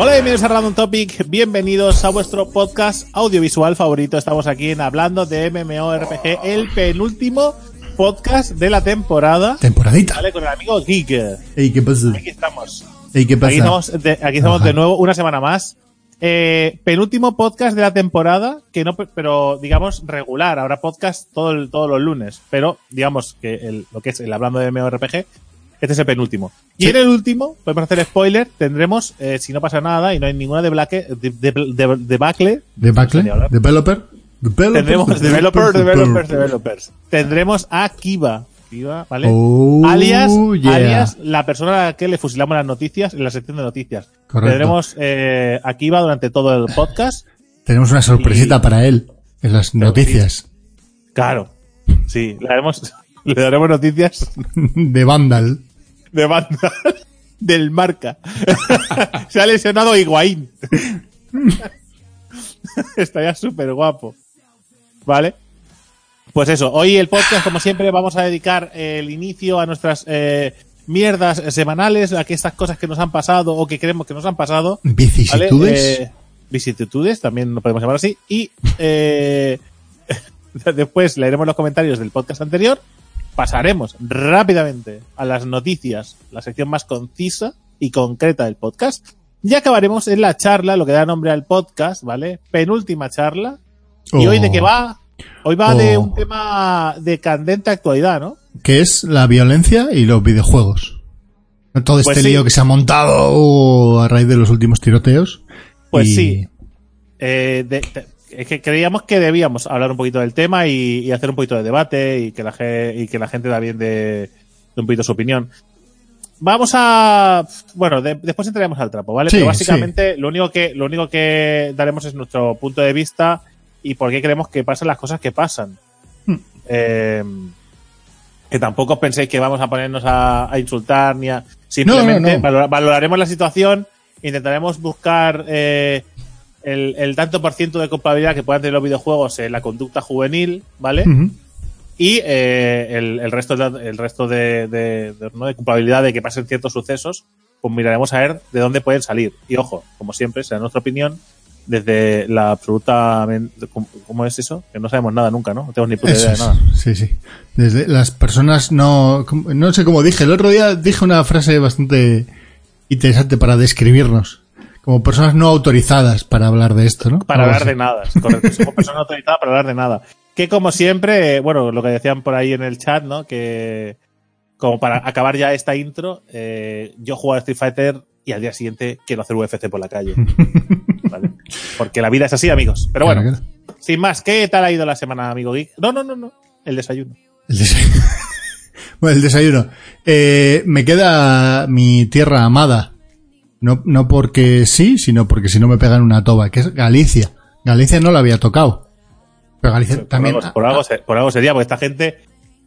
Hola, bienvenidos a Random Topic, bienvenidos a vuestro podcast audiovisual favorito. Estamos aquí en Hablando de MMORPG, el penúltimo podcast de la temporada. Temporadita. ¿Vale? Con el amigo Geek. Ey, ¿qué pasa? Aquí estamos. Ey, ¿qué pasa? Aquí estamos, de, aquí estamos Ajá. de nuevo, una semana más. Eh, penúltimo podcast de la temporada, que no, pero digamos regular. Habrá podcast todo el- todos los lunes, pero digamos que el- lo que es el hablando de MMORPG, este es el penúltimo. Y Sí. en el último, podemos hacer spoiler, tendremos, eh, si no pasa nada y no hay ninguna de, de, de- debacle, ¿Debacle? No. ¿Developer? Developer, tendremos developers, developers, developers. Tendremos a Kiva, Kiva, ¿vale? Oh, alias, yeah. alias la persona a la que le fusilamos las noticias en la sección de noticias. Correcto. Tendremos eh, a Kiva durante todo el podcast. Tenemos una sorpresita Y- para él en las noticias Claro. Sí, le daremos, le daremos noticias de Vandal. De banda del marca. Se ha lesionado Higuaín. Estaría súper guapo. ¿Vale? Pues eso, hoy el podcast, como siempre, vamos a dedicar el inicio a nuestras eh, mierdas semanales, a que estas cosas que nos han pasado o que creemos que nos han pasado. ¿vale? Vicisitudes. Eh, vicisitudes, también lo podemos llamar así. Y eh, después leeremos los comentarios del podcast anterior. Pasaremos rápidamente a las noticias, la sección más concisa y concreta del podcast. Y acabaremos en la charla, lo que da nombre al podcast, ¿vale? Penúltima charla. ¿Y Oh. hoy de qué va? Hoy va de Oh. un tema de candente actualidad, ¿no? que es la violencia y los videojuegos. Todo este Pues sí. lío que se ha montado a raíz de los últimos tiroteos. Pues Y- sí. Eh, de- de- es que creíamos que debíamos hablar un poquito del tema y, y hacer un poquito de debate y que la, y que la gente da bien de, de un poquito su opinión. Vamos a, bueno, de- después entraremos al trapo, ¿vale? Sí, Pero básicamente lo único que, lo único que daremos es nuestro punto de vista y por qué creemos que pasan las cosas que pasan. Hmm. Eh, que tampoco penséis que vamos a ponernos a, a insultar ni a, simplemente No, no, no. valora- valoraremos la situación, intentaremos buscar eh, el, el tanto por ciento de culpabilidad que puedan tener los videojuegos en la conducta juvenil, ¿vale? Y eh, el, el resto, de, el resto de, de, de- ¿no? de culpabilidad de que pasen ciertos sucesos, pues miraremos a ver de dónde pueden salir. Y ojo, como siempre, será nuestra opinión desde la absoluta... ¿Cómo, es eso? Que no sabemos nada nunca, ¿no? No tenemos ni puta idea de es. nada. Sí, sí. Desde las personas no, no sé cómo dije. El otro día dije una frase bastante interesante para describirnos. Como personas no autorizadas para hablar de esto, ¿no? Para hablar así. de nada. Correcto. Somos personas autorizadas para hablar de nada. Que como siempre, eh, bueno, lo que decían por ahí en el chat, ¿no? Que como para acabar ya esta intro, eh, yo juego a Street Fighter y al día siguiente quiero hacer UFC por la calle. ¿Vale? Porque la vida es así, amigos. Pero bueno, Claro, claro. sin más, ¿qué tal ha ido la semana, amigo Geek? No, no, no, no. El desayuno. El desayuno. bueno, el desayuno. Eh, me queda mi tierra amada. No, no porque sí, sino porque si no me pegan una toba, que es Galicia. Galicia no la había tocado. Pero Galicia Por, también. algo, por, algo, por algo sería, porque esta gente.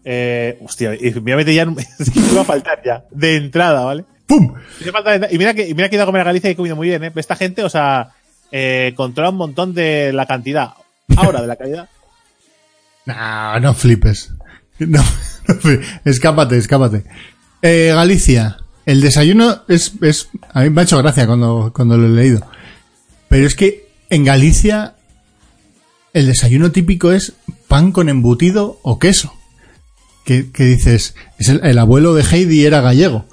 Eh, hostia, y me voy a meter ya. me va a faltar ya. De entrada, ¿vale? ¡Pum! Y mira que, y mira que he ido a comer a Galicia y he comido muy bien, ¿eh? Esta gente, o sea, eh, controla un montón de la cantidad. Ahora, de la calidad. No, no flipes. No, no flipes. Escápate, escápate. Eh, Galicia. El desayuno es, es, a mí me ha hecho gracia cuando, cuando lo he leído. Pero es que en Galicia el desayuno típico es pan con embutido o queso. Que, que dices, es el, el abuelo de Heidi era gallego.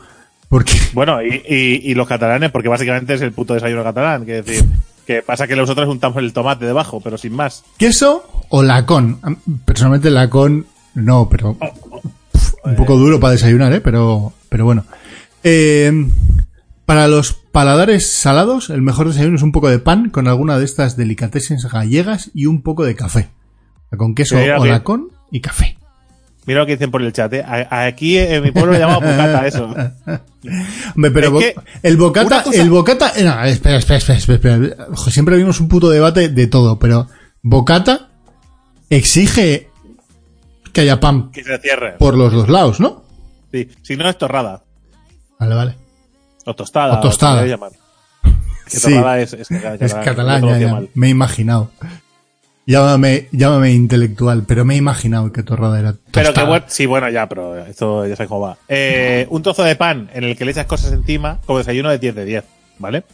Porque, Bueno, y, y, y los catalanes, porque básicamente es el puto desayuno catalán. Que decir, que pasa que nosotros untamos el tomate debajo, pero sin más. queso o lacón. Personalmente lacón no, pero pf, un poco duro para desayunar, ¿eh? Pero, pero bueno. Eh, para los paladares salados, el mejor desayuno es un poco de pan con alguna de estas delicatessen gallegas y un poco de café. Con queso o lacón y café. Mira lo que dicen por el chat, ¿eh? Aquí en mi pueblo le llamamos bocata eso. Hombre, pero Es bo- el bocata, cosa- el bocata, eh, no, espera, espera, espera, espera, espera. Ojo, Siempre vimos un puto debate de todo, pero bocata exige que haya pan Que se cierre. por los dos lados, ¿no? Sí. Si no es torrada. Vale, vale. O tostada. O tostada. llamar. Que Sí. es, es, catalán, Es catalán, ya. Me he imaginado. Llámame, llámame intelectual, pero me he imaginado que torrada era Pero que bueno, sí, bueno, ya, pero esto ya sabes cómo va. Eh, un trozo de pan en el que le echas cosas encima, como desayuno de 10 de 10, ¿vale?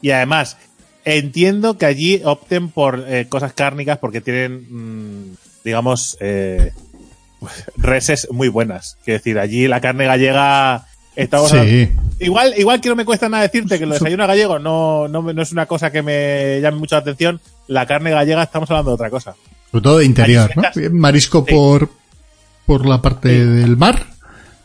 Y además, entiendo que allí opten por eh, cosas cárnicas porque tienen, mm, digamos, eh, reses muy buenas. Quiero decir, allí la carne gallega estamos Sí. Igual, igual que no me cuesta nada decirte que lo desayuno gallego no, no, no es una cosa que me llame mucho la atención. La carne gallega estamos hablando de otra cosa. Sobre todo de interior, ¿no? Marisco Sí. por, por la parte del mar,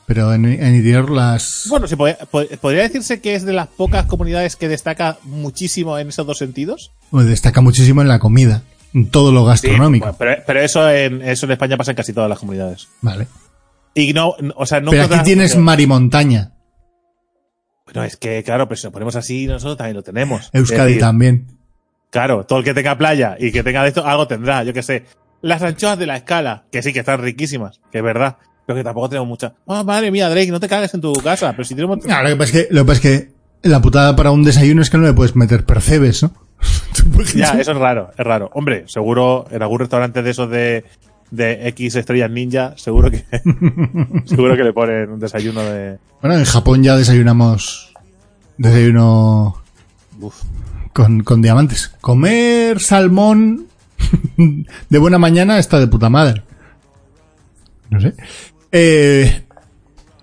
pero en, en interior las... Bueno, sí, pod- pod- podría decirse que es de las pocas comunidades que destaca muchísimo en esos dos sentidos. Bueno, destaca muchísimo en la comida, en todo lo gastronómico. Bueno, pero, pero eso en, eso en España pasa en casi todas las comunidades. Vale. Y no, o sea, no Pero aquí tienes mar y montaña. Bueno, es que, claro, pero si nos ponemos así, nosotros también lo tenemos. Euskadi decir, también. Claro, todo el que tenga playa y que tenga de esto, algo tendrá, yo qué sé. Las anchoas de la escala, que sí que están riquísimas, que es verdad, pero que tampoco tenemos muchas. Oh, madre mía, Drake, no te cagues en tu casa, pero si tenemos... Ah, lo, que pasa es que, lo que pasa es que la putada para un desayuno es que no le puedes meter percebes, ¿no? Ya, eso es raro, es raro. Hombre, seguro en algún restaurante de esos de, de X estrellas ninja, seguro que, seguro que le ponen un desayuno de... Bueno, en Japón ya desayunamos desayuno Uf. con, con diamantes. Comer salmón de buena mañana está de puta madre. No sé. Eh,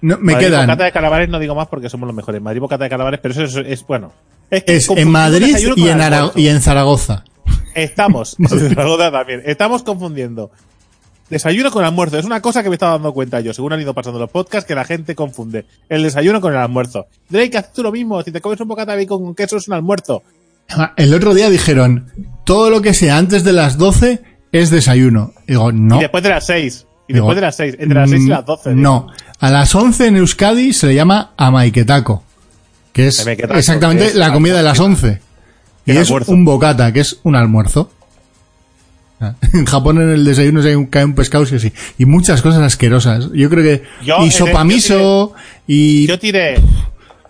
no, me Madrid quedan. Bocata de calamares no digo más porque somos los mejores. Madrid bocata de calamares, pero eso es, es bueno. Es, que Es en Madrid y en, Ara- y en Zaragoza. Estamos, Zaragoza también. Estamos confundiendo desayuno con almuerzo. Es una cosa que me estaba dando cuenta yo, según han ido pasando los podcasts, que la gente confunde el desayuno con el almuerzo. Drake, haz tú lo mismo. Si te comes un bocata de bacon con queso es un almuerzo. Ah, El otro día dijeron, todo lo que sea antes de las 12 es desayuno. Digo, no. Y después de las 6. Y Digo, después de las 6. Entre las 6 y mm, las 12. digo. No. A las 11 en Euskadi se le llama amaiketako. Que es exactamente que es la comida de las 11. Y es un bocata, que es un almuerzo. En Japón en el desayuno se cae un pescado, sí, sí. Y muchas cosas asquerosas. Yo creo que... Yo, y el- miso, y... Yo tiré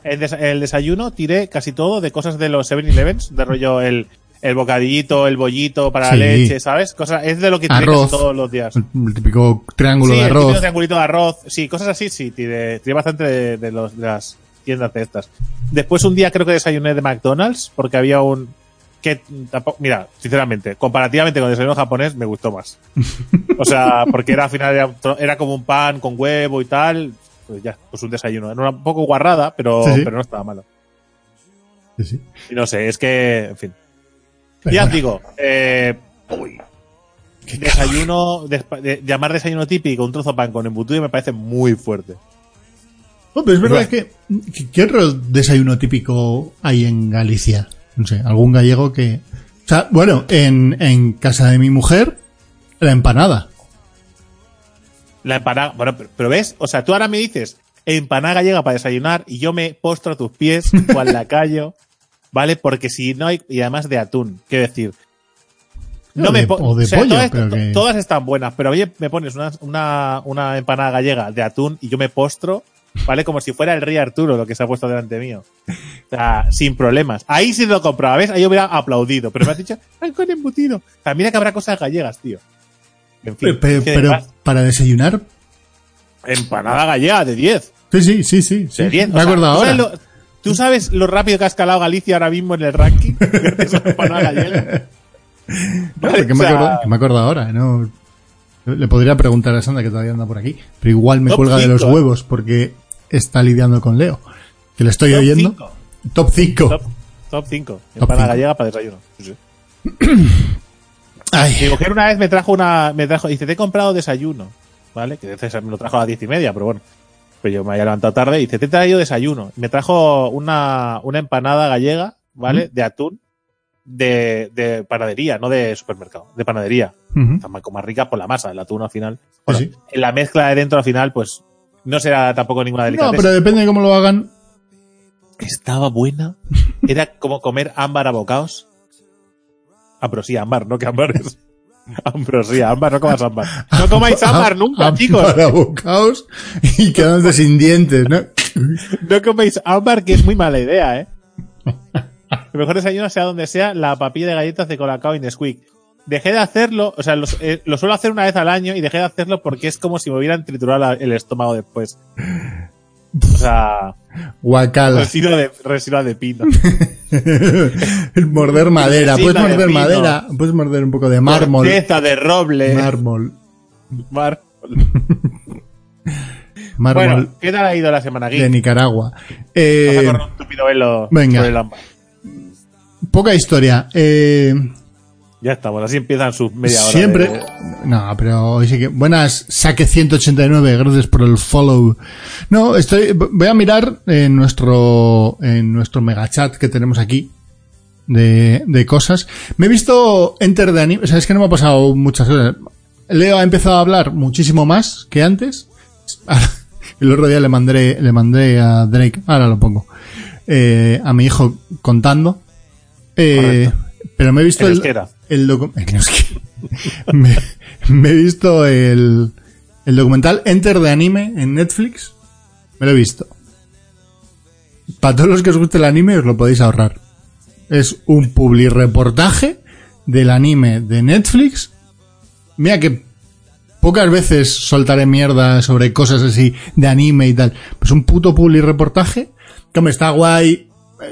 el, des- el desayuno, tiré casi todo de cosas de los 7-Elevens, de rollo el, el bocadillito, el bollito para Sí. la leche, ¿sabes? Cosas, es de lo que tiré casi todos los días. El típico triángulo sí, de el arroz. triangulito de arroz. Sí, cosas así, sí, tiré, tiré bastante de, de los, de las tiendas de estas. Después un día creo que desayuné de McDonald's porque había un que tampoco, mira, sinceramente, comparativamente con el desayuno japonés me gustó más. O sea, porque era al final era, como un pan con huevo y tal, pues ya, pues un desayuno. Era un poco guarrada, pero, Sí, sí. pero no estaba malo. Sí, sí. Y no sé, es que, en fin. Pero ya os bueno. digo, eh, desayuno, despa- de- llamar desayuno típico un trozo de pan con embutido me parece muy fuerte. No, pero es verdad que, que- ¿qué otro desayuno típico hay en Galicia? No sé, algún gallego que... O sea, bueno, en, en casa de mi mujer, la empanada. La empanada, bueno, pero, pero ves, o sea, tú ahora me dices empanada gallega para desayunar y yo me postro a tus pies cual lacayo, ¿vale? Porque si no hay, y además de atún, quiero decir. O de- po- o de pollo, todas, pero to- que- todas están buenas, pero oye, me pones una, una, una empanada gallega de atún y yo me postro, ¿vale? Como si fuera el rey Arturo lo que se ha puesto delante mío. O sea, sin problemas. Ahí sí lo compraba, ¿ves? Ahí yo hubiera aplaudido, pero me has dicho, "Ay, con embutido. También que habrá cosas gallegas, tío. En fin, pero además, para desayunar... empanada gallega de 10. Sí, sí, sí, sí. sí. De 10. Me acuerdo ¿tú ahora. sabes lo- ¿Tú sabes lo rápido que ha escalado Galicia ahora mismo en el ranking? Empanada gallega. No, que, me o sea, acuerdo, que me acuerdo ahora. No, le podría preguntar a Sandra que todavía anda por aquí. Pero igual me cuelga de los ¿eh? huevos porque está lidiando con Leo. Que le estoy Top oyendo. cinco. Top 5. Top, top 5. Top Empanada cinco. gallega para desayuno. Sí, sí. Mi Ay, mujer una vez me trajo una. Me trajo, dice, te he comprado desayuno. ¿Vale? Que veces me lo trajo a las diez y media, pero bueno. Pues yo me había levantado tarde y dice, te he traído desayuno. Me trajo una, una empanada gallega, ¿vale? De atún. De, de panadería, no de supermercado, de panadería. Ujú. Está más, más rica por la masa, el atún al final. Bueno, sí. en la mezcla de dentro al final, pues no será tampoco ninguna No, delicadeza. pero depende de cómo lo hagan. Estaba buena. Era como comer ámbar a bocaos. Ambrosía, ámbar, no que ámbar es. Ambrosía, ámbar, no comas ámbar. No comáis ámbar nunca, chicos. Para bocaos y quedándose sin dientes, ¿no? No coméis ámbar, que es muy mala idea, ¿eh? El mejor desayuno, sea donde sea, la papilla de galletas de Colacao y Nesquik. Dejé de hacerlo, o sea, eh, lo suelo hacer una vez al año y dejé de hacerlo porque es como si me hubieran triturado la- el estómago después. O sea, Guacala. resina de, resina de pino. El morder madera. Resina Puedes de morder madera. Puedes morder un poco de mármol. Corteza de roble. Mármol. Mármol. Mármol Bueno, ¿qué tal ha ido la semana de aquí? Nicaragua. Vas a Eh, correr un tupido velo venga. sobre el poca historia. Eh, Ya estamos, así empiezan sus media hora. siempre. de- No, pero hoy sí que. Buenas, saque 189. Gracias por el follow. No, estoy. Voy a mirar en nuestro. En nuestro megachat que tenemos aquí. De, de cosas. Me he visto Enter de anime. O sea, es que no me ha pasado muchas cosas. Leo ha empezado a hablar muchísimo más que antes. El otro día le mandé, le mandé a Drake, ahora lo pongo, eh, a mi hijo contando. Eh, pero me he visto el, el docu- me, me he visto el, el documental Enter de anime en Netflix. Me lo he visto. Para todos los que os guste el anime os lo podéis ahorrar. Es un publi reportaje del anime de Netflix. Mira que pocas veces soltaré mierda sobre cosas así de anime y tal. Pues un puto publi reportaje que me está guay.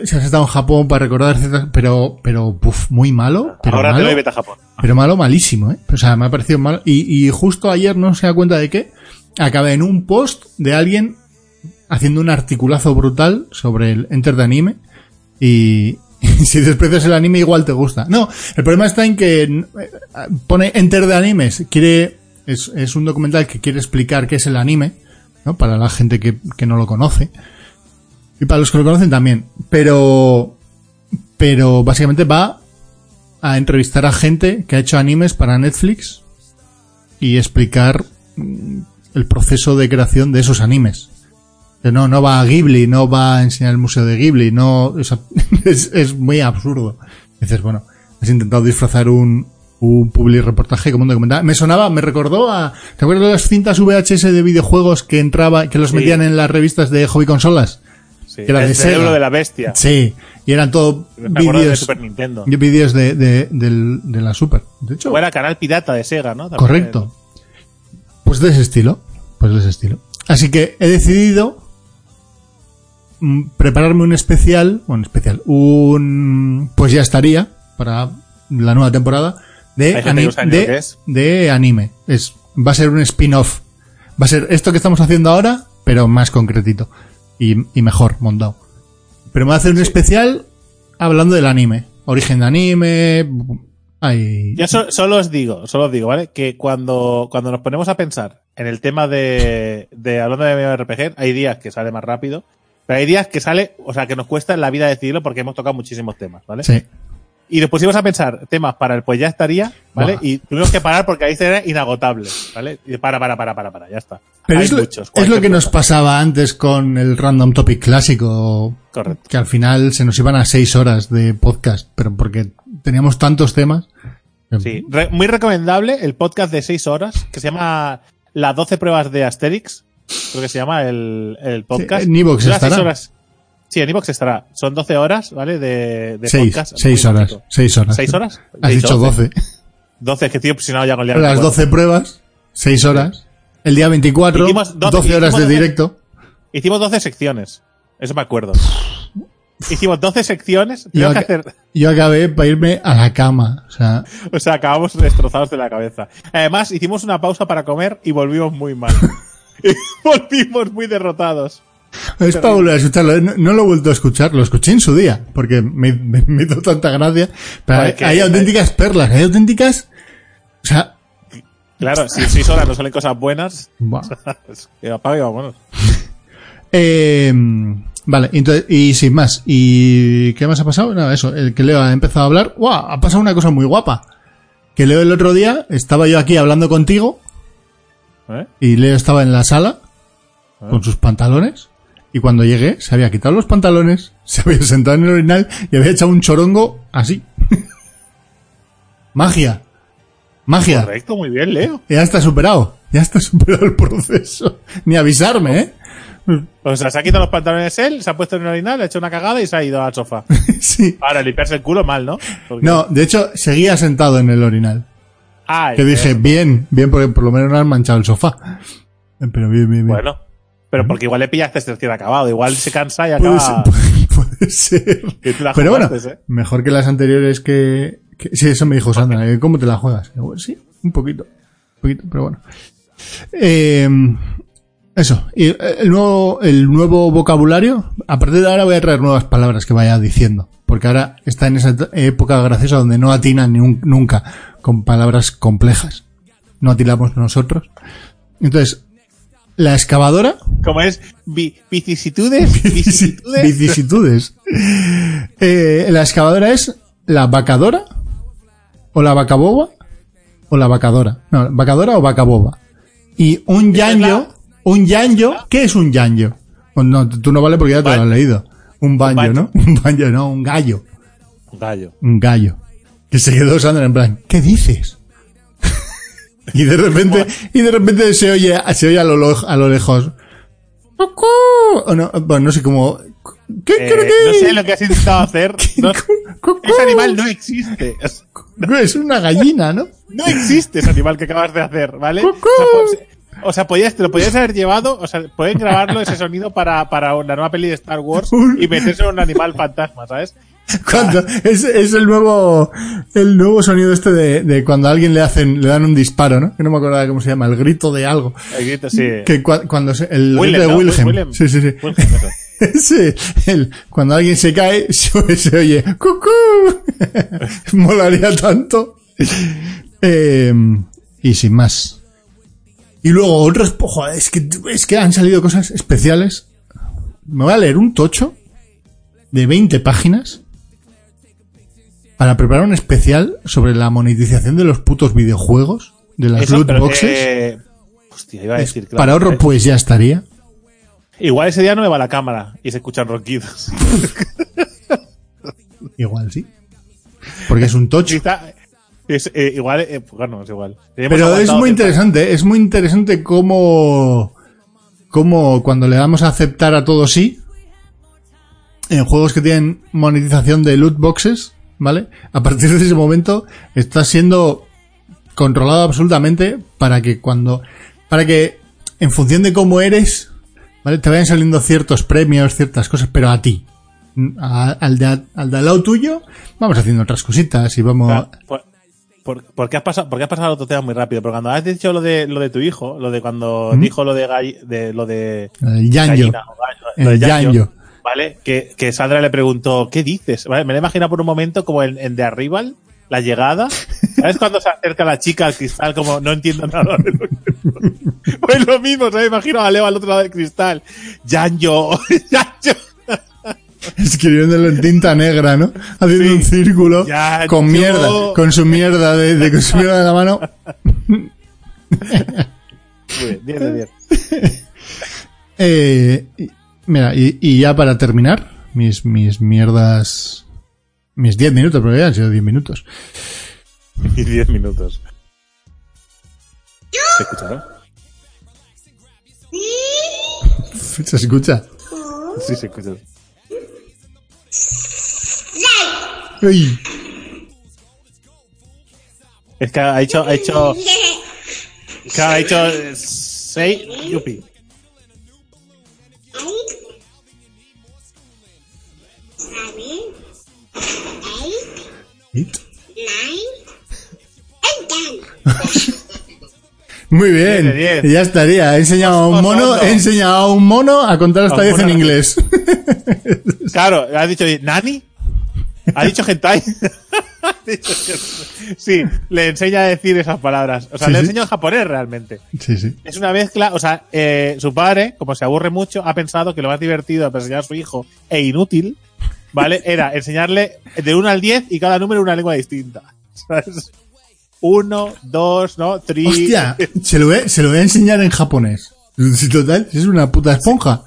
Si has estado en Japón para recordar pero, pero, puf, muy malo. Pero Ahora te malo, doy vete a Japón. pero malo, malísimo, ¿eh? O sea, me ha parecido malo. Y, y justo ayer, no se da cuenta de qué, acabé en un post de alguien haciendo un articulazo brutal sobre el Enter de anime. Y, y si desprecias el anime, igual te gusta. No, el problema está en que eh, pone Enter de animes. Quiere, es, es un documental que quiere explicar qué es el anime, ¿no? Para la gente que, que no lo conoce. Y para los que lo conocen también. Pero, pero básicamente va a entrevistar a gente que ha hecho animes para Netflix y explicar mm, el proceso de creación de esos animes. No, no va a Ghibli, no va a enseñar el museo de Ghibli, no, es, es, es muy absurdo. Dices, bueno, has intentado disfrazar un, un public reportaje como un documental. Me sonaba, me recordó a, ¿te acuerdas de las cintas VHS de videojuegos que entraba, que los Sí. metían en las revistas de hobby consolas? Sí. Que era el de cerebro Sega. de la bestia. Sí, y eran todo acuerdo de vídeos, Super Nintendo. vídeos de, de, la Super. De hecho, O era canal pirata de Sega, ¿no? También Correcto. Pues de ese estilo. Pues de ese estilo. Así que he decidido mm, prepararme un especial, un especial, un pues ya estaría para la nueva temporada de, Hay gente que no sabe ni lo que de, es. de anime. Es va a ser un spin-off. Va a ser esto que estamos haciendo ahora, pero más concretito y, y mejor montado. Pero me va a hacer un especial hablando del anime, origen de anime, ay, Yo so- solo os digo, solo os digo, ¿vale? Que cuando, cuando nos ponemos a pensar en el tema de, de hablando de MMORPG, hay días que sale más rápido, pero hay días que sale, o sea, que nos cuesta en la vida decidirlo porque hemos tocado muchísimos temas, ¿vale? sí. Y nos pusimos a pensar temas para el pues ya estaría, ¿vale? Y tuvimos que parar porque ahí era inagotable, ¿vale? Y para, para, para, para, para, ya está. Pero Hay es lo, muchos, es lo que nos pasaba antes con el Random Topic clásico, Correcto. que al final se nos iban a seis horas de podcast, pero porque teníamos tantos temas. Sí, Re- muy recomendable el podcast de 6 horas que se llama Las 12 pruebas de Asterix. Creo que se llama el, el podcast. Sí, en Dura seis estará. horas. Sí, en Evox estará. Son 12 horas, ¿vale? De, de Seis, podcast. seis Muy horas, bonito. seis horas. ¿Seis horas? Has Seis, dicho doce. 12, es que estoy obsesionado ya con el día Las 24. doce pruebas, seis horas. El día 24, Hicimos doce- 12 horas hicimos de doce- directo. Hicimos 12 secciones. Eso me acuerdo. Hicimos 12 secciones. Yo, Tengo que hacer, yo acabé para irme a la cama. O sea, o sea, acabamos destrozados de la cabeza. Además, hicimos una pausa para comer y volvimos muy mal. Volvimos muy derrotados. Es para volver a escucharlo. No, no lo he vuelto a escuchar, lo escuché en su día, porque me, me- me hizo tanta gracia. Pero Ay, hay, que- hay auténticas perlas, hay auténticas. O sea, Claro, si en 6 horas no salen cosas buenas, apague y vámonos. Eh, vale, entonces, y sin más. ¿Y qué más ha pasado? Nada, eso, el que Leo ha empezado a hablar. ¡Guau! Ha pasado una cosa muy guapa. Que Leo el otro día, estaba yo aquí hablando contigo, ¿Eh? y Leo estaba en la sala, con sus pantalones, y cuando llegué, se había quitado los pantalones, se había sentado en el orinal, y había echado un chorongo así. Magia. Magia. Correcto, muy bien, Leo. Ya está superado. Ya está superado el proceso. Ni avisarme, ¿eh? O sea, se ha quitado los pantalones él, se ha puesto en el orinal, ha hecho una cagada y se ha ido al sofá. sí. Ahora, limpiarse el culo mal, ¿no? Porque- No, de hecho, seguía sentado en el orinal. Ah, Que dije, bien, bien, porque por lo menos no han manchado el sofá. Pero bien, bien, bien. Bueno. Pero porque igual le pillaste este recién acabado. Igual se cansa y Puede acaba. ser. Puede ser. tú la Pero bueno, ¿eh? mejor que las anteriores que, que- Sí, eso me dijo Sandra. que ¿Cómo te la juegas? Digo, sí, un poquito. Un poquito, pero bueno. Eh, eso. Y eh, el nuevo, el nuevo vocabulario. A partir de ahora voy a traer nuevas palabras que vaya diciendo. Porque ahora está en esa época graciosa donde no atinan ni un- nunca con palabras complejas. No atinamos nosotros. Entonces, la excavadora Como es vi- vicisitudes, vicisitudes. Vicisitudes. Eh, la excavadora es la vacadora o la vacaboba o la vacadora. No, vacadora o vacaboba. Y un la- un yanyo, ¿qué es un yanyo? Pues no, tú no vale porque ya te lo has leído. Un banjo. ¿no? Un banjo, no, un gallo. Un gallo. Un gallo. Que se quedó Sandra en plan, ¿qué dices? Y de repente, y de repente se oye, se oye a lo, a lo lejos. O no, bueno, no sé cómo. ¿Qué Eh, creo que no sé lo que has intentado hacer. No- ese animal no existe. Es una gallina, ¿no? No existe ese animal que acabas de hacer, ¿vale? O sea, pues, o sea, podías, te lo podías haber llevado, o sea, pueden grabarlo ese sonido para, para la nueva peli de Star Wars y meterse en un animal fantasma, ¿sabes? Cuando, es, es el nuevo, el nuevo sonido este de, de cuando a alguien le hacen, le dan un disparo, ¿no? Que no me acuerdo cómo se llama, el grito de algo. El grito, sí. Que cua- cuando se, el Willem, grito de ¿no? Wilhelm. Willem. Sí, sí, sí. Wilhelm, eso. Ese, el, cuando alguien se cae, se, se oye ¡Cucú! Molaría tanto. Eh, y sin más. Y luego otros, joder, es que, es que han salido cosas especiales. Me voy a leer un tocho de 20 páginas para preparar un especial sobre la monetización de los putos videojuegos, de las Eso, loot boxes. hostia, iba a decir, claro. para otro, pues ya estaría. Igual ese día no me va la cámara y se escuchan ronquidos. Igual sí. Porque es un tocho. Es, eh, igual, eh, bueno, es igual. Pero es muy tiempo. interesante, es muy interesante cómo, cómo cuando le damos a aceptar a todo sí, en juegos que tienen monetización de loot boxes, ¿vale? A partir de ese momento está siendo controlado absolutamente para que cuando, para que en función de cómo eres, ¿vale? Te vayan saliendo ciertos premios, ciertas cosas, pero a ti. A- al, de, al de al lado tuyo, vamos haciendo otras cositas y vamos... Claro, por, por- porque has pasado, porque has pasado otro tema muy rápido, pero cuando has dicho lo de lo de tu hijo, lo de cuando dijo lo de, de lo de El yanyo. gallina lo de yanyo, yanyo. ¿Vale? Que, que Sandra le preguntó, ¿qué dices? ¿Vale? Me lo imagino por un momento como en, en The Arrival, la llegada. ¿Sabes cuando se acerca la chica al cristal como no entiendo nada de lo que Pues lo mismo, ¿sabes? Me imagino a Leo al otro lado del cristal. Yanyo, yanyo. escribiéndolo en tinta negra, ¿no? Haciendo Sí. un círculo Ya, con yo- mierda, con su mierda de, de- con su mierda de la mano. Muy bien, 10 de 10. Eh, mira, y, y ya para terminar, mis, mis mierdas, mis 10 minutos, porque ya han sido 10 minutos. Y 10 minutos. ¿Se escucharon? Se escucha. Sí, se escucha. Uy, Es que ha hecho, ha hecho, que ha hecho eh, sei Muy bien, Diez diez. ya estaría. He enseñado a un mono, he enseñado a un mono a contar hasta A un 10 en inglés. Claro, ha dicho nani. Ha dicho hentai. Sí, le enseña a decir esas palabras. O sea, Sí, le sí. enseña en japonés realmente. Sí, sí. Es una mezcla, o sea, eh, su padre, como se aburre mucho, ha pensado que lo más divertido para enseñar a su hijo e inútil, ¿vale? Era enseñarle de 1 al 10 y cada número una lengua distinta. ¿Sabes? Uno, dos, ¿no? Tri. Hostia, se lo, voy, a- se lo voy a enseñar en japonés. Si Total, es una puta esponja.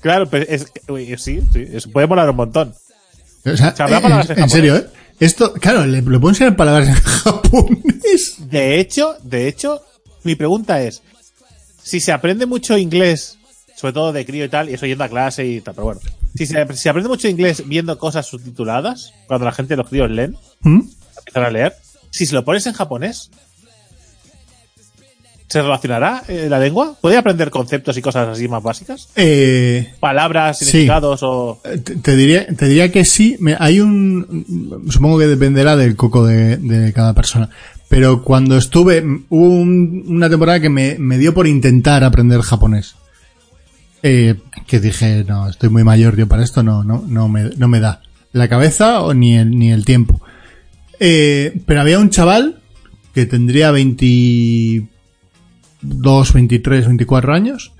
Claro, pero es, uy, sí, sí, eso puede molar un montón. O sea, Se habrá en, palabras en en serio, ¿eh? Esto, claro, le, le puedo enseñar palabras en japonés. De hecho, de hecho, mi pregunta es, si se aprende mucho inglés, sobre todo de crío y tal, y eso yendo a clase y tal, pero bueno, si se, si aprende mucho inglés viendo cosas subtituladas, cuando la gente, los críos leen, ¿Mm? empiezan a leer, si se lo pones en japonés, ¿Se relacionará eh, la lengua? ¿Puede aprender conceptos y cosas así más básicas? Eh, Palabras, Sí. significados o... te, te diría, te diría que sí. Me- hay un, supongo que dependerá del coco de, de cada persona. Pero cuando estuve, hubo un- una temporada que me, me dio por intentar aprender japonés. Eh, que dije, no, estoy muy mayor yo para esto, no, no, no me, no me da la cabeza o ni el, ni el tiempo. Eh, pero había un chaval que tendría 22, 23, 24 años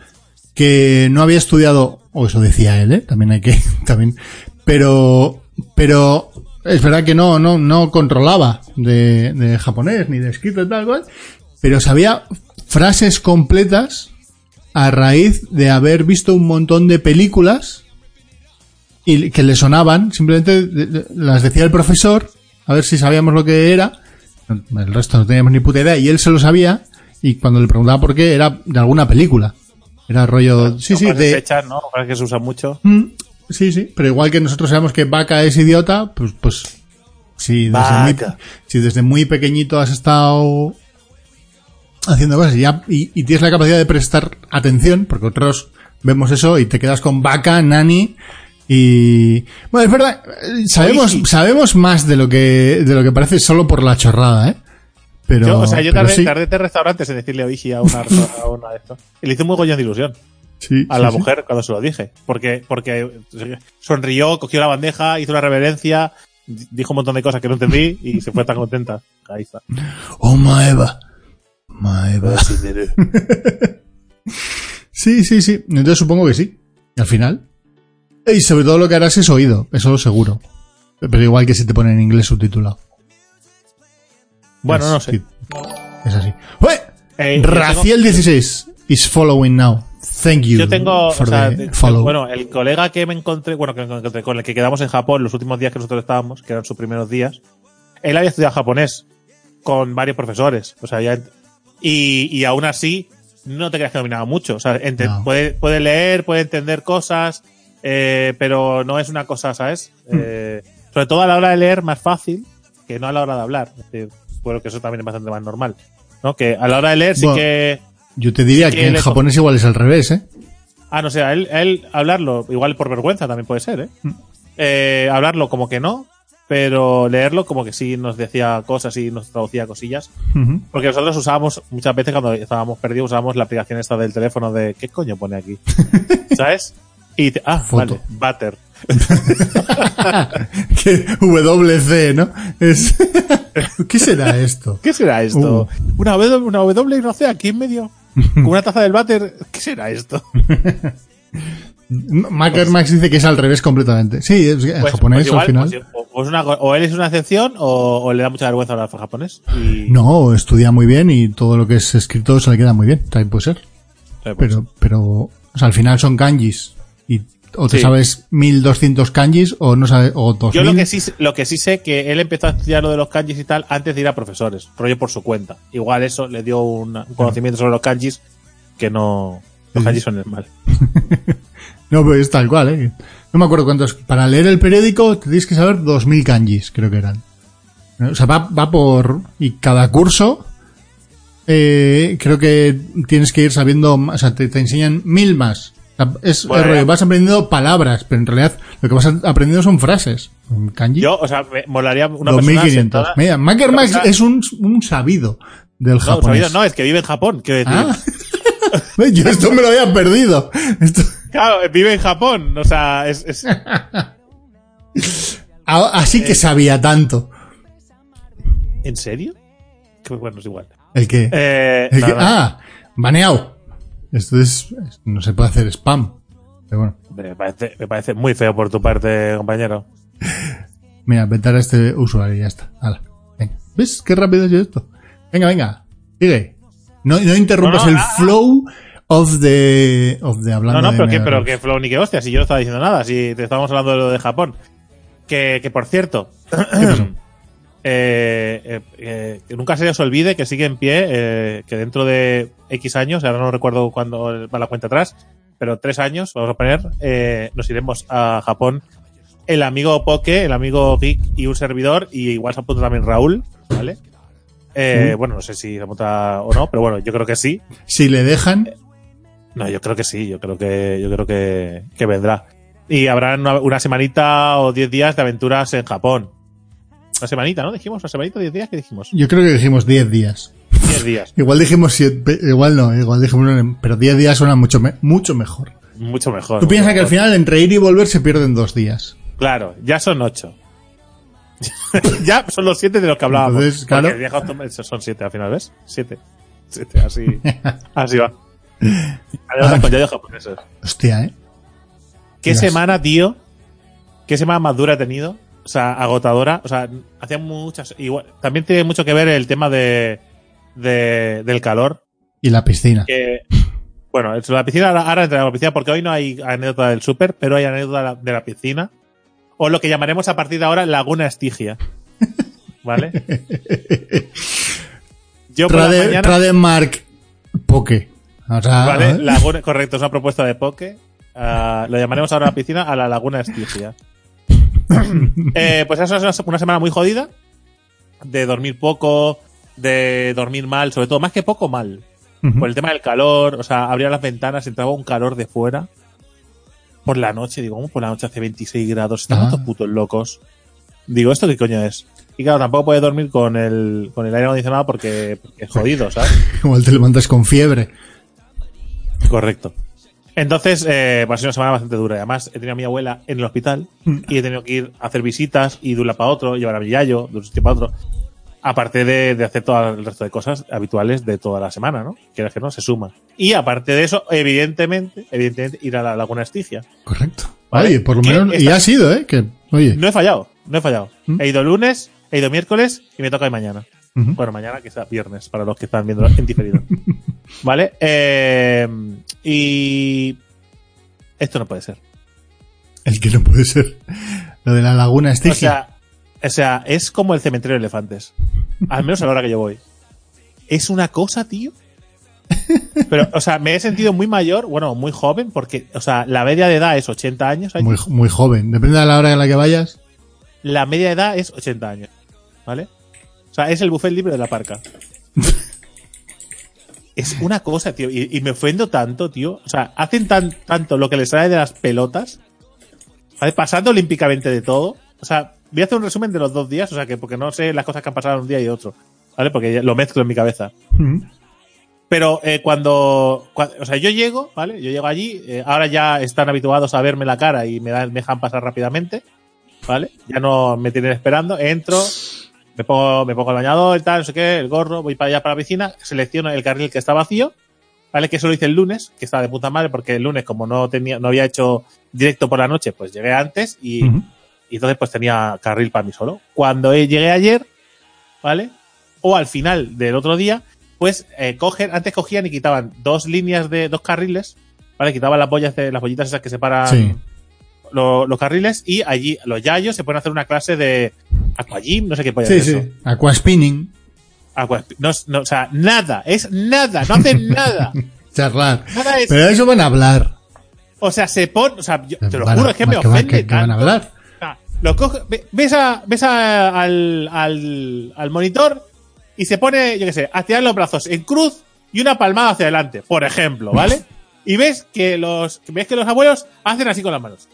que no había estudiado, o eso decía él, ¿eh? también hay que, también, pero, pero es verdad que no, no, no controlaba de, japonés ni de escrito y tal cual, pero sabía frases completas a raíz de haber visto un montón de películas y que le sonaban, simplemente las decía el profesor, a ver si sabíamos lo que era, el resto no teníamos ni puta idea, y él se lo sabía, y cuando le preguntaba por qué, era de alguna película. Era rollo, sí, sí, de, hechas, ¿no? Que se usan mucho. Mm, Sí, sí, pero igual que nosotros sabemos que Vaca es idiota, pues, pues, si desde, muy, Vaca. si desde muy pequeñito has estado haciendo cosas y, ya, y, y tienes la capacidad de prestar atención, porque otros vemos eso y te quedas con Vaca, Nani, y, bueno, es verdad, sabemos, sabemos más de lo que, de lo que parece solo por la chorrada, eh. Pero, yo, o sea, yo tardé, sí, tardé tres restaurantes en decirle a una, a una de estos. Y le hice muy gollón de ilusión sí, a la sí. mujer cuando se lo dije. Porque, porque sonrió, cogió la bandeja, hizo una reverencia, di- dijo un montón de cosas que no entendí y se fue tan contenta. Ahí está. Oh, Maeva. Maeva. Sí, sí, sí. Entonces supongo que sí. Al final. Y sobre todo lo que harás es oído, eso seguro. Pero igual que si te ponen en inglés subtitulado. Bueno, Es- no sé. Es así. ¡Ué! Eh, yo Raciel 16 is following now. Thank you Yo tengo, o for sea, the de- follow. bueno, el colega que me encontré, bueno, que me encontré, con el que quedamos en Japón los últimos días que nosotros estábamos, que eran sus primeros días, él había estudiado japonés con varios profesores, o sea, ya, y, y aún así, no te creas que dominaba mucho, o sea, No. puede, puede leer, puede entender cosas, eh, pero no es una cosa, ¿sabes? Hmm. Eh, sobre todo a la hora de leer, más fácil que no a la hora de hablar. Es decir, bueno, que eso también es bastante más normal, ¿no? Que a la hora de leer sí que, Yo te diría sí que que en le- japonés igual es al revés, ¿eh? Ah, no sé, a él, a él hablarlo, igual por vergüenza también puede ser, ¿eh? Mm. Eh, hablarlo como que no, pero leerlo como que sí nos decía cosas y nos traducía cosillas. Porque nosotros usábamos, muchas veces cuando estábamos perdidos, usábamos la aplicación esta del teléfono de ¿qué coño pone aquí? ¿Sabes? Y te- ah, Foto. vale, Butter. que WC, ¿no? Es... ¿Qué será esto? ¿Qué será esto? Una W, una W, no sé, aquí en medio. Con una taza del Butter. ¿Qué será esto? Macker Max dice que es al revés completamente. Sí, es Pues- japonés pues igual, al final. pues, una- o él es una excepción o, o le da mucha vergüenza hablar japonés. Y, No, estudia muy bien y todo lo que es escrito se le queda muy bien. También puede ser. Eh, pues, Pero, pero, o sea, al final son kanjis. Y o te Sí. sabes 1200 kanjis o no sabes, o 2000. Yo lo que sí lo que sí sé que él empezó a estudiar lo de los kanjis y tal antes de ir a profesores, rollo por su cuenta. Igual eso le dio un, un conocimiento sobre los kanjis que no los kanjis son el mal. No, pero es tal cual, ¿eh? No me acuerdo cuántos. Para leer el periódico te tienes que saber 2000 kanjis, creo que eran. O sea, va, va por. Y cada curso. eh, creo que tienes que ir sabiendo. O sea, te, te enseñan mil más. Es, Bueno, es vas aprendiendo palabras, pero en realidad lo que vas aprendiendo son frases. Un Kanji. Yo, o sea, me molaría una persona 2500. sentada- Mira, Macker una Max persona- es un, un sabido del no, japonés. sabido no, es que vive en Japón, quiero decir. Ah. Yo esto me lo había perdido. Esto- Claro, vive en Japón, o sea, es, es- a- así Eh. que sabía tanto. ¿En serio? Que bueno, es igual. El que. Eh, el ah, baneado. Esto es. No se puede hacer spam. Pero bueno. me, parece, me parece muy feo por tu parte, compañero. Mira, vetar a este usuario y ya está. Hala, venga. ¿Ves qué rápido es esto? Venga, venga. Sigue. No, no interrumpas No, no, el flow of the, of the hablando No, no, de pero que, pero que Flow ni que hostia, si yo no estaba diciendo nada, si te estábamos hablando de lo de Japón. Que, que por cierto, eh, eh, eh, que nunca se os olvide que sigue en pie, eh, que dentro de X años, ahora no recuerdo cuándo va la cuenta atrás, pero tres años, vamos a poner, nos iremos a Japón. El amigo Poke, el amigo Geek y un servidor, y igual se apunta también Raúl, ¿vale? Bueno, no sé si se monta o no, pero bueno, yo creo que sí. Si le dejan, No, yo creo que sí, yo creo que, yo creo que, que vendrá. Y habrá una, una semanita o diez días de aventuras en Japón. Una semanita, ¿no? Dijimos, una semanita o diez días, ¿qué dijimos? yo creo que dijimos 10 días. Diez días. Igual dijimos 7, igual no, igual dijimos pero 10 días suena mucho, me- mucho mejor. Mucho mejor. Tú piensas que al final entre ir y volver se pierden dos días. Claro, ya son ocho. ya son los siete de los que hablábamos. Entonces, claro. Son siete al final, ¿ves? Siete. Siete, así. así va. Anécdotas con yoyos japoneses. Hostia, ¿eh? ¿Qué Dios. semana, tío? ¿Qué semana más dura he tenido? O sea, agotadora. O sea, hacía muchas. Igual, también tiene mucho que ver el tema de, de- del calor. Y la piscina. Que, bueno, en la piscina, ahora, entraremos a la piscina porque hoy no hay anécdota del súper, pero hay anécdota de la, piscina. O lo que llamaremos a partir de ahora Laguna Estigia. ¿Vale? Yo por la Trade, mañana. Trademark Poke. O sea, Vale, ¿eh? Laguna, correcto, es una propuesta de Poke. Ah, lo llamaremos ahora a la piscina a la Laguna Estigia. Eh, pues eso es una, una semana muy jodida. De dormir poco, de dormir mal, sobre todo, más que poco, mal. Por el tema del calor, o sea, abría las ventanas, entraba un calor de fuera. Por la noche, digo, ¿cómo por la noche hace 26 grados? Están Ah. estos putos locos. Digo, ¿esto qué coño es? Y claro, tampoco puedes dormir con el, con el aire acondicionado porque, porque es jodido, ¿sabes? Igual te levantas con fiebre. Correcto. Entonces, eh, ha sido una semana bastante dura. Además, he tenido a mi abuela en el hospital y he tenido que ir a hacer visitas y de un lado para otro, llevar a mi yayo de un sitio para otro. Aparte de, de hacer todo el resto de cosas habituales de toda la semana, ¿no? Quieras que no, se suma. Y aparte de eso, evidentemente, evidentemente, ir a la Laguna Estigia. Correcto. Vale. Oye, por lo ¿Qué menos. Y ha sido, ¿eh? Que, oye. No he fallado, no he fallado. ¿Mm? He ido lunes, he ido miércoles y me toca hoy mañana. Bueno, mañana que sea viernes, para los que están viendo en diferido. ¿Vale? Eh, y esto no puede ser. El que no puede ser. Lo de la laguna O Estigia. sea, o sea, es como el cementerio de elefantes. Al menos a la hora que yo voy. Es una cosa, tío. Pero, o sea, me he sentido muy mayor, bueno, muy joven, porque, o sea, la media de edad es 80 años. muy, muy joven. Depende de la hora en la que vayas. La media de edad es 80 años. ¿Vale? O sea, es el buffet libre de la parca. es una cosa, tío. Y, y me ofendo tanto, tío. O sea, hacen tan, tanto lo que les sale de las pelotas. ¿Vale? Pasando olímpicamente de todo. O sea, voy a hacer un resumen de los dos días. O sea, que porque no sé las cosas que han pasado un día y otro. ¿Vale? Porque lo mezclo en mi cabeza. Pero eh, cuando, cua- O sea, yo llego, ¿vale? Yo llego allí. eh, ahora ya están habituados a verme la cara y me, dan, me dejan pasar rápidamente. ¿Vale? Ya no me tienen esperando. Entro, me pongo, me pongo el bañador tal, no sé qué, el gorro, voy para allá para la piscina, selecciono el carril que está vacío. ¿Vale? Que eso lo hice el lunes, que estaba de puta madre, porque el lunes, como no tenía, no había hecho directo por la noche, pues llegué antes y, y entonces pues tenía carril para mí solo. Cuando llegué ayer, ¿vale? O al final del otro día, pues eh, cogen, antes cogían y quitaban dos líneas de dos carriles, ¿vale? Quitaban las bollas de las bollitas esas que separan Sí. Lo- los carriles y allí los yayos se pueden hacer una clase de aquagym, no sé qué polla Sí, sí. Aquaspinning. Aqua- no, no, o sea, nada, es nada, no hacen nada. Charlar. Nada es, Pero de eso van a hablar. o sea, se pone, o sea, yo- te lo juro, es que me ofende que- que van a hablar. Lo coge- ve- ves a, ves a- al, al, al monitor y se pone, yo qué sé, a tirar los brazos en cruz y una palmada hacia adelante, por ejemplo, ¿vale? Y ves que los, ves que los abuelos hacen así con las manos.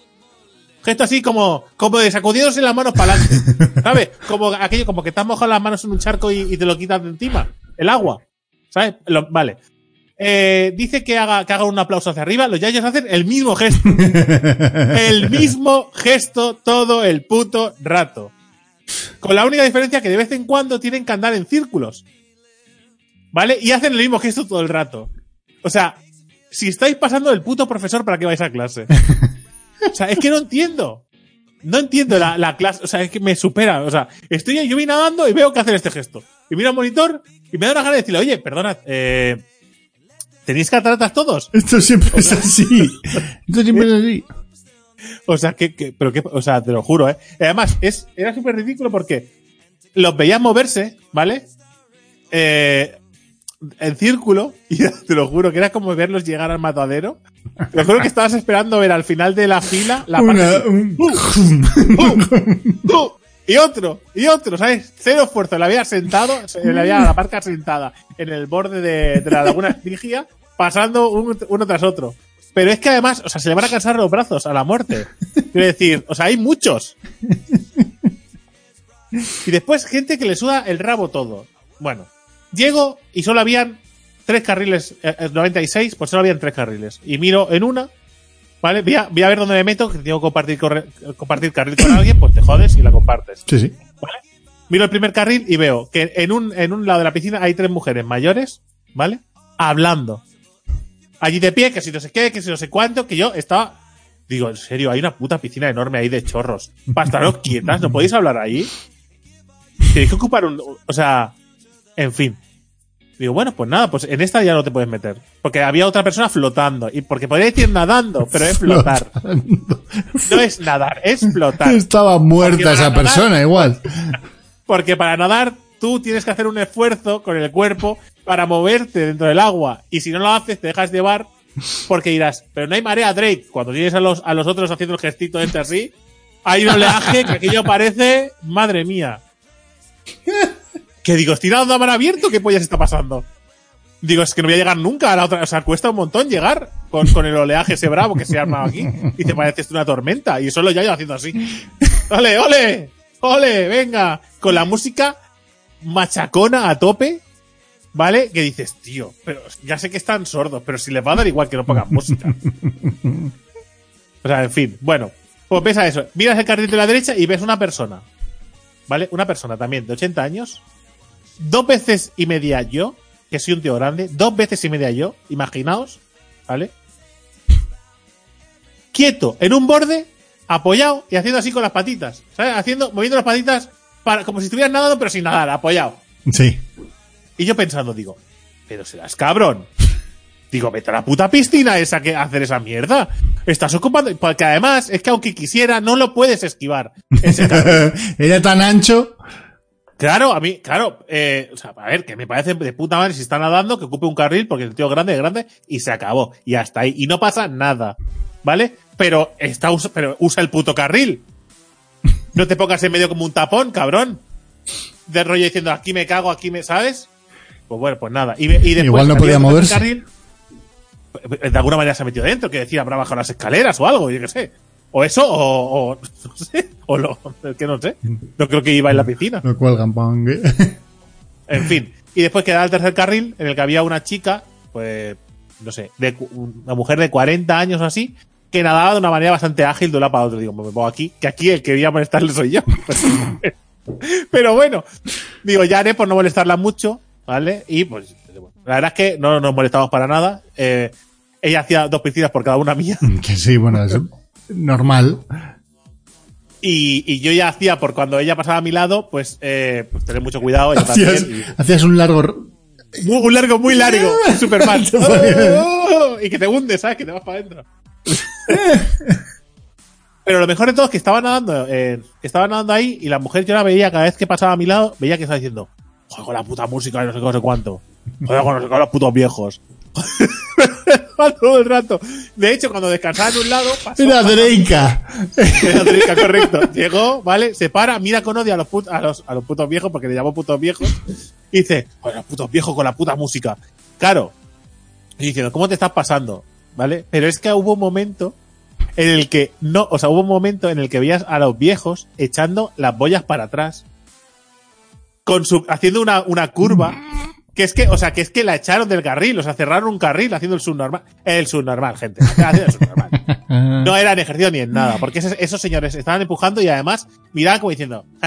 Gesto así como, como de sacudiéndose las manos para adelante. ¿Sabes? Como aquello, como que has mojado las manos en un charco y, y te lo quitas de encima. El agua. ¿Sabes? Lo- vale. Eh, dice que haga, que haga un aplauso hacia arriba. Los yayos hacen el mismo gesto. el mismo gesto todo el puto rato. Con la única diferencia que de vez en cuando tienen que andar en círculos. ¿Vale? Y hacen el mismo gesto todo el rato. O sea, si estáis pasando del puto profesor, ¿para qué vais a clase? O sea, es que no entiendo. No entiendo la, la clase. O sea, es que me supera. O sea, estoy yo voy nadando y veo que hacen este gesto. Y miro al monitor y me da una gana de decirle, oye, perdona, eh, ¿tenéis cataratas todos? Esto siempre es así. Esto siempre es así. O sea, que, que- pero que, o sea, te lo juro, ¿eh? Además, es, era súper ridículo porque los veías moverse, ¿vale? Eh, en círculo, y te lo juro que era como verlos llegar al matadero. Te lo juro que estabas esperando ver al final de la fila la Una, un- ¡uh! ¡uh! y otro, y otro, ¿sabes? Cero esfuerzo. Le había sentado, se- le había la parca sentada en el borde de, de la laguna Estigia, pasando un- uno tras otro. Pero es que además, o sea, se le van a cansar los brazos a la muerte. Quiero decir, o sea, hay muchos. Y después gente que le suda el rabo todo. Bueno, llego y solo habían tres carriles, eh, eh, 96, pues solo habían tres carriles. Y miro en una, ¿vale? Voy a, voy a ver dónde me meto, que tengo que compartir, corre- compartir carril con alguien, pues te jodes y la compartes. Sí, sí. Miro el primer carril y veo que en un, en un lado de la piscina hay tres mujeres mayores, ¿vale? Hablando. Allí de pie, que si no sé qué, que si no sé cuánto, que yo estaba. Digo, en serio, hay una puta piscina enorme ahí de chorros. Para estaros quietas, ¿no podéis hablar ahí? Tenéis que ocupar un. O sea, en fin. Digo, bueno, pues nada, pues en esta ya no te puedes meter. Porque había otra persona flotando. Y porque podría decir nadando, pero es flotar. No es nadar, es flotar. Estaba muerta esa nadar- persona, igual. Porque para nadar tú tienes que hacer un esfuerzo con el cuerpo para moverte dentro del agua. Y si no lo haces, te dejas llevar porque dirás, pero no hay marea, Drake. Cuando tienes a los, a los otros haciendo el gestito este así, hay un oleaje que aquello parece, madre mía. Que digo, ¿estoy nadando a mar abierto? ¿Qué pollas está pasando? Digo, es que no voy a llegar nunca a la otra. O sea, cuesta un montón llegar con, el oleaje ese bravo que se ha armado aquí. Y te parece una tormenta. Y solo ya yo haciendo así. ¡Ole, ole! ¡Ole! Venga. Con la música machacona a tope. ¿Vale? Que dices, tío, pero ya sé que están sordos, pero si les va a dar igual que no pongan música. O sea, en fin. Bueno, pues ves a eso. Miras el carril de la derecha y ves una persona. ¿Vale? Una persona también de 80 años. Dos veces y media yo, que soy un tío grande. Dos veces y media yo, imaginaos. ¿Vale? Quieto, en un borde, apoyado y haciendo así con las patitas. ¿Sabes? Haciendo, moviendo las patitas para, como si estuvieras nadando, pero sin nadar, apoyado. Sí. Y yo pensando, digo, pero serás cabrón. Digo, vete a la puta piscina esa que hacer esa mierda. Estás ocupando. Porque además, es que aunque quisiera, no lo puedes esquivar. Ese. Era tan ancho. Claro, a mí, claro, eh, o sea, a ver, que me parece de puta madre si está nadando, que ocupe un carril, porque el tío grande es grande, y se acabó. Y hasta ahí. Y no pasa nada. ¿Vale? Pero está, pero usa el puto carril. No te pongas en medio como un tapón, cabrón. De rollo diciendo, aquí me cago, aquí me, ¿sabes? Pues bueno, pues nada. Y, y después, Igual no podía moverse. carril, de alguna manera se ha metido dentro, que decía, habrá bajado las escaleras o algo, yo qué sé. O eso, o, o no sé, o lo, es que no sé. No creo que iba en la piscina. Lo cuelgan, pong. En fin. Y después quedaba el tercer carril, en el que había una chica, pues, no sé, de, una mujer de 40 años o así, que nadaba de una manera bastante ágil de un lado para otro. Digo, me pongo aquí, que aquí el que iba a molestarle soy yo. Pero bueno, digo, ya haré por no molestarla mucho, ¿vale? Y pues, la verdad es que no nos molestamos para nada. Eh, ella hacía dos piscinas por cada una mía. que sí, bueno, es normal. Y, y yo ya hacía, por cuando ella pasaba a mi lado, pues, eh, pues tener mucho cuidado. Yo Hacías, también, y- hacías un largo. Muy, un largo, muy largo. Superman. Oh, y que te hundes, ¿sabes? Que te vas para adentro. Pero lo mejor de todo es que estaba nadando, eh, que estaba nadando ahí y la mujer yo la veía cada vez que pasaba a mi lado, veía que estaba diciendo, joder, con la puta música y no sé qué, no sé cuánto. Joder, con los putos viejos. Todo el rato. De hecho, cuando descansaba en un lado, pasó, Era Dreica. era Drica, correcto. Llegó, ¿vale? Se para, mira con odio a los, put- a los, a los putos viejos, porque le llamó putos viejos, y dice, joder, los putos viejos con la puta música. Claro. Y diciendo, ¿cómo te estás pasando? ¿Vale? Pero es que hubo un momento en el que no, o sea, hubo un momento en el que veías a los viejos echando las boyas para atrás. Con su, haciendo una, una curva. Que es que, o sea, que es que la echaron del carril, o sea, cerraron un carril haciendo el subnormal. El subnormal, gente. Haciendo el subnormal. No era en ejercicio ni en nada, porque esos, esos señores estaban empujando y además miraban como diciendo,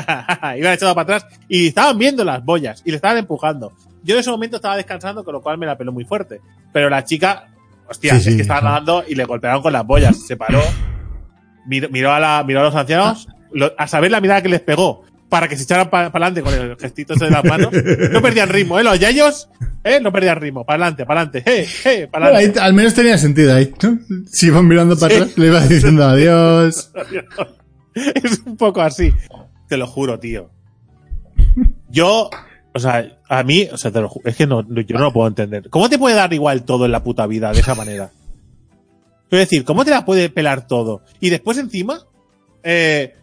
iban echado para atrás y estaban viendo las boyas y le estaban empujando. Yo en ese momento estaba descansando, con lo cual me la peló muy fuerte. Pero la chica, hostia, Sí, es sí, que estaba nadando y le golpearon con las boyas. Se paró, miró, miró a, la, miró a los ancianos, lo- a saber la mirada que les pegó para que se echaran para adelante con el gestito ese de las manos. No perdían ritmo, ¿eh? Los yayos, ¿eh? No perdían ritmo. Para adelante, para adelante, ¡eh! ¡eh! Para Bueno, al menos tenía sentido ahí. ¿no? Si iban mirando para Sí. atrás, le ibas diciendo adiós. es un poco así. Te lo juro, tío. Yo, o sea, a mí, o sea, te lo ju- es que no, no- yo no lo puedo entender. ¿Cómo te puede dar igual todo en la puta vida de esa manera? Quiero decir, ¿cómo te la puede pelar todo? Y después encima, eh,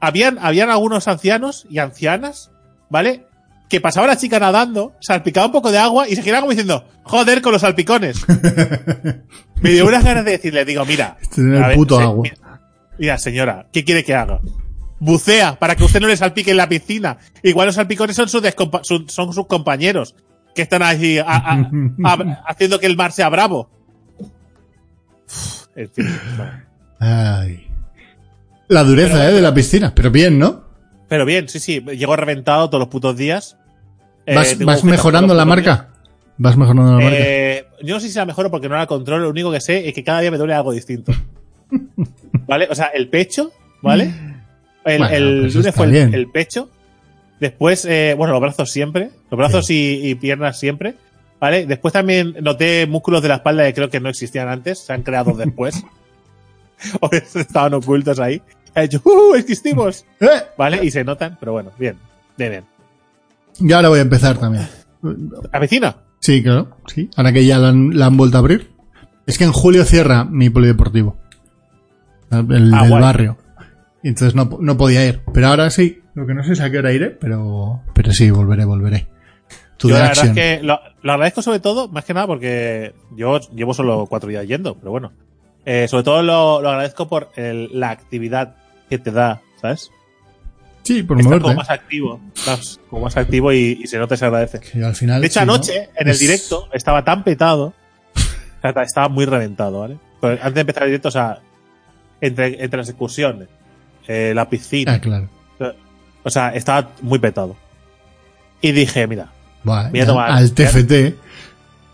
habían, habían algunos ancianos y ancianas, ¿vale? Que pasaba la chica nadando, salpicaba un poco de agua y se giraba como diciendo, joder con los salpicones. Me dio unas ganas de decirle, digo, mira. Este es el ver, puto se- agua. Mira, mira, señora, ¿qué quiere que haga? Bucea para que usted no le salpique en la piscina. Igual los salpicones son sus, su- son sus compañeros que están allí a- a- a- haciendo que el mar sea bravo. En fin, bueno. Ay. La dureza, Pero- eh, de la piscina. Pero bien, ¿no? Pero bien, sí, sí, llego reventado todos los putos días. Eh, ¿Vas, mejorando la marca? ¿Vas mejorando la marca? Eh, yo no sé si la mejoro porque no la controlo, lo único que sé es que cada día me duele algo distinto. ¿Vale? O sea, el pecho, ¿vale? El, Bueno, el pues lunes fue el, pecho. Después, eh, bueno, los brazos siempre. Los brazos y, y piernas siempre. ¿Vale? Después también noté músculos de la espalda que creo que no existían antes. Se han creado después. o estaban ocultos ahí. He hecho, ¡uh! ¡Existimos! ¡Eh! ¿Vale? Y se notan, pero bueno, bien. Bien, bien. Y ahora voy a empezar también. ¿Avecina? Sí, claro. Sí. Ahora que ya la han, la han vuelto a abrir. Es que en julio cierra mi polideportivo. El Ah, barrio. Y entonces no, no podía ir. Pero ahora sí. Lo que no sé es a qué hora iré, pero, pero sí, volveré, volveré. Yo la verdad es que lo, lo agradezco sobre todo, más que nada porque yo llevo solo cuatro días yendo, pero bueno. Eh, sobre todo lo, lo agradezco por el- la actividad que te da, ¿sabes? Sí, por Estás como más activo, estás como más activo y, y se nota y se agradece. Que al final, De hecho, sí, ¿no? anoche, en el directo, estaba tan petado, o sea, estaba muy reventado, ¿vale? Pero antes de empezar el directo, o sea, entre, entre las excursiones, eh, la piscina, Ah, claro. o sea, estaba muy petado. Y dije, mira, Buah, Voy a tomar- al TFT,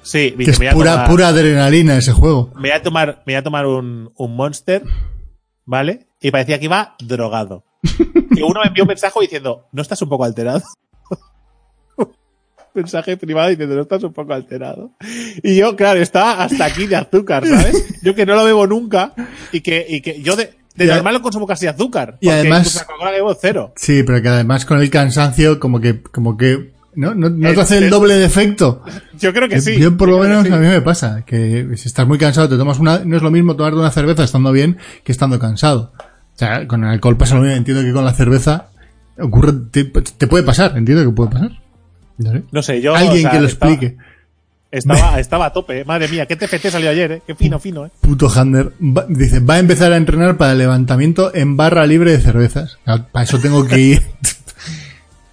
sí, que dije, es me voy a pura, tomar- pura adrenalina ese juego. me voy a tomar, me voy a tomar un, un monster, ¿vale? Y parecía que iba drogado. Y uno me envió un mensaje diciendo, ¿no estás un poco alterado? mensaje privado diciendo, ¿no estás un poco alterado? Y yo, claro, estaba hasta aquí de azúcar, ¿sabes? Yo que no lo bebo nunca y que, y que yo de, de normal no consumo casi azúcar. y porque además- Coca-Cola bebo cero. Sí, pero que además con el cansancio, como que, como que, ¿no? ¿No, no El- te hace el el- doble de efecto? Yo creo que sí. Yo por lo menos sí. a mí me pasa, que si estás muy cansado te tomas una, no es lo mismo tomarte una cerveza estando bien que estando cansado. O sea, con el alcohol pasa lo mismo, entiendo que con la cerveza ocurre, te, te puede pasar, entiendo que puede pasar. No sé. No sé, yo. Alguien o sea, que lo estaba- explique. Estaba, estaba a tope, eh. madre mía, qué TFT salió ayer, eh. Qué fino, fino, eh. Puto Hander. Va- dice, va a empezar a entrenar para el levantamiento en barra libre de cervezas. Para eso tengo que ir.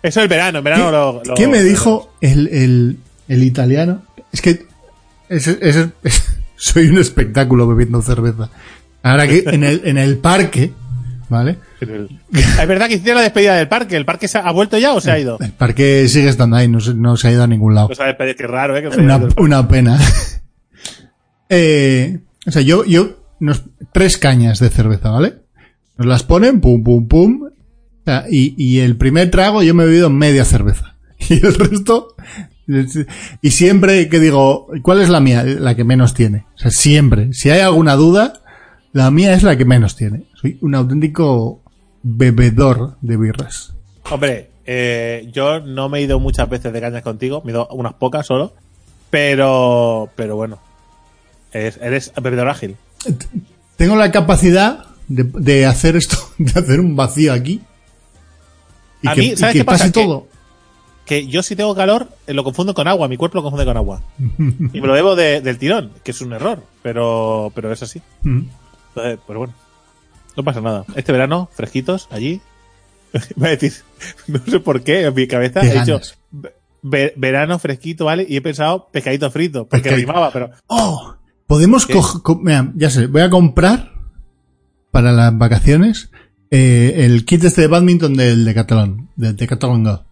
Eso es el verano, verano lo, lo- ¿Qué me dijo el, el, el italiano? Es que es- es- es- soy un espectáculo bebiendo cerveza. Ahora que en el, en el parque, ¿vale? Es verdad que hiciste la despedida del parque. ¿El parque se ha, ha vuelto ya o se ha ido? El parque sigue estando ahí, no se, no se ha ido a ningún lado. No qué raro, ¿eh? Que una pena. eh, o sea, yo, yo, nos, tres cañas de cerveza, ¿vale? Nos las ponen, pum, pum, pum. O sea, y, y el primer trago yo me he bebido media cerveza. Y el resto, y siempre que digo, ¿cuál es la mía? La que menos tiene. O sea, siempre. Si hay alguna duda, la mía es la que menos tiene. Soy un auténtico bebedor de birras. Hombre, eh, yo no me he ido muchas veces de cañas contigo. Me he ido unas pocas solo. Pero, pero bueno. Eres, eres bebedor ágil. Tengo la capacidad de, de hacer esto, de hacer un vacío aquí. Y A que, mí, y ¿sabes que qué pasa? pase Que- todo. Que yo si tengo calor, eh, lo confundo con agua. Mi cuerpo lo confunde con agua. Y me lo bebo de- del tirón, que es un error. Pero, pero es así. Mm. Entonces, pues bueno. No pasa nada. Este verano, fresquitos, allí. Voy a decir, no sé por qué, en mi cabeza he dicho verano fresquito, ¿vale? Y he pensado pescadito frito, porque Pescadito. rimaba, pero Oh, podemos coger, ya sé, voy a comprar para las vacaciones eh, el kit este de badminton del Decathlon, del Decathlon Go.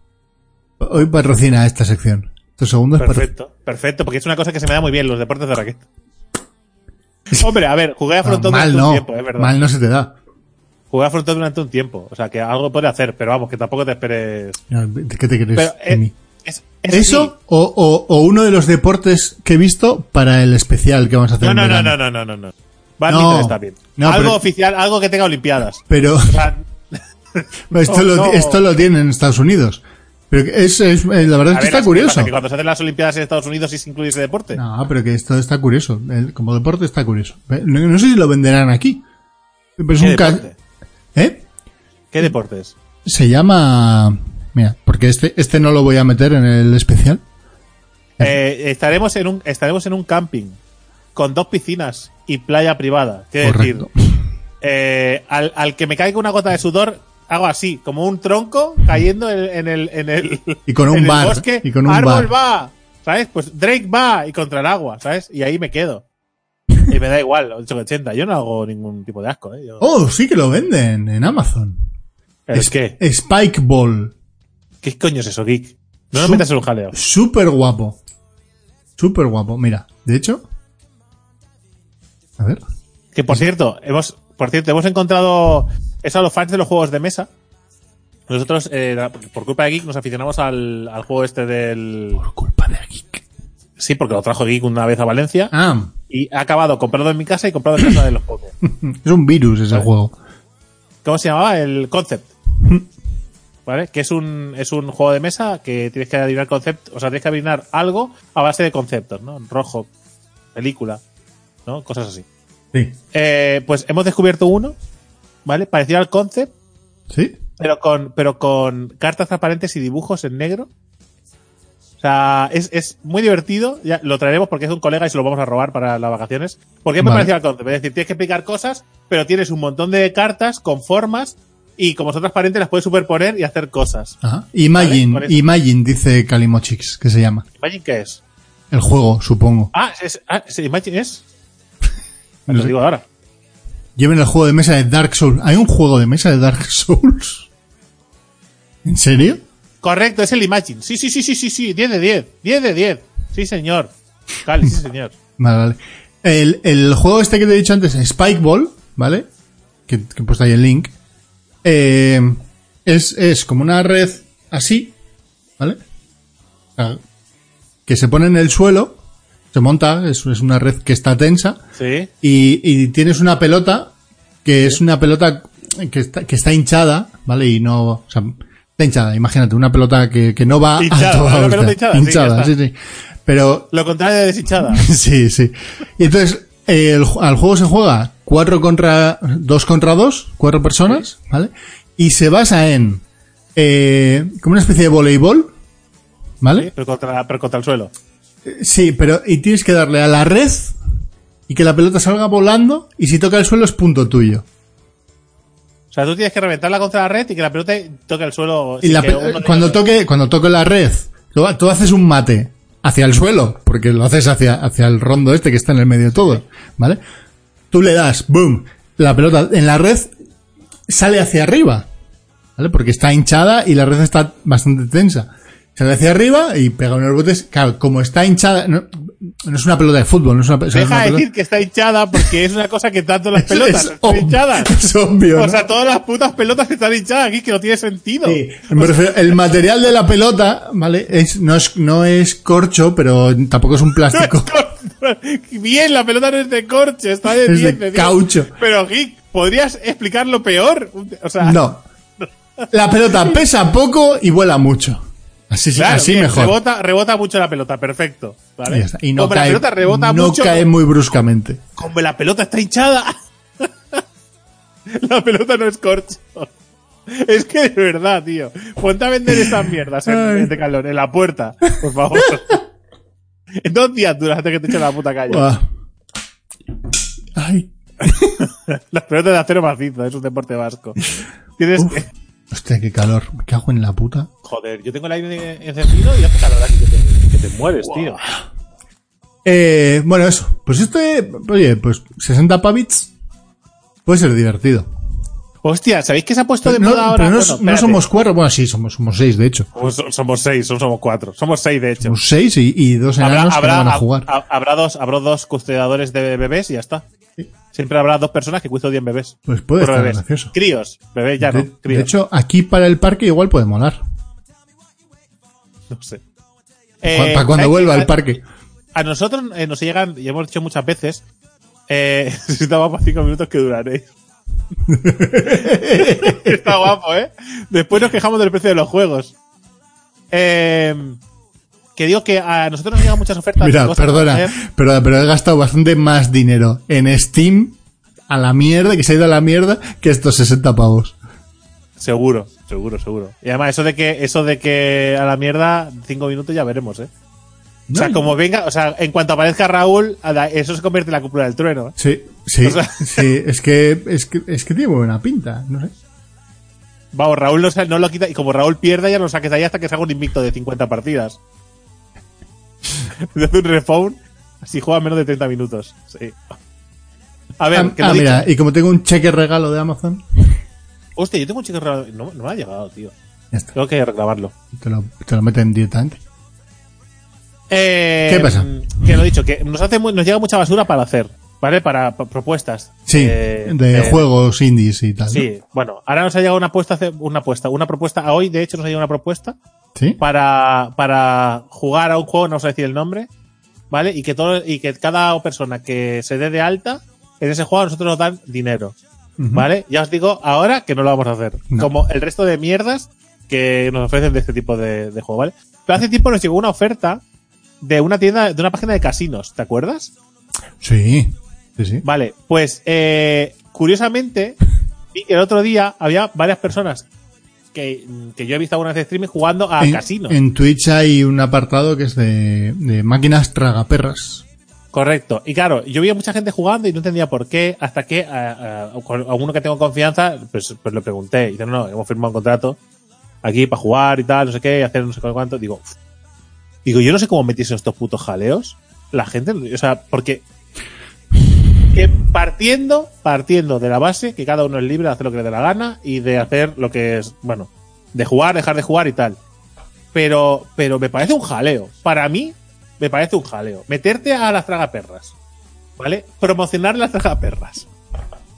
Hoy patrocina esta sección. Estos segundos perfecto, perfecto, porque es una cosa que se me da muy bien, los deportes de raqueta. Hombre, a ver, jugué a No, frontón durante un tiempo, es verdad. mal no se te da. Jugué a frontón durante un tiempo, o sea que algo puede hacer, pero vamos, que tampoco te esperes. ¿Qué te crees Pero, de eh, mí? es- es así. Eso o, o, o uno de los deportes que he visto para el especial que vamos a hacer No, no, no, no, no, no, no, no. Algo pero- oficial, algo que tenga olimpiadas. Pero O sea, esto, No, lo, esto lo tienen en Estados Unidos. Pero es, es- eh, la verdad es que ver, está ¿qué curioso. pasa? Que cuando se hacen las olimpiadas en Estados Unidos sí se incluye ese deporte. No, pero que esto está curioso. Como deporte está curioso. No, no sé si lo venderán aquí. Pero es ¿Qué un deporte? ¿Eh? ¿Qué deportes? Se llama... Mira, porque este, este no lo voy a meter en el especial. Eh, estaremos, en un, estaremos en un camping con dos piscinas y playa privada. Quiero decir, eh, al, al que me caiga una gota de sudor, hago así, como un tronco cayendo en, en el, en el, Y con un en el bar, bosque. y con un Árbol bar. va, ¿sabes? Pues Drake va y contra el agua, ¿sabes? Y ahí me quedo. Y me da igual, 880. Yo no hago ningún tipo de asco, ¿eh? Yo- Oh, sí que lo venden en Amazon. ¿Es que Spike Ball. ¿Qué coño es eso, Geek? No Su- metas en un jaleo. Súper guapo. Súper guapo. Mira, de hecho... A ver. Que por cierto, hemos, por cierto, hemos encontrado eso a los fans de los juegos de mesa. Nosotros, eh, por culpa de Geek, nos aficionamos al, al juego este del. Por culpa de Geek. Sí, porque lo trajo Geek una vez a Valencia. Ah, Y ha acabado comprado en mi casa y comprado en casa de los pocos. es un virus ese Vale. juego. ¿Cómo se llamaba? El Concept. ¿Vale? Que es un, es un juego de mesa que tienes que adivinar concepto, o sea, tienes que adivinar algo a base de conceptos, ¿no? Rojo, película, ¿no? Cosas así. Sí. Eh, pues hemos descubierto uno, ¿vale? Parecido al Concept, ¿Sí? pero con, pero con cartas transparentes y dibujos en negro. O sea, es, es muy divertido. Ya lo traeremos porque es un colega y se lo vamos a robar para las vacaciones. Porque es muy Vale. parecido al concept. Es decir, tienes que explicar cosas, pero tienes un montón de cartas con formas y como son transparentes las puedes superponer y hacer cosas. Ajá. Imagine, Vale. Imagine, dice Kalimochix, que se llama. Imagine qué es. El juego, supongo. Ah, es, ah, ¿es Imagine es. No Lo digo ahora. Lleven el juego de mesa de Dark Souls. ¿Hay un juego de mesa de Dark Souls? ¿En serio? Correcto, es el Imagine. Sí, sí, sí, sí, sí, sí. 10 de 10. 10 de 10. Sí, señor. Cali, sí, señor. Vale, vale. El, el juego este que te he dicho antes, Spike Ball, ¿vale? Que, que he puesto ahí el link. Eh, es, es como una red así, ¿vale? Que se pone en el suelo, se monta, es, es una red que está tensa, Sí. y, y tienes una pelota que es una pelota que está, que está hinchada, ¿vale? Y no, o sea, está hinchada, imagínate, una pelota que, que no va Hinchada, a toda una pelota velocidad. hinchada, sí, sí. Pero Lo contrario de deshinchada. Sí, sí. Y entonces, eh, el al juego se juega cuatro contra, dos contra dos, cuatro personas, ¿vale? Y se basa en, eh, como una especie de voleibol, Sí, ¿vale? pero, contra, pero contra el suelo. Sí, pero, y tienes que darle a la red y que la pelota salga volando y si toca el suelo es punto tuyo. O sea, tú tienes que reventarla contra la red y que la pelota toque el suelo. Y la cuando toque, cuando toque la red, tú haces un mate hacia el suelo, porque lo haces hacia, hacia el rondo este que está en el medio de todo, ¿vale? Tú le das, boom, la pelota en la red sale hacia arriba, ¿vale? Porque está hinchada y la red está bastante tensa. Sale hacia arriba y pega unos botes. Claro, como está hinchada, no, no es una pelota de fútbol, no es una, es Deja una de decir que está hinchada porque es una cosa que tanto las pelotas es están hinchadas. es obvio, O sea, todas las putas pelotas están hinchadas aquí, que no tiene sentido. Sí, me refiero- el material de la pelota, ¿vale? Es, no, es, no es corcho, pero tampoco es un No es plástico. Bien, la pelota no es de corche, está de Es 10 de 10. caucho. Pero, Geek, ¿podrías explicarlo peor? O sea, No. La pelota pesa poco y vuela mucho. Así, claro, así bien, mejor. Rebota, rebota mucho la pelota, perfecto. ¿vale? Y no cae, la pelota rebota no mucho, cae muy bruscamente. como la pelota está hinchada. la pelota no es corcho. Es que de verdad, tío. Ponte a vender estas mierdas en, en Decathlon, en la puerta, por favor. en dos días duras antes que te echen la puta calle. Ay, Las pelotas de acero macizo, es un deporte vasco. Tienes Uf. que... hostia, qué calor. Me cago en la puta. Joder, yo tengo el aire encendido y hace calor aquí que te, que te mueres, tío. Eh, bueno, eso. Pues este, oye, pues 60 pavits puede ser divertido. Hostia, ¿sabéis que se ha puesto de No, moda ahora? pero no, Bueno, no espérate. somos cuatro, bueno, sí, somos, somos seis, de hecho. Pues so- somos seis, no somos cuatro. Somos seis, de hecho. Somos seis y, y dos Habrá, enanos que no habrá, van a jugar. ha- habrá dos, habrá dos custodiadores de bebés y ya está. Siempre habrá dos personas que custodian bebés. Pues puede estar bebés. gracioso. Críos. Bebés ya de, no. Críos. de hecho, aquí para el parque igual puede molar. no sé. Cu- Eh, para cuando ¿sabes vuelva al parque. A nosotros eh, nos llegan, y hemos dicho muchas veces, eh, si está guapo cinco minutos que duraréis. está guapo, ¿eh? Después nos quejamos del precio de los juegos. Eh, que digo que a nosotros nos llegan muchas ofertas. Mira, perdona, hacer. pero, pero he gastado bastante más dinero en Steam a la mierda, que se ha ido a la mierda, que estos 60 pavos. Seguro, seguro, seguro. Y además, eso de que, eso de que a la mierda, cinco minutos ya veremos, ¿eh? o sea, No, como venga, o sea, en cuanto aparezca Raúl, eso se convierte en la cúpula del trueno. ¿eh? Sí, sí, O sea- sí, es que, es que, es que tiene muy buena pinta, no sé. Vamos, Raúl no, no lo quita, y como Raúl pierde, ya no lo saques de ahí hasta que se haga un invicto de 50 partidas. Le hace un rephone, así juega menos de 30 minutos. Sí. A ver, Ah, que ah, mira, y como tengo un cheque regalo de Amazon, Hostia, yo tengo un chico raro. No, no me ha llegado, tío. ya está, Tengo que reclamarlo. te lo, te lo meten directamente. Eh, ¿Qué pasa? Que lo dicho, que nos hace nos llega mucha basura para hacer, ¿vale? Para, pa- propuestas. Sí, Eh, de eh, juegos indies y tal. ¿no? Sí, bueno, ahora nos ha llegado una apuesta, una apuesta, una propuesta, a hoy de hecho nos ha llegado una propuesta ¿Sí? para, para jugar a un juego, no sé decir el nombre, ¿vale? Y que todo, y que cada persona que se dé de alta en ese juego a nosotros nos dan dinero. ¿vale? Ya os digo ahora que no lo vamos a hacer. No. Como el resto de mierdas que nos ofrecen de este tipo de, de juego, ¿vale? Pero hace tiempo nos llegó una oferta de una tienda, de una página de casinos, ¿te acuerdas? Sí, sí, sí. Vale, pues eh, curiosamente vi que el otro día había varias personas que, que yo he visto algunas de streaming jugando a en, casinos. en Twitch hay un apartado que es de, de máquinas tragaperras. Correcto. Y claro, yo veía mucha gente jugando y no entendía por qué, hasta que a, a- con- a uno que tengo confianza, pues, pues le pregunté. Y dice, no, no, hemos firmado un contrato aquí para jugar y tal, no sé qué, y hacer no sé cuánto. Digo, digo, yo no sé cómo metieron estos putos jaleos. La gente, o sea, porque que partiendo, partiendo de la base, que cada uno es libre de hacer lo que le dé la gana y de hacer lo que es, bueno, de jugar, dejar de jugar y tal. Pero, pero me parece un jaleo. Para mí, me parece un jaleo. Meterte a las tragaperras. ¿Vale? Promocionar las tragaperras.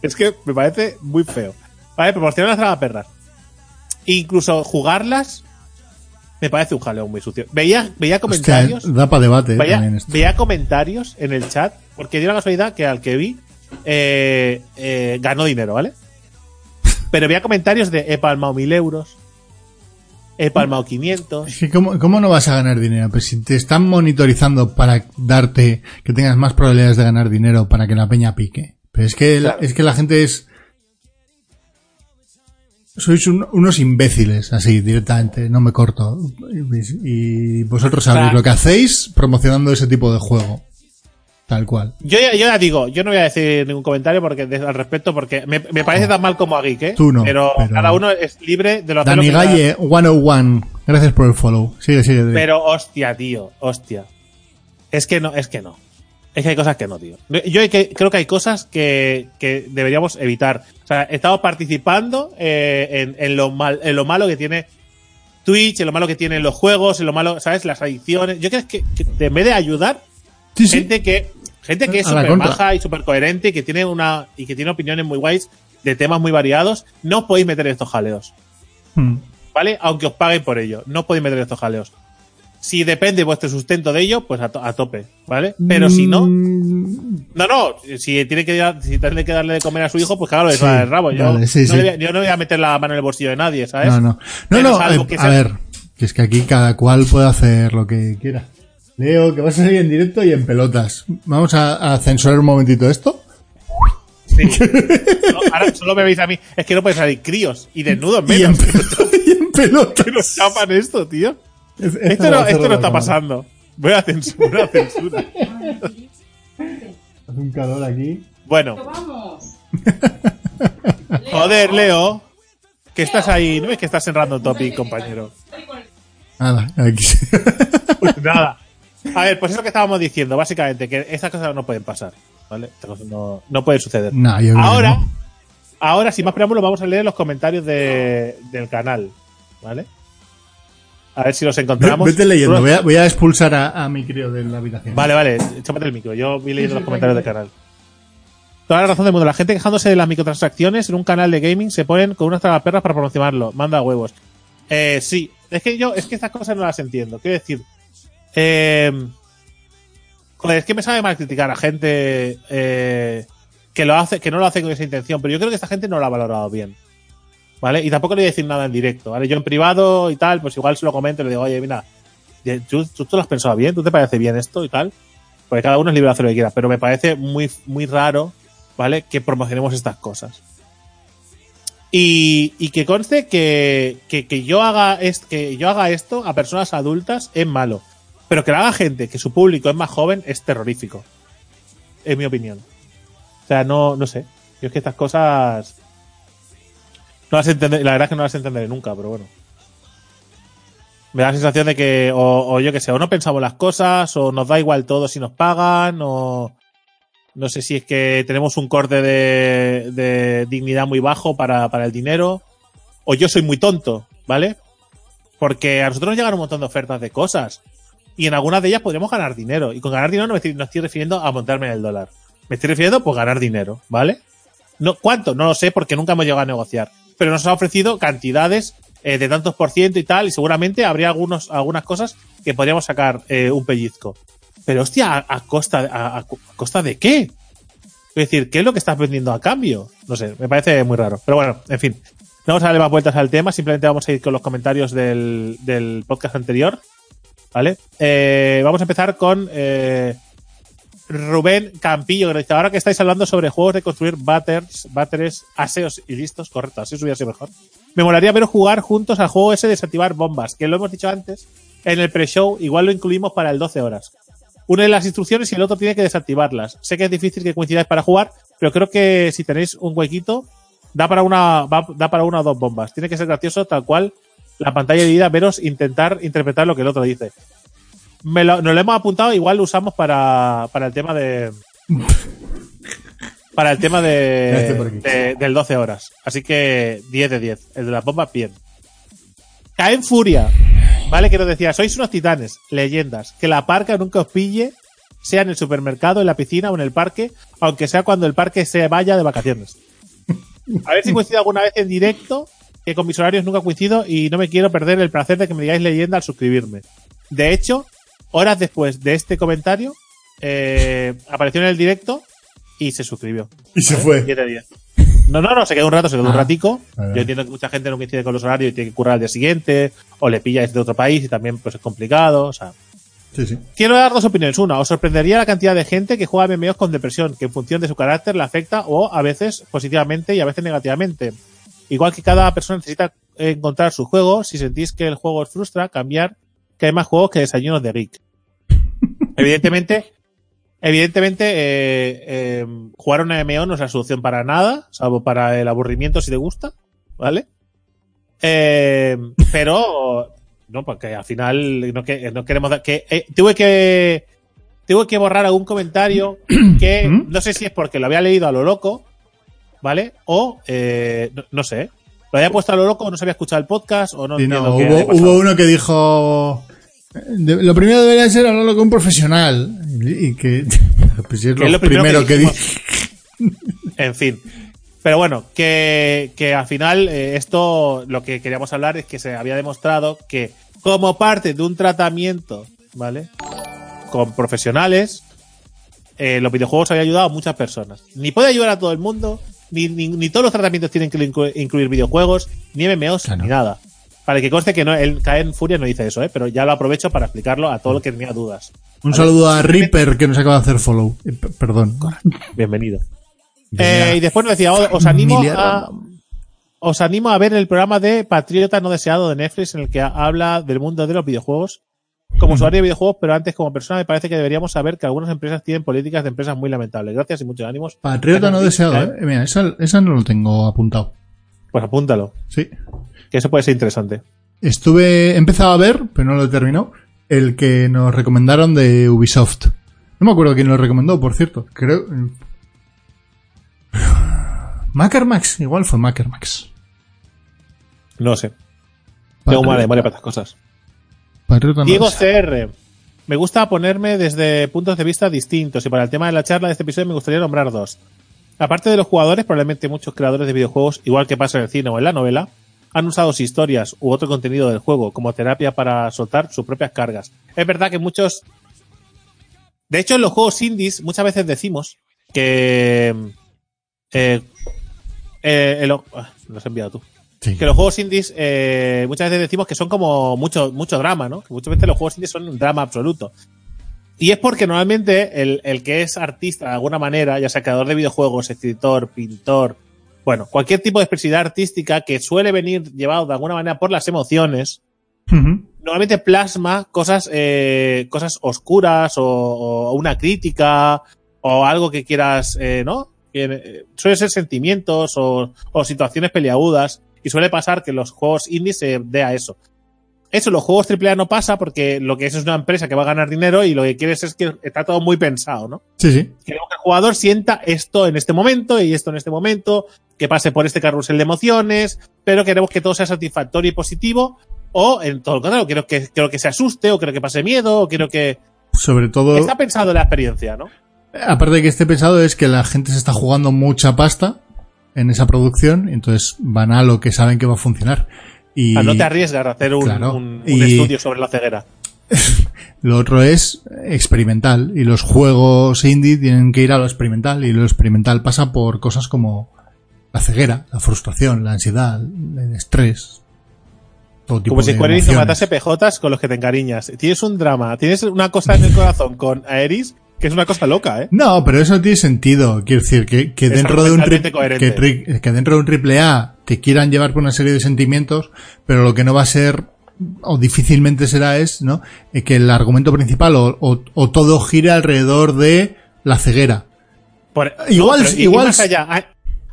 Es que me parece muy feo. ¿Vale? Promocionar las tragaperras. Incluso jugarlas. Me parece un jaleo muy sucio. Veía, veía comentarios. Hostia, da para debate Veía, también esto. veía comentarios en el chat, porque dio la casualidad que al que vi eh, eh, ganó dinero, ¿vale? Pero veía comentarios de he palmado mil euros, he palmado 500. Es que ¿cómo, ¿cómo no vas a ganar dinero? Pues si te están monitorizando para darte que tengas más probabilidades de ganar dinero para que la peña pique. Pero es que, la, es que la gente es... Sois un- unos imbéciles, así, directamente, no me corto. Y, y vosotros sabéis O sea- lo que hacéis promocionando ese tipo de juego. Tal cual. Yo, ya- yo ya digo, yo no voy a decir ningún comentario porque de- al respecto, porque me, me parece tan mal como a Geek, ¿eh? Tú no, Pero, pero- cada uno es libre de lo Dani que le da- Galle, 101. Gracias por el follow. Sigue, sigue. Pero hostia, tío, hostia. Es que no, es que no. Es que hay cosas que no, tío. Yo que, creo que hay cosas que, que deberíamos evitar. O sea, estamos participando eh, en, en lo mal, en lo malo que tiene Twitch, en lo malo que tienen los juegos, en lo malo, ¿sabes? Las adicciones. Yo creo que, que en vez de ayudar, Sí, sí. gente que gente que es súper baja y súper coherente y que tiene una y que tiene opiniones muy guays de temas muy variados, no os podéis meter en estos jaleos. Hmm. ¿vale? Aunque os paguen por ello. No podéis meter estos jaleos. Si depende vuestro sustento de ello, pues a, to- a tope, ¿vale? Pero si no, Mm, no, no, si tiene que, si tiene que darle de comer a su hijo, pues claro, le Sí, el rabo. Yo, vale, sí, no sí. voy a- yo no voy a meter la mano en el bolsillo de nadie, ¿sabes? No, no. No, no, eh, que a ver, que es que aquí cada cual puede hacer lo que quiera. Leo, que vas a salir en directo y en pelotas. Vamos a, a censurar un momentito esto. Sí. No, ahora solo me veis a mí. Es que no pueden salir críos y desnudos Y en, menos. y en nos chapan esto, tío. Es- Esto no, esto no está pasando. Voy a censura, censura. Hace un calor aquí. Bueno, Vamos. joder, Leo. Que estás ahí, ¿no ves que estás en Random Topic, compañero? Nada, aquí. Pues nada. A ver, pues eso que estábamos diciendo, básicamente, que estas cosas no pueden pasar, ¿vale? Estas cosas no, no pueden suceder. no, yo ahora, no. ahora, sin más preámbulos, vamos a leer los comentarios de, del canal, ¿vale? A ver si los encontramos. Vete leyendo, voy a, voy a expulsar a, a mi crío de la habitación. Vale, vale, échame el micro. Yo voy leyendo los comentarios del canal. Toda la razón del mundo. La gente quejándose de las microtransacciones en un canal de gaming se ponen con unas tragaperras para promocionarlo. Manda huevos. Eh, sí. Es que yo, es que estas cosas no las entiendo. Quiero decir, eh, joder, es que me sabe mal criticar a gente eh, que lo hace, que no lo hace con esa intención, pero yo creo que esta gente no lo ha valorado bien. ¿Vale? Y tampoco le voy a decir nada en directo, ¿vale? Yo en privado y tal, pues igual se lo comento y le digo, oye, mira, ¿tú, tú te lo has pensado bien? ¿Tú te parece bien esto y tal? Porque cada uno es libre de hacer lo que quiera, pero me parece muy, muy raro, ¿vale? Que promocionemos estas cosas. Y, y que conste que, que, que yo haga es, que yo haga esto a personas adultas es malo. Pero que lo haga gente que su público es más joven es terrorífico. En mi opinión. O sea, no, no sé. Yo es que estas cosas. No las entender, la verdad es que no las entenderé nunca, pero bueno. Me da la sensación de que, o, yo que sé, o no pensamos las cosas, o nos da igual todo si nos pagan, o no sé si es que tenemos un corte de, dignidad muy bajo para, el dinero, o yo soy muy tonto, ¿vale? Porque a nosotros nos llegan un montón de ofertas de cosas, y en algunas de ellas podríamos ganar dinero, y con ganar dinero no me estoy, estoy refiriendo a montarme en el dólar, me estoy refiriendo pues ganar dinero, ¿vale? No, ¿Cuánto? No lo sé porque nunca hemos llegado a negociar, pero nos ha ofrecido cantidades eh, de tantos por ciento y tal, y seguramente habría algunos, algunas cosas que podríamos sacar eh, un pellizco. Pero hostia, ¿a, costa, a, costa de qué? Es decir, ¿qué es lo que estás vendiendo a cambio? No sé, me parece muy raro. Pero bueno, en fin. No vamos a darle más vueltas al tema, simplemente vamos a ir con los comentarios del, del podcast anterior. ¿Vale? Eh, vamos a empezar con Rubén Campillo, que ahora que estáis hablando sobre juegos de construir batters, batters, aseos y listos, correcto, así hubiera sido mejor. Me molaría veros jugar juntos al juego ese de desactivar bombas, que lo hemos dicho antes en el pre-show, igual lo incluimos para el 12 horas. Uno de las instrucciones y el otro tiene que desactivarlas. Sé que es difícil que coincidáis para jugar, pero creo que si tenéis un huequito, da para una, da para una o dos bombas. Tiene que ser gracioso tal cual la pantalla dividida, veros intentar interpretar lo que el otro dice. Me lo, nos lo hemos apuntado, igual lo usamos para, para el tema de. Para el tema de, de- del 12 horas. Así que 10 de 10. El de las bombas, bien. Cae en furia. ¿Vale? Que nos decía, sois unos titanes, leyendas. Que la parca nunca os pille, sea en el supermercado, en la piscina o en el parque, aunque sea cuando el parque se vaya de vacaciones. A ver si coincido alguna vez en directo, que con mis horarios nunca coincido y no me quiero perder el placer de que me digáis leyenda al suscribirme. De hecho, horas después de este comentario, eh, apareció en el directo y se suscribió. Y se fue. 10 de 10. No, no, no, se quedó un rato, se quedó un Ah, ratico. Yo entiendo que mucha gente no coincide con los horarios y tiene que currar al día siguiente, o le pilláis de otro país y también pues es complicado. O sea, Sí, sí. Quiero dar dos opiniones. Una, os sorprendería la cantidad de gente que juega MMOs con depresión, que en función de su carácter la afecta o a veces positivamente y a veces negativamente. Igual que cada persona necesita encontrar su juego, si sentís que el juego os frustra, cambiar, que hay más juegos que desayunos de geek. evidentemente, evidentemente, eh, eh, jugar una MMO no es la solución para nada, salvo para el aburrimiento si te gusta, ¿vale? Eh, pero no, porque al final no, que, no queremos dar, que eh, tuve que tuve que borrar algún comentario que ¿Mm? no sé si es porque lo había leído a lo loco, ¿vale? O eh, no, no sé, lo había puesto a lo loco, no se había escuchado el podcast o no Sí, no, hubo, hubo uno que dijo. De- lo primero debería ser hablarlo con un profesional. Y, y que. Pues es lo, es lo primero primero, que que. En fin. Pero bueno, que, que al final eh, esto lo que queríamos hablar es que se había demostrado que como parte de un tratamiento, ¿vale? Con profesionales, eh, los videojuegos habían ayudado a muchas personas. Ni puede ayudar a todo el mundo, ni, ni, ni todos los tratamientos tienen que inclu- incluir videojuegos, ni MMOs, Claro. ni nada. Para que conste que no, el caer en furia no dice eso, ¿eh? pero ya lo aprovecho para explicarlo a todo el que tenía dudas. Un Vale. saludo a Reaper que nos acaba de hacer follow. Eh, perdón. Bienvenido. Eh, y después nos decía, "O- os animo a, os animo a ver el programa de Patriota no deseado de Netflix en el que habla del mundo de los videojuegos. Como usuario de videojuegos, pero antes como persona me parece que deberíamos saber que algunas empresas tienen políticas de empresas muy lamentables. Gracias y muchos ánimos. Patriota no deseado, ¿eh? ¿eh? Mira, esa, esa no lo tengo apuntado. Pues apúntalo, Sí. Que eso puede ser interesante. Estuve, he empezado a ver, pero no lo he terminado, el que nos recomendaron de Ubisoft. No me acuerdo quién lo recomendó, por cierto. Creo. Macarmax, igual fue Macarmax. No sé. Tengo mala memoria para estas cosas. Diego. CR. Me gusta ponerme desde puntos de vista distintos y para el tema de la charla de este episodio me gustaría nombrar dos. Aparte de los jugadores, probablemente muchos creadores de videojuegos, igual que pasa en el cine o en la novela, han usado sus historias u otro contenido del juego como terapia para soltar sus propias cargas. Es verdad que muchos... De hecho, en los juegos indies muchas veces decimos que... Eh, eh, el- ah, lo has enviado tú Sí. que los juegos indies eh, muchas veces decimos que son como mucho, mucho drama, ¿no? Que muchas veces los juegos indies son un drama absoluto. Y es porque normalmente el, el que es artista de alguna manera, ya sea creador de videojuegos, escritor, pintor, Bueno, cualquier tipo de expresividad artística que suele venir llevado de alguna manera por las emociones, normalmente plasma cosas, eh, cosas oscuras o, o una crítica o algo que quieras, eh, ¿no? Que, eh, suele ser sentimientos o, o situaciones peliagudas y suele pasar que los juegos indies se dé a eso. Eso los juegos AAA no pasa porque lo que es es una empresa que va a ganar dinero y lo que quieres es que está todo muy pensado, ¿no? Sí, sí. Queremos que el jugador sienta esto en este momento y esto en este momento, que pase por este carrusel de emociones, pero queremos que todo sea satisfactorio y positivo, o en todo lo contrario, quiero que, quiero que se asuste, o quiero que pase miedo, o quiero que... Sobre todo, Está pensado en la experiencia, ¿no? aparte de que esté pensado, es que la gente se está jugando mucha pasta en esa producción, entonces van a lo que saben que va a funcionar. Y sea, no te arriesgas a hacer un, Claro. un- un Y- estudio sobre la ceguera. lo otro es experimental, y los juegos indie tienen que ir a lo experimental, y lo experimental pasa por cosas como la ceguera, la frustración, la ansiedad, el estrés. Todo tipo Como si de Square Enix matase PJs con los que te encariñas. Tienes un drama, tienes una cosa en el corazón con Aeris, que es una cosa loca, ¿eh? No, pero eso no tiene sentido. Quiero decir que, que dentro de un que, que dentro de un triple A te quieran llevar por una serie de sentimientos, pero lo que no va a ser o difícilmente será es, ¿no? Eh, que el argumento principal o, o- o todo gire alrededor de la ceguera. Por- Igual- y igual- más allá,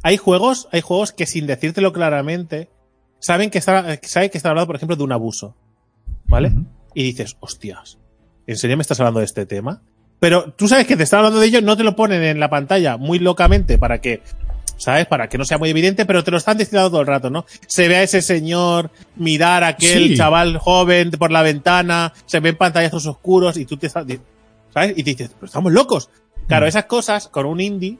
hay, juegos, hay juegos que sin decírtelo claramente, saben que está, saben que está hablando, por ejemplo, de un abuso. ¿Vale? Y dices, hostias, ¿en serio me estás hablando de este tema? Pero tú sabes que te están hablando de ello, no te lo ponen en la pantalla muy locamente para que, ¿sabes? Para que no sea muy evidente, pero te lo están diciendo todo el rato, ¿no? Se ve a ese señor mirar a aquel Sí. chaval joven por la ventana, se ven pantallazos oscuros y tú te estás, ¿sabes? Y te dices, pero estamos locos. Claro, Mm. esas cosas con un indie,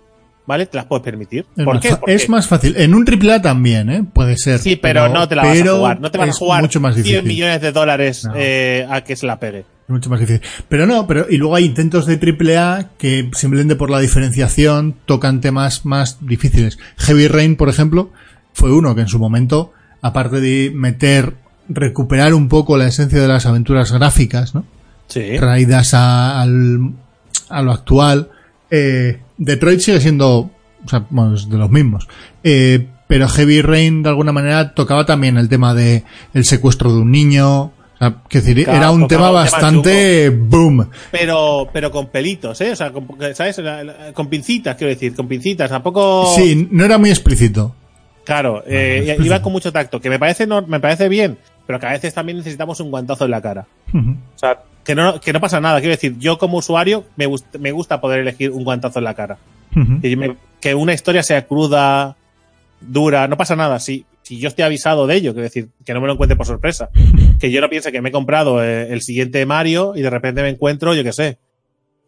¿vale? Te las puedes permitir. Es, ¿Por más, qué? Porque- es más fácil. En un triple A también, ¿eh? Puede ser. Sí, pero, no te la vas a jugar. No te vas a jugar mucho más 100 difícil. millones de dólares No. eh, a que se la pegue. Es mucho más difícil. Pero no, pero y luego hay intentos de triple A que simplemente por la diferenciación tocan temas más difíciles. Heavy Rain, por ejemplo, fue uno que en su momento, aparte de meter, recuperar un poco la esencia de las aventuras gráficas, ¿no? Sí. Traídas a, al- a lo actual. eh, Detroit sigue siendo, o sea, bueno, es de los mismos. Eh, pero Heavy Rain de alguna manera tocaba también el tema de el secuestro de un niño. O sea, que decir, Claro, era un tema bastante boom. Pero, pero con pelitos, ¿eh? O sea, con, ¿sabes? Con pincitas, quiero decir, con pincitas. Tampoco. Sí, no era muy explícito. Claro, eh, No, iba con mucho tacto, que me parece, no, me parece bien, pero que a veces también necesitamos un guantazo en la cara. O sea, que no, que no pasa nada. Quiero decir, yo como usuario me, gust- me gusta poder elegir un guantazo en la cara. Que, me- que una historia sea cruda, dura, no pasa nada. Si, si yo estoy avisado de ello, quiero decir, que no me lo encuentre por sorpresa. Que yo no piense que me he comprado eh, el siguiente Mario y de repente me encuentro, yo qué sé,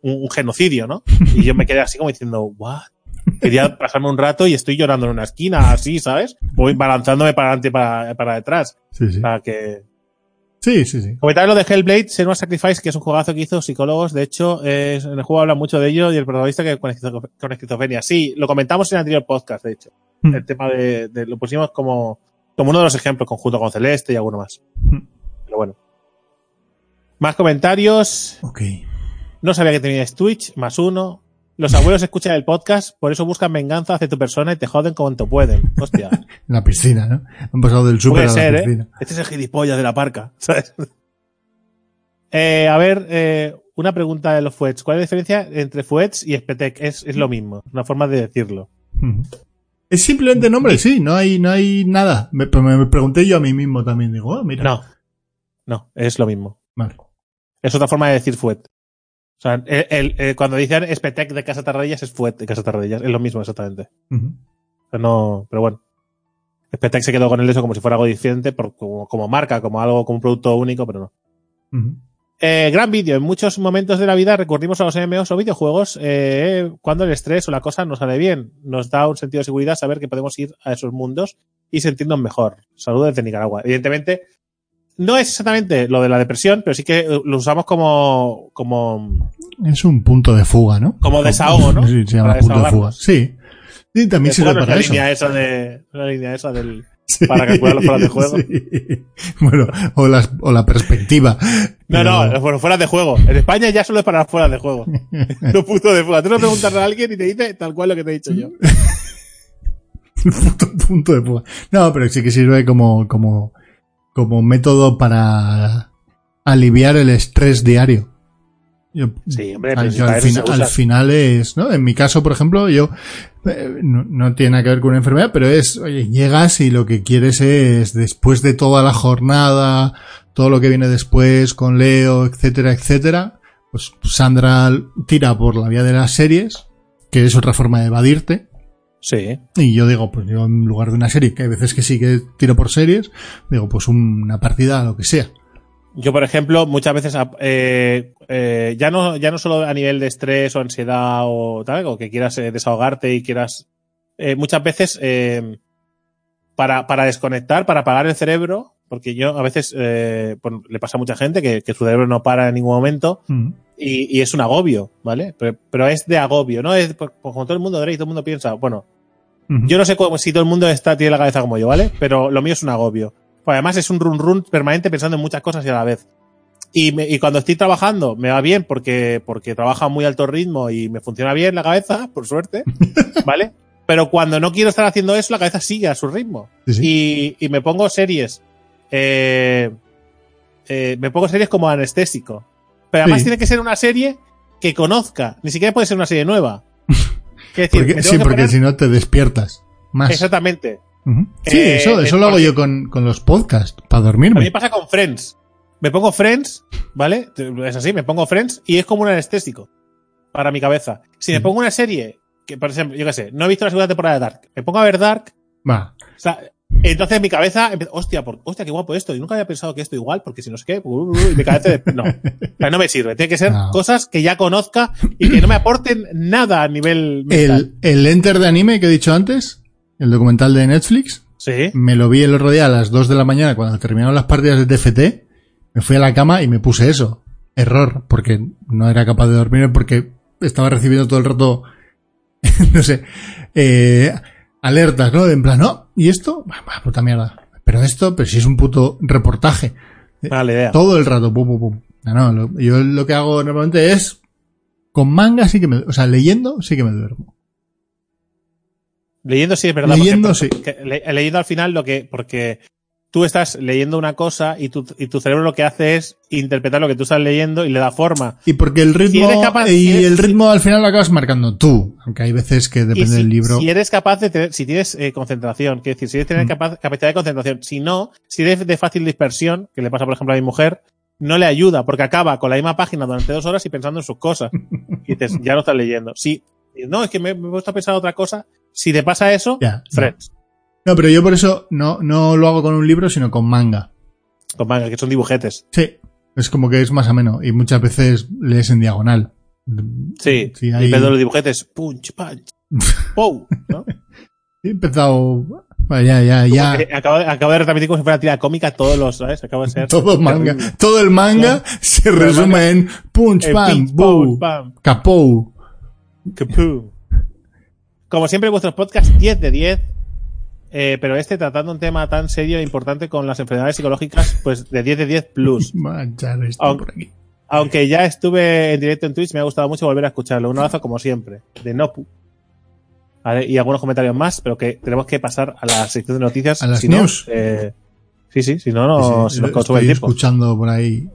un, un genocidio, ¿no? Y yo me quedé así como diciendo, ¿what? Quería pasarme un rato y estoy llorando en una esquina, así, ¿sabes? Voy balanzándome para adelante y para, para detrás. Sí, sí. Sea, que, Sí, sí, sí. Comentar lo de Hellblade, Senua Sacrifice, que es un juegazo que hizo psicólogos. De hecho, es- en el juego habla mucho de ello y el protagonista que con, con esquizofrenia. Sí, lo comentamos en el anterior podcast, de hecho. Mm. El tema de, de- lo pusimos como, como uno de los ejemplos, conjunto con Celeste y alguno más. Mm. Pero bueno. Más comentarios. Ok. No sabía que tenías Twitch, más uno. Los abuelos escuchan el podcast, por eso buscan venganza hacia tu persona y te joden cuanto pueden. Hostia. En la piscina, ¿no? Han pasado del súper Puede a la ser, ¿eh? piscina. Este es el gilipollas de la parca, ¿sabes? Eh, a ver, eh, una pregunta de los Fuets. ¿Cuál es la diferencia entre Fuets y Spetec? Es, es lo mismo, una forma de decirlo. Es simplemente nombre, sí, no hay, no hay nada. Me pregunté yo a mí mismo también, digo, oh, mira. No, no, es lo mismo. Vale. Es otra forma de decir Fuet. O sea, el, el- eh, cuando dicen Spetec de Casa Tarradillas es Fuet de Casa Tarradillas. Es lo mismo exactamente. Pero no, pero bueno. Spetec se quedó con el eso como si fuera algo diferente, por, como, como marca, como algo, como un producto único, pero no. Eh, gran vídeo. En muchos momentos de la vida recurrimos a los MMOs o videojuegos eh, cuando el estrés o la cosa no sale bien. Nos da un sentido de seguridad saber que podemos ir a esos mundos y sentirnos mejor. Saludos desde Nicaragua. Evidentemente, no es exactamente lo de la depresión, pero sí que eh, lo usamos como, como, Es un punto de fuga, ¿no? como desahogo, ¿no? Sí, se llama punto de fuga. Sí. Sí, también sirve Bueno, para eso. línea esa de, la línea esa del, Sí. para calcular los fueras de juego. Sí. Bueno, o, las, o la perspectiva. no, no, los fuera de juego. En España ya solo es para fuera de juego. no punto de fuga. Tú no preguntas a alguien y te dice tal cual lo que te he dicho yo. El punto de fuga. No, pero sí que sirve como, como, como método para aliviar el estrés diario. Yo, Sí, hombre, al, yo al, fina- final es, ¿no? En mi caso, por ejemplo, yo eh, no, no tiene nada que ver con una enfermedad, pero es, oye, llegas y lo que quieres es, después de toda la jornada, todo lo que viene después con Leo, etcétera, etcétera, pues Sandra tira por la vía de las series, que es otra forma de evadirte, Sí. y yo digo, pues yo en lugar de una serie, que hay veces que sí que tiro por series, digo, pues una partida, lo que sea. Yo, por ejemplo, muchas veces, eh, eh, ya no, ya no solo a nivel de estrés o ansiedad o tal, o que quieras eh, desahogarte y quieras, muchas veces, para, para desconectar, para apagar el cerebro, porque yo a veces, pues, le pasa a mucha gente que, que su cerebro no para en ningún momento Mm. Y, y es un agobio, ¿vale? Pero, pero es de agobio, ¿no? Es, pues, como todo el mundo, Drake, todo el mundo piensa, bueno, yo no sé cómo, si todo el mundo está, tiene la cabeza como yo, ¿vale? Pero lo mío es un agobio. Pues además es un run run permanente pensando en muchas cosas y a la vez. Y, me- y cuando estoy trabajando me va bien porque, porque trabaja a muy alto ritmo y me funciona bien la cabeza, por suerte, ¿vale? Pero cuando no quiero estar haciendo eso, la cabeza sigue a su ritmo. Sí, sí. Y, y me pongo series. eh, eh, me pongo series como anestésico. Pero además Sí. tiene que ser una serie que conozca. Ni siquiera puede ser una serie nueva. Es decir, Porque- sí, que porque si no te despiertas más. Exactamente. Sí, Eh, eso, eso lo hago yo con, con los podcasts, para A mí dormirme. pasa con Friends. Me pongo Friends, ¿vale? Es así, me pongo Friends y es como un anestésico para mi cabeza. Si me pongo una serie, que por ejemplo, yo qué sé, no he visto la segunda temporada de Dark, me pongo a ver Dark, Va. o sea, entonces mi cabeza empieza, hostia, por, hostia, qué guapo esto. Y nunca había pensado que esto igual, porque si no sé qué, y mi cabeza, de- no, no me sirve. Tiene que ser No. cosas que ya conozca y que no me aporten nada a nivel mental. El, el Enter de anime que he dicho antes, el documental de Netflix, Sí. me lo vi el otro día a las 2 de la mañana cuando terminaron las partidas de TFT, me fui a la cama y me puse eso. Error, porque no era capaz de dormirme porque estaba recibiendo todo el rato, no sé, eh, alertas, ¿no? En plan, no, ¿y esto? Bah, puta mierda. Pero esto, pero si es un puto reportaje. Mala idea. Todo el rato, pum, pum, pum. No, no, lo- yo lo que hago normalmente es, con manga sí que me, o sea, leyendo sí que me duermo. Leyendo sí es verdad. Leyendo, porque- sí. porque le- leyendo al final lo que, porque tú estás leyendo una cosa y tu, y tu cerebro lo que hace es interpretar lo que tú estás leyendo y le da forma. Y porque el ritmo, capaz- y si eres- el ritmo al final lo acabas marcando tú. Aunque hay veces que depende si, del libro. si eres capaz de tener, si tienes eh, concentración, quiero decir, si eres tener Mm. capaz- capacidad de concentración, si no, si eres de fácil dispersión, que le pasa por ejemplo a mi mujer, no le ayuda porque acaba con la misma página durante dos horas y pensando en sus cosas. Y dices, ya no estás leyendo. Si, no, es que me, me he puesto a pensar otra cosa. Si te pasa eso, no. Friends, No, pero yo por eso no, no lo hago con un libro, sino con manga. con manga, que son dibujetes. Sí. Es como que es más ameno. Y muchas veces lees en diagonal. Sí, Sí, y hay- los dibujetes, punch, punch, pow, ¿no? He empezado. Bueno, ya, ya, ya. Acabo, de- acabo de retransmitir como si fuera tira cómica todos los, ¿sabes? Acabo de ser. Todo manga. Todo el manga se resume manga- en punch, Eh, pam, pinch, boo, pow, pam, capou. kapoo. Como siempre, vuestros podcasts 10 de 10. Eh, pero este tratando un tema tan serio e importante con las enfermedades psicológicas, pues de 10 de 10 plus. Manchar esto Aun- por aquí. Aunque ya estuve en directo en Twitch, me ha gustado mucho volver a escucharlo. Un abrazo como siempre, de Nopu. Vale, y algunos comentarios más, pero que tenemos que pasar a la sección de noticias. A las si no, news. eh, sí, sí, si no, no Sí, sí, se nos consume el estoy tiempo. escuchando por ahí.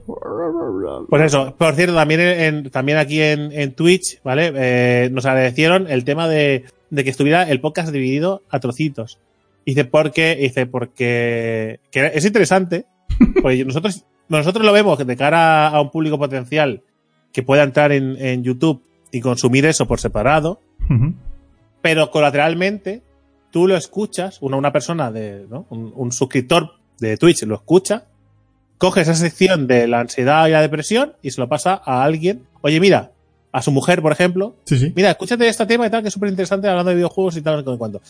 Pues eso, por cierto, también en, también aquí en, en Twitch, ¿vale? Eh, nos agradecieron el tema de, de que estuviera el podcast dividido a trocitos. Dice, ¿por qué? Dice, porque que es interesante, porque nosotros, nosotros lo vemos de cara a un público potencial que pueda entrar en, en YouTube y consumir eso por separado, pero colateralmente tú lo escuchas, una, una persona de, ¿no? un, un suscriptor de Twitch lo escucha, coge esa sección de la ansiedad y la depresión y se lo pasa a alguien. Oye, mira, a su mujer, por ejemplo, Sí, sí. mira, escúchate este tema y tal, que es súper interesante hablando de videojuegos y tal, no sé cuánto.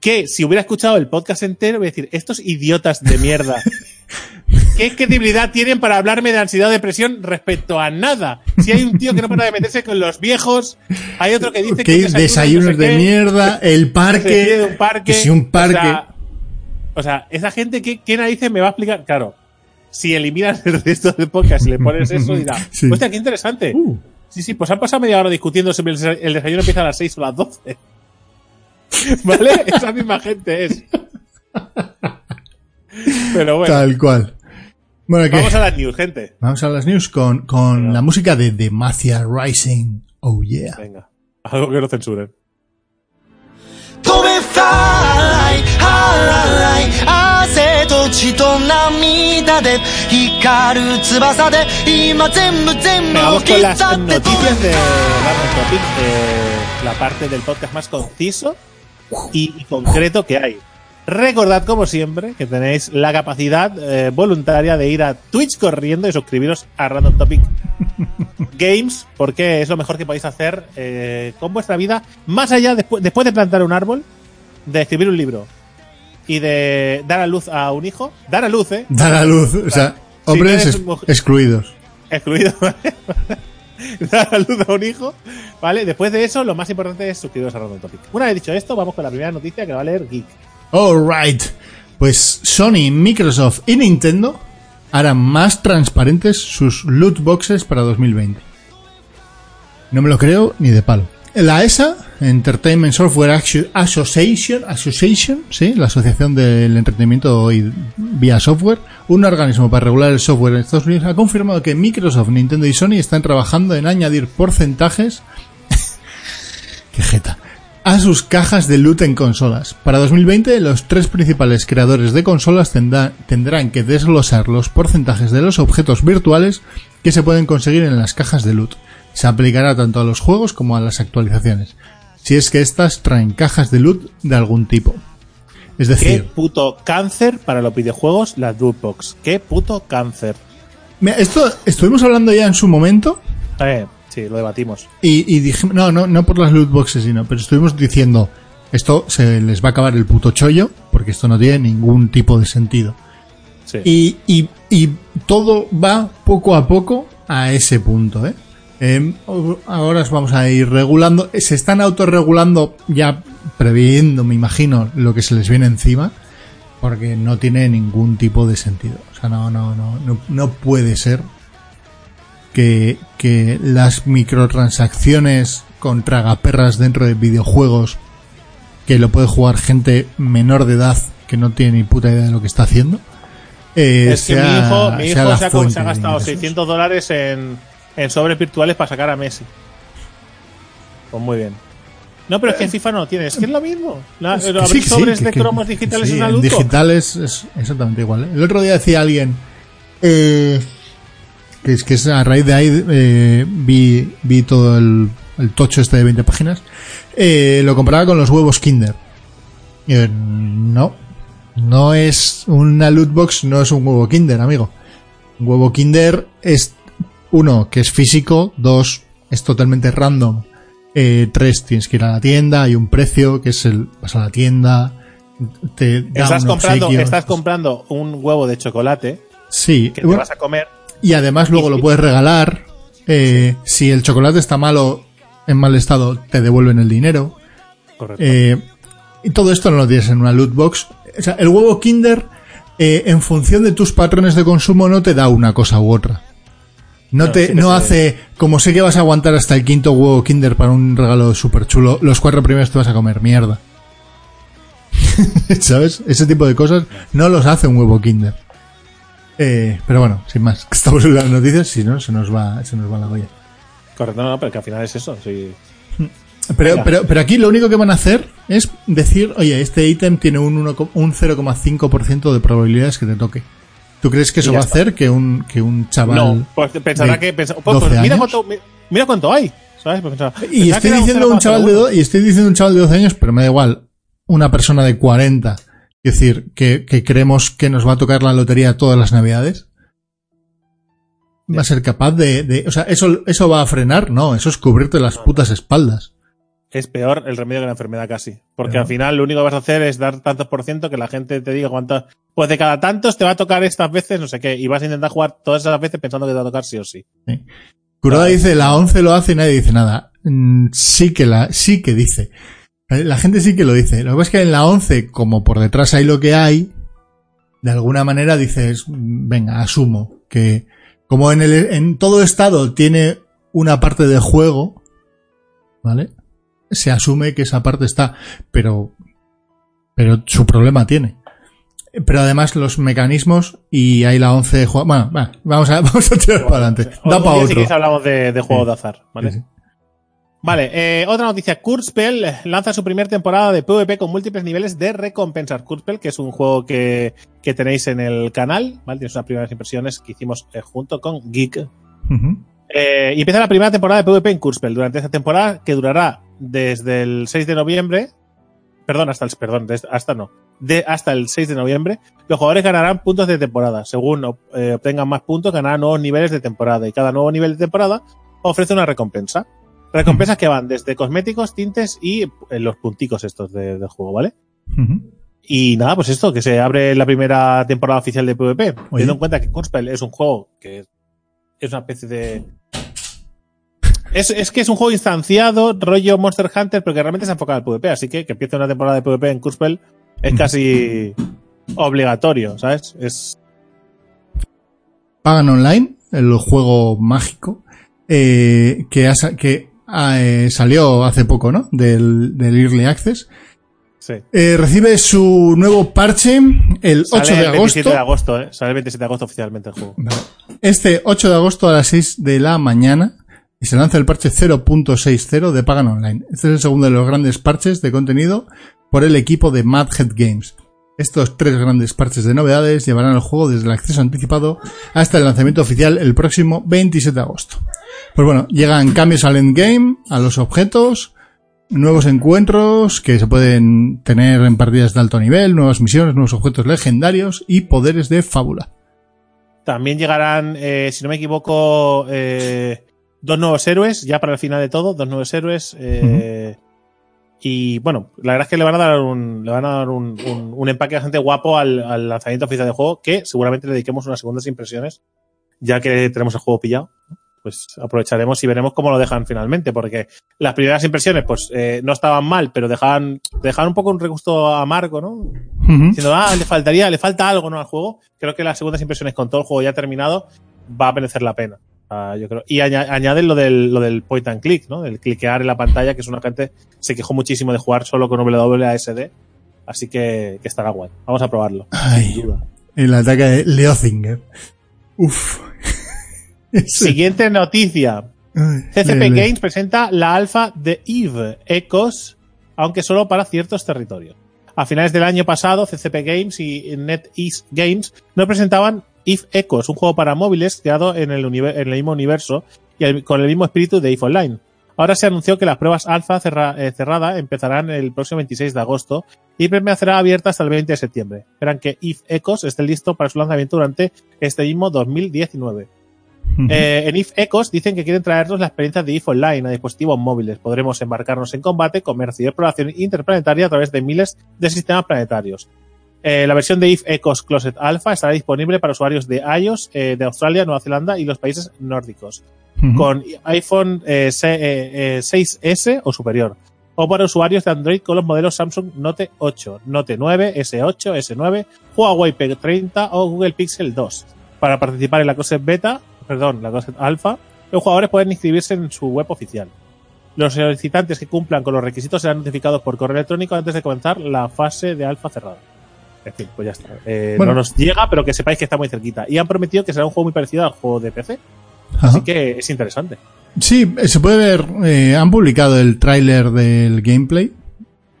Que si hubiera escuchado el podcast entero, voy a decir, estos idiotas de mierda. ¿Qué credibilidad tienen para hablarme de ansiedad o depresión respecto a nada? Si hay un tío que no para de meterse con los viejos, hay otro que dice Que desayunos de mierda, el que parque. un parque. que si un parque. O sea, o sea, esa gente, ¿qué, ¿qué narices me va a explicar? Claro, si eliminas el resto del podcast y le pones eso, dirá, Sí. hostia, qué interesante. Uh, Sí, sí, pues han pasado media hora discutiendo si el desa- el desayuno empieza a las 6 o las 12. ¿Vale? Esa misma gente es. Pero bueno. Tal cual. Bueno, Vamos a las news, gente. Vamos a las news con, con la música de The Mafia Rising. Oh yeah. Venga. Algo que no censuren. Vamos con las noticias de, la, de eh, la parte del podcast más conciso y, concreto que hay. Recordad, como siempre, que tenéis la capacidad eh, voluntaria de ir a Twitch corriendo y suscribiros a Random Topic Games, porque es lo mejor que podéis hacer eh, con vuestra vida, más allá, después, después de plantar un árbol, de escribir un libro y de dar a luz a un hijo. Dar a luz, ¿eh? Dar a luz, o sea, hombres excluidos. excluido, ¿vale? dar a luz a un hijo, ¿vale? Después de eso, lo más importante es suscribiros a Random Topic. Una vez dicho esto, vamos con la primera noticia que va a leer Geek. Alright. Pues Sony, Microsoft y Nintendo harán más transparentes sus loot boxes para 2020. No me lo creo ni de palo. La ESA, Entertainment Software Association, la Asociación del Entretenimiento y vía Software, un organismo para regular el software en Estados Unidos, ha confirmado que Microsoft, Nintendo y Sony están trabajando en añadir porcentajes Qué jeta. A sus cajas de loot en consolas. Para 2020, los tres principales creadores de consolas tendrá- tendrán que desglosar los porcentajes de los objetos virtuales que se pueden conseguir en las cajas de loot. Se aplicará tanto a los juegos como a las actualizaciones, si es que estas traen cajas de loot de algún tipo. Es Qué decir, puto cáncer para los videojuegos, la Lootbox. Qué puto cáncer. mira, esto estuvimos hablando ya en su momento Eh, sí, lo debatimos. Y, y dijimos, no, no, no por las loot boxes, sino, pero estuvimos diciendo, esto se les va a acabar el puto chollo, porque esto no tiene ningún tipo de sentido. Sí. Y, y, y todo va poco a poco a ese punto, ¿eh? Em, ahora os vamos a ir regulando. Se están autorregulando ya previendo, me imagino, lo que se les viene encima, porque no tiene ningún tipo de sentido. O sea, no, no, no, no, no puede ser que, que las microtransacciones con tragaperras dentro de videojuegos que lo puede jugar gente menor de edad que no tiene ni puta idea de lo que está haciendo. eh, es que mi hijo, mi hijo se ha, se ha gastado ingresos. 600 dólares en, en sobres virtuales para sacar a Messi. Pues muy bien. No, pero es que FIFA no lo tiene, es que es lo mismo. La- Es que abrir sí, que sí, sobres de que- cromos digitales sí, es una box. digitales es exactamente igual. ¿eh? El otro día decía alguien eh, que es que es a raíz de ahí eh, vi, vi todo el, el tocho este de 20 páginas. Eh, lo comparaba con los huevos Kinder. No, no es una loot box, no es un huevo Kinder, amigo. Un huevo Kinder es uno que es físico, dos es totalmente random. Eh, tres, tienes que ir a la tienda, hay un precio, que es el, vas a la tienda, te da Estás un comprando, obsequio. estás comprando un huevo de chocolate Sí, que te bueno, vas a comer. y además luego lo puedes regalar. Eh, Si el chocolate está malo, en mal estado, te devuelven el dinero. Correcto. Eh, y todo esto no lo tienes en una loot box. O sea, el huevo Kinder, eh, en función de tus patrones de consumo, no te da una cosa u otra. No, No, te, sí no hace, como sé que vas a aguantar hasta el quinto huevo Kinder para un regalo súper chulo, los cuatro primeros te vas a comer mierda. ¿Sabes? Ese tipo de cosas no los hace un huevo Kinder. Eh, pero bueno, sin más, que estamos en las noticias, si no, se nos va, se nos va la olla. Correcto, no, no, pero que al final es eso. sí. Pero, pero, pero aquí lo único que van a hacer es decir, oye, este ítem tiene un, 1 un 0,5% de probabilidades que te toque. ¿Tú crees que eso va a hacer que un, que un chaval... No, pues pensará que. pues, pues 12 mira, cuánto, mi- mira cuánto hay. ¿Sabes? Pues Y estoy diciendo un chaval de 0,01. do- y estoy diciendo un chaval de 12 años, pero me da igual. Una persona de 40. Es decir, que, que creemos que nos va a tocar la lotería todas las navidades. Va a ser capaz de, de, o sea, eso, eso va a frenar, no, eso es cubrirte las putas espaldas. Es peor el remedio que la enfermedad casi. Porque Pero- al final lo único que vas a hacer es dar tantos por ciento que la gente te diga cuántas. Pues de cada tantos te va a tocar estas veces, no sé qué. Y vas a intentar jugar todas esas veces pensando que te va a tocar sí o sí. Vale. dice, la 11 lo hace y nadie dice nada. Mm, Sí que la, sí que dice. La gente sí que lo dice. Lo que pasa es que en la 11, como por detrás hay lo que hay, de alguna manera dices, mm, venga, asumo que como en el, en todo estado tiene una parte de juego, ¿vale? Se asume que esa parte está, pero, pero su problema tiene. Pero además los mecanismos y hay la 11 de juego. Bueno, va, vamos a, vamos a tirar para adelante. Da Otro para día, si otro. queréis, hablamos de, de juegos de azar, ¿vale? Sí, sí. Vale, eh, otra noticia. Kurzspell lanza su primera temporada de PvP con múltiples niveles de recompensas. Kurzspell, que es un juego que, que tenéis en el canal, ¿vale? Tienes unas primeras impresiones que hicimos eh, junto con Geek. Ujú. Eh, y empieza la primera temporada de PvP en Kurzspell durante esta temporada que durará desde el 6 de noviembre. Perdón, hasta el, perdón, hasta no. De, hasta el 6 de noviembre. Los jugadores ganarán puntos de temporada. Según eh, obtengan más puntos, ganarán nuevos niveles de temporada. Y cada nuevo nivel de temporada ofrece una recompensa. Recompensas que van desde cosméticos, tintes y eh, los punticos estos de- del juego, ¿vale? Y nada, pues esto, que se abre la primera temporada oficial de PvP. Oye. Teniendo en cuenta que Kunspel es un juego que es una especie de. Es, es que es un juego instanciado, rollo Monster Hunter, pero que realmente se enfoca al PvP. Así que que empiece una temporada de PvP en Kunspel es casi obligatorio, ¿sabes? Es. Pagan Online, el juego mágico, eh, que, ha sa- que ah, eh, salió hace poco, ¿no? Del, del Early Access. Sí. Eh, recibe su nuevo parche el 8 Sale de el 27 agosto. de agosto, ¿eh? Sale el 27 de agosto oficialmente el juego. Este 8 de agosto a las 6 de la mañana y se lanza el parche 0.60 de Pagan Online. Este es el segundo de los grandes parches de contenido por el equipo de Madhead Games. Estos tres grandes parches de novedades llevarán el juego desde el acceso anticipado hasta el lanzamiento oficial el próximo 27 de agosto. Pues bueno, llegan cambios al endgame, a los objetos, nuevos encuentros que se pueden tener en partidas de alto nivel, nuevas misiones, nuevos objetos legendarios y poderes de fábula. También llegarán, eh, si no me equivoco, eh, dos nuevos héroes, ya para el final de todo, dos nuevos héroes. eh, Y bueno, la verdad es que le van a dar un, le van a dar un, un- un empaque bastante guapo al, al lanzamiento oficial del juego, que seguramente le dediquemos unas segundas impresiones, ya que tenemos el juego pillado. Pues aprovecharemos y veremos cómo lo dejan finalmente, porque las primeras impresiones, pues, eh, no estaban mal, pero dejaban, dejaban un poco un regusto amargo, ¿no? Ujú. diciendo, ah, le faltaría, le falta algo ¿no? al juego. Creo que las segundas impresiones con todo el juego ya terminado va a merecer la pena. Ah, yo creo. Y aña- añaden lo del, lo del point and click, ¿no? El cliquear en la pantalla, que es una gente se quejó muchísimo de jugar solo con WASD. Así que, que estará guay. Vamos a probarlo. Ay. Sin duda. El ataque de Leozinger. Uf. Siguiente noticia. Ay, CCP le- le- Games presenta la alfa de EVE Ecos, aunque solo para ciertos territorios. A finales del año pasado, CCP Games y NetEase Games nos presentaban EVE Ecos, un juego para móviles creado en el, univer- en el mismo universo y el- con el mismo espíritu de EVE Online. Ahora se anunció que las pruebas alfa cerra- eh, cerrada empezarán el próximo 26 de agosto y permanecerá abierta hasta el 20 de septiembre. Esperan que EVE Ecos esté listo para su lanzamiento durante este mismo 2019. Ujú. Eh, en If Ecos dicen que quieren traernos la experiencia de If Online a dispositivos móviles. Podremos embarcarnos en combate, comercio y exploración interplanetaria a través de miles de sistemas planetarios. Eh, la versión de If Ecos Closet Alpha estará disponible para usuarios de iOS, eh, de Australia, Nueva Zelanda y los países nórdicos, con iPhone eh, se- eh, eh, 6S o superior, o para usuarios de Android con los modelos Samsung Note 8, Note 9, S8, S9, Huawei P30 o Google Pixel 2. Para participar en la Closet Beta, perdón, la Closet Alpha, los jugadores pueden inscribirse en su web oficial. Los solicitantes que cumplan con los requisitos serán notificados por correo electrónico antes de comenzar la fase de alfa cerrada. En fin, pues ya está. Eh, Bueno. No nos llega, pero que sepáis que está muy cerquita. Y han prometido que será un juego muy parecido al juego de PC. Ajá. Así que es interesante. Sí, eh, se puede ver, eh, han publicado el tráiler del gameplay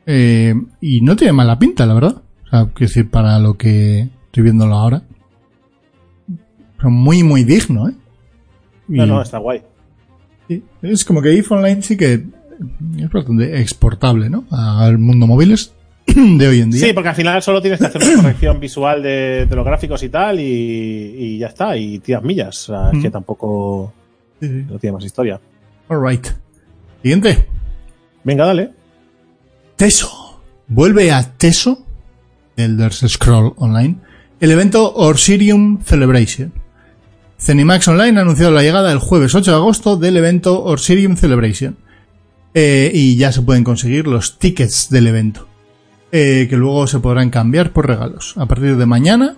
eh, y no tiene mala pinta, la verdad. O sea, quiero decir, para lo que estoy viéndolo ahora. Pero muy, muy digno, ¿eh? No, no, está guay. sí, es como que IF Online sí que es bastante exportable, ¿no? Al mundo móviles de hoy en día. Sí, porque al final solo tienes que hacer una corrección visual de, de los gráficos y tal, y, y ya está, y tiras millas. O sea, es que Mm. tampoco Sí, sí. no tiene más historia. Alright. Siguiente. Venga, dale. Teso. Vuelve a Teso, Elder Scroll Online, el evento Orsirium Celebration. Zenimax Online ha anunciado la llegada el jueves 8 de agosto del evento Orsirium Celebration. Eh, y ya se pueden conseguir los tickets del evento. Eh, que luego se podrán cambiar por regalos. A partir de mañana,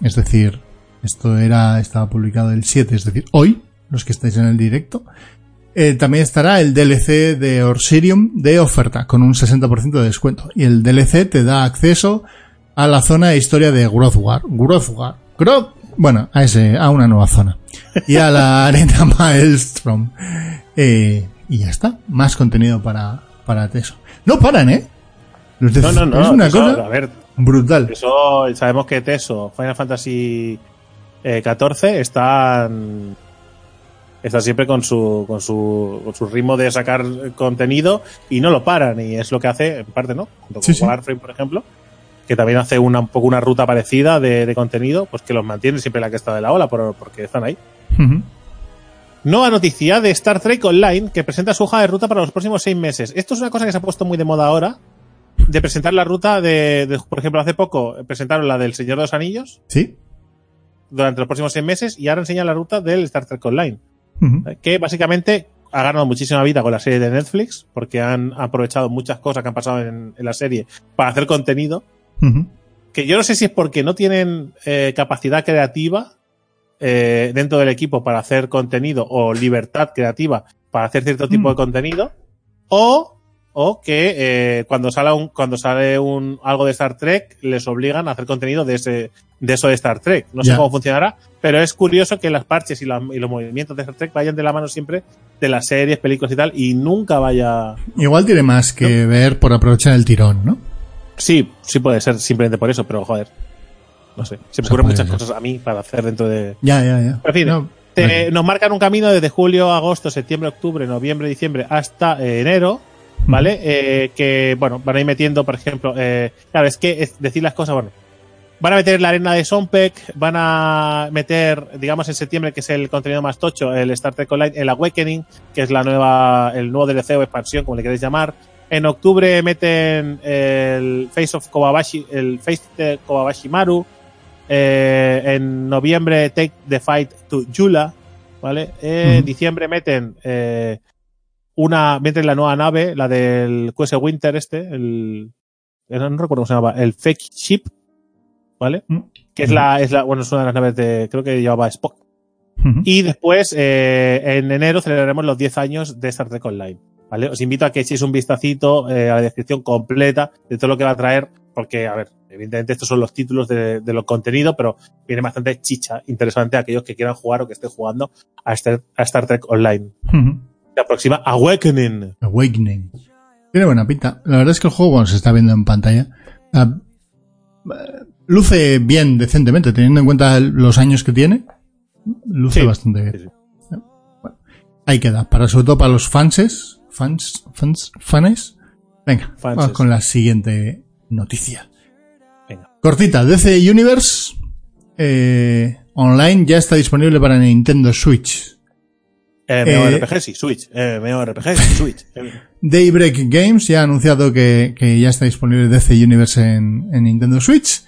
es decir, esto era, estaba publicado el 7, es decir, hoy, los que estáis en el directo, eh, también estará el DLC de Orsirium de oferta, con un 60% de descuento. Y el DLC te da acceso a la zona de historia de Grothwar. Grothwar. Groth, bueno, a ese, a una nueva zona. Y a la arena Maelstrom. Eh, y ya está. Más contenido para, para Teso. No paran, ¿eh? No, no, no. es una eso, cosa A ver, brutal. eso sabemos que Teso, Final Fantasy eh, 14 están están siempre con su, con su con su ritmo de sacar contenido y no lo paran y es lo que hace en parte, ¿no? Junto con Sí, sí. Warframe, por ejemplo, que también hace una, un poco una ruta parecida de, de contenido, pues que los mantiene siempre la que está de la ola por- porque están ahí. Nueva noticia de Star Trek Online que presenta su hoja de ruta para los próximos seis meses. Esto es una cosa que se ha puesto muy de moda ahora, de presentar la ruta de, de- por ejemplo, hace poco presentaron la del Señor de los Anillos Sí. durante los próximos seis meses y ahora enseñan la ruta del Star Trek Online, Ujú. que básicamente ha ganado muchísima vida con la serie de Netflix porque han aprovechado muchas cosas que han pasado en, en la serie para hacer contenido que yo no sé si es porque no tienen eh, capacidad creativa eh, dentro del equipo para hacer contenido o libertad creativa para hacer cierto tipo Mm. de contenido o o que eh, cuando sale un cuando sale un algo de Star Trek les obligan a hacer contenido de ese de eso de Star Trek no sé cómo funcionará pero es curioso que las parches y, la- y los movimientos de Star Trek vayan de la mano siempre de las series películas y tal y nunca vaya Igual tiene más que ver por aprovechar el tirón, ¿no? Sí, sí puede ser simplemente por eso, pero joder. No sé. Se me Se ocurren muchas ser. cosas a mí para hacer dentro de. Ya, ya, ya. En fin, No, Te- nos marcan un camino desde julio, agosto, septiembre, octubre, noviembre, diciembre hasta enero, ¿vale? Eh, que, bueno, van a ir metiendo, por ejemplo, eh, claro, es que es decir las cosas, bueno, van a meter la arena de Sompek, van a meter, digamos, en septiembre, que es el contenido más tocho, el Star Trek Online, el Awakening, que es la nueva, el nuevo DLC o expansión, como le queréis llamar. En octubre meten el Face of Kobayashi, el Face de Kobayashi Maru. Eh, en noviembre Take the Fight to Yula, ¿vale? En Ujú. diciembre meten eh, una, meten la nueva nave, la del QS Winter este, el, no no recuerdo cómo se llamaba, el Fake Ship, ¿vale? Mm. Que es la, es la, bueno, es una de las naves de, creo que llevaba Spock. Y después, eh, en enero, celebraremos los 10 años de Star Trek Online. ¿Vale? Os invito a que echéis un vistacito eh, a la descripción completa de todo lo que va a traer, porque, a ver, evidentemente estos son los títulos de, de los contenidos, pero viene bastante chicha interesante a aquellos que quieran jugar o que estén jugando a Star, a Star Trek Online. Se aproxima Awakening. Awakening. Tiene buena pinta. La verdad es que el juego, bueno, se está viendo en pantalla. ah, eh, luce bien, decentemente, teniendo en cuenta los años que tiene. Luce Sí, bastante bien. sí, sí. Bueno, ahí queda. Para, sobre todo para los fanses. Fans, fans, fanes. Venga, Fanses. vamos con la siguiente noticia. Venga. Cortita, DC Universe eh, Online ya está disponible para Nintendo Switch. Eh, Eh, MMORPG, sí, Switch. Eh, MMORPG, Switch. Eh, Daybreak Games ya ha anunciado que, que ya está disponible DC Universe en, en Nintendo Switch.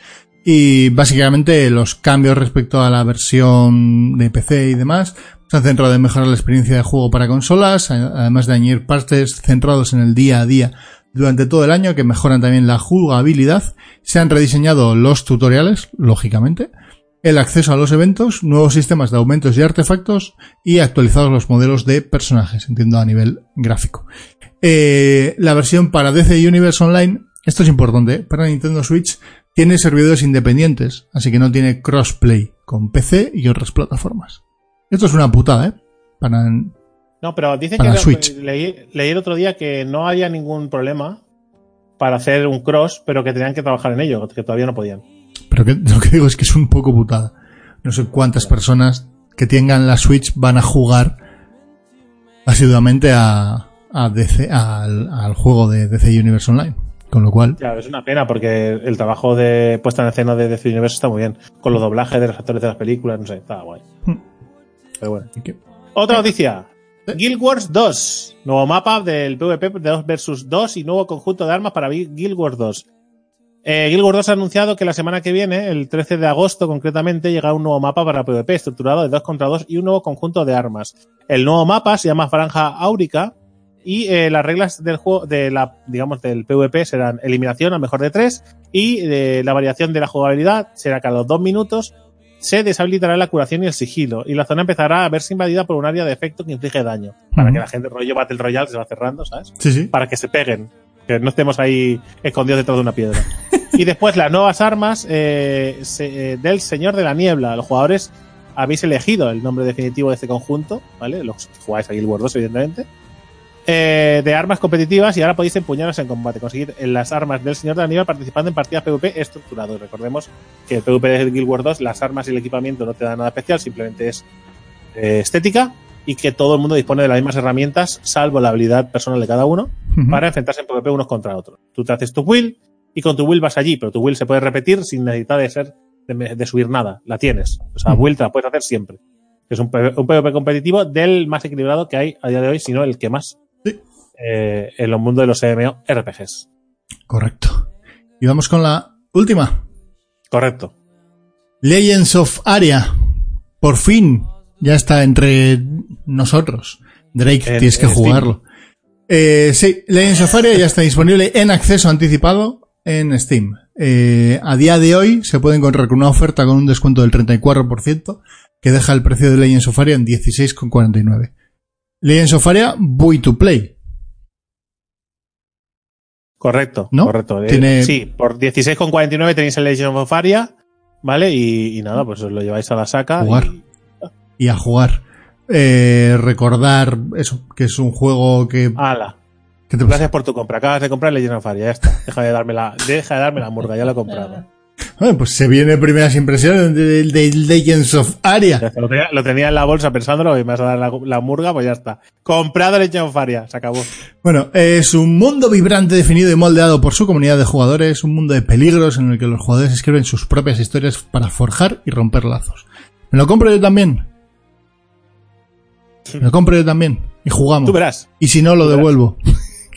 Y básicamente los cambios respecto a la versión de PC y demás se han centrado en mejorar la experiencia de juego para consolas, además de añadir partes centrados en el día a día durante todo el año que mejoran también la jugabilidad. Se han rediseñado los tutoriales, lógicamente, el acceso a los eventos, nuevos sistemas de aumentos y artefactos y actualizados los modelos de personajes, entiendo a nivel gráfico. Eh, la versión para DC Universe Online, esto es importante, para Nintendo Switch tiene servidores independientes, así que no tiene crossplay con PC y otras plataformas. Esto es una putada, ¿eh? Para, No, pero dice que Switch. Leí, leí el otro día que no había ningún problema para hacer un cross, pero que tenían que trabajar en ello, que todavía no podían. Pero que, lo que digo es que es un poco putada. No sé cuántas personas que tengan la Switch van a jugar asiduamente a, a DC, al, al juego de DC Universe Online. Con lo cual, Claro, es una pena porque el trabajo de puesta en escena de DC Universe está muy bien. Con los doblajes de los actores de las películas, no sé, está guay. Hmm. Pero bueno. Otra noticia. Guild Wars 2. Nuevo mapa del PvP de 2 versus 2 y nuevo conjunto de armas para Guild Wars 2. Eh, Guild Wars 2 ha anunciado que la semana que viene, el 13 de agosto concretamente, llega un nuevo mapa para PvP estructurado de 2 contra 2 y un nuevo conjunto de armas. El nuevo mapa se llama Franja Áurica y eh, las reglas del juego, de la, digamos, del PvP serán eliminación al mejor de 3 y eh, la variación de la jugabilidad será cada 2 minutos se deshabilitará la curación y el sigilo, y la zona empezará a verse invadida por un área de efecto que inflige daño. Para que la gente, rollo Battle Royale, se va cerrando, ¿sabes? Sí, sí. Para que se peguen, que no estemos ahí escondidos detrás de una piedra. y después las nuevas armas eh, se- eh, del Señor de la Niebla. Los jugadores habéis elegido el nombre definitivo de este conjunto, ¿vale? Los que jugáis a Guild Wars 2, evidentemente. Eh, de armas competitivas y ahora podéis empuñarlas en combate. Conseguir las armas del Señor de la Niebla participando en partidas PvP estructurados. Recordemos que el PvP de Guild Wars 2, las armas y el equipamiento no te dan nada especial, simplemente es eh, estética y que todo el mundo dispone de las mismas herramientas, salvo la habilidad personal de cada uno, Ujú. para enfrentarse en PvP unos contra otros. Tú te haces tu will y con tu will vas allí, pero tu will se puede repetir sin necesidad de ser de, de subir nada. La tienes. O sea, will te la puedes hacer siempre. Es un, PvP un PvP competitivo del más equilibrado que hay a día de hoy, si no el que más. Sí. eh, en los mundos de los MMORPGs. Correcto. Y vamos con la última. Correcto. Legends of Aria. Por fin. Ya está entre nosotros. Drake, En- tienes que jugarlo. Eh, sí, Legends of Aria ya está disponible en acceso anticipado en Steam. Eh, a día de hoy se puede encontrar con una oferta con un descuento del 34% que deja el precio de Legends of Aria en 16,49. Legends of Aria Buy to Play. Correcto. ¿No? Correcto. Eh, Tiene- Sí, por 16,49 tenéis el Legend of Aria, ¿vale? Y, y nada, pues os lo lleváis a la saca. Jugar. y- y a jugar. Eh, recordar eso, que es un juego que... ¡Hala! ¿Qué te pasa? Gracias por tu compra. Acabas de comprar Legend of Aria, ya está. Deja de darme la, deja de darme la murga, ya lo he comprado. Bueno, pues se viene primeras impresiones de, de Legends of Aria. Lo tenía, lo tenía en la bolsa pensándolo y me vas a dar la, la murga, pues ya está. Comprado Legend of Aria, se acabó. Bueno, es un mundo vibrante definido y moldeado por su comunidad de jugadores, un mundo de peligros en el que los jugadores escriben sus propias historias para forjar y romper lazos. Me lo compro yo también. Me lo compro yo también. Y jugamos. Tú verás. Y si no, lo Tú verás.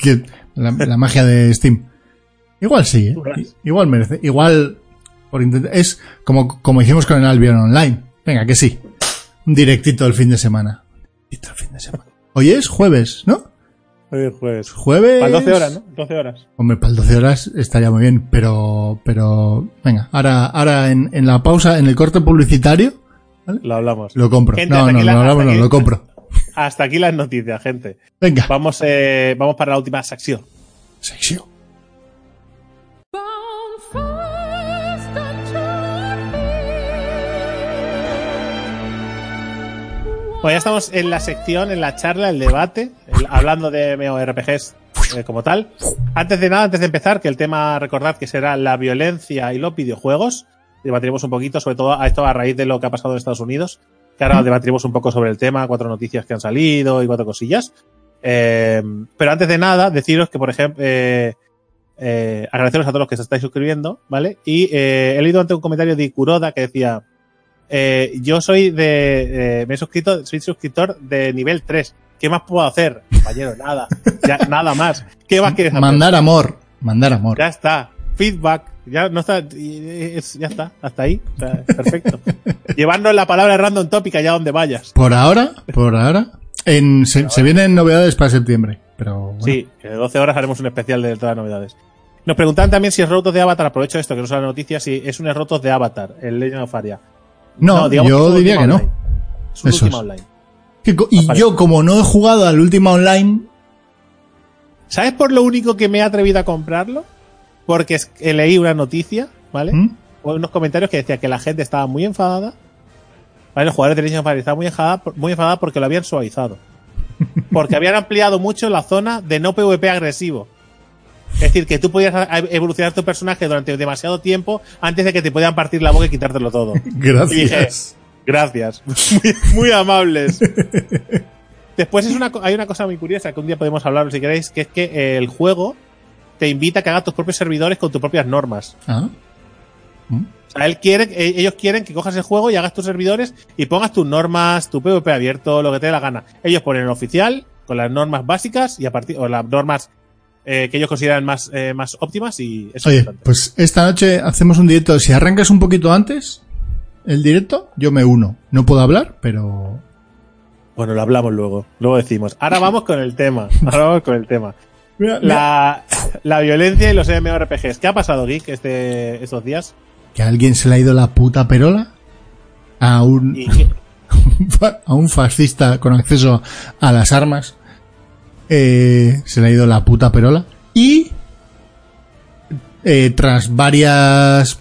Que la, la magia de Steam. Igual sí, ¿eh? Igual merece. Igual, por intentar, es como, como hicimos con el Albion Online. Venga, que sí. Un directito el fin de semana. Directito el fin de semana. Hoy es jueves, ¿no? Hoy es jueves. Jueves. Para 12 horas, ¿no? 12 horas. Hombre, para el 12 horas estaría muy bien, pero, pero, venga, ahora, ahora en, en la pausa, en el corte publicitario, Lo hablamos. lo compro. Gente, no, no, la- hablamos, no, lo compro. Hasta aquí las noticias, gente. Venga. Vamos, eh, vamos para la última sección. Sección. Bueno, ya estamos en la sección, en la charla, el debate, el- hablando de MMORPGs eh, como tal. Antes de nada, antes de empezar, que el tema, recordad que será la violencia y los videojuegos. Debatiremos un poquito, sobre todo a esto a raíz de lo que ha pasado en Estados Unidos. Que ahora debatiremos un poco sobre el tema, cuatro noticias que han salido y cuatro cosillas. Eh, pero antes de nada, deciros que, por ejemplo, eh, eh, agradeceros a todos los que se estáis suscribiendo, ¿vale? Y eh, he leído ante un comentario de Kuroda que decía, yo soy de, me he suscrito, soy suscriptor de nivel 3. ¿Qué más puedo hacer? Compañero, nada. Ya, nada más. ¿Qué más quieres hacer? Mandar amor. Mandar amor. Ya está. Feedback. Ya no está. es- ya está. Hasta ahí. Perfecto. Llevarnos la palabra random topic allá donde vayas. Por ahora, por ahora, en, se, se vienen novedades para septiembre, pero bueno. Sí, de 12 horas haremos un especial de todas las novedades. Nos preguntan también si es Rotos de Avatar. Aprovecho esto, que no son las noticias. Si es un Rotos de Avatar, el Legend of Aria. No, yo diría que no. Es un Eso es. Online. Que Y yo, como no he jugado al última online, ¿Sabes por lo único que me he atrevido a comprarlo? Porque es- leí una noticia, ¿vale? ¿Mm? Unos comentarios que decía que la gente estaba muy enfadada. ¿vale? Los jugadores de Legend of estaban muy enfadada, muy enfadada porque lo habían suavizado. Porque habían ampliado mucho la zona de no PvP agresivo. Es decir, que tú podías evolucionar tu personaje durante demasiado tiempo antes de que te puedan partir la boca y quitártelo todo. gracias. Gracias. Muy, muy amables. Después es una, hay una cosa muy curiosa que un día podemos hablar si queréis, que es que el juego te invita a que hagas tus propios servidores con tus propias normas. Ah, O sea, él quiere, eh, ellos quieren que cojas el juego y hagas tus servidores y pongas tus normas, tu PvP abierto, lo que te dé la gana. Ellos ponen el oficial con las normas básicas y a partir, o las normas eh, que ellos consideran más, eh, más óptimas y eso Oye, es pues esta noche hacemos un directo. Si arrancas un poquito antes el directo, yo me uno. No puedo hablar, pero Bueno, lo hablamos luego, luego decimos. Ahora vamos con el tema. Ahora vamos con el tema. Mira, mira. La, la violencia y los MMORPGs. ¿Qué ha pasado, Geek, este, estos días? que a alguien se le ha ido la puta perola. a un, a un fascista con acceso a las armas. Eh, se le ha ido la puta perola. Y eh, tras varias...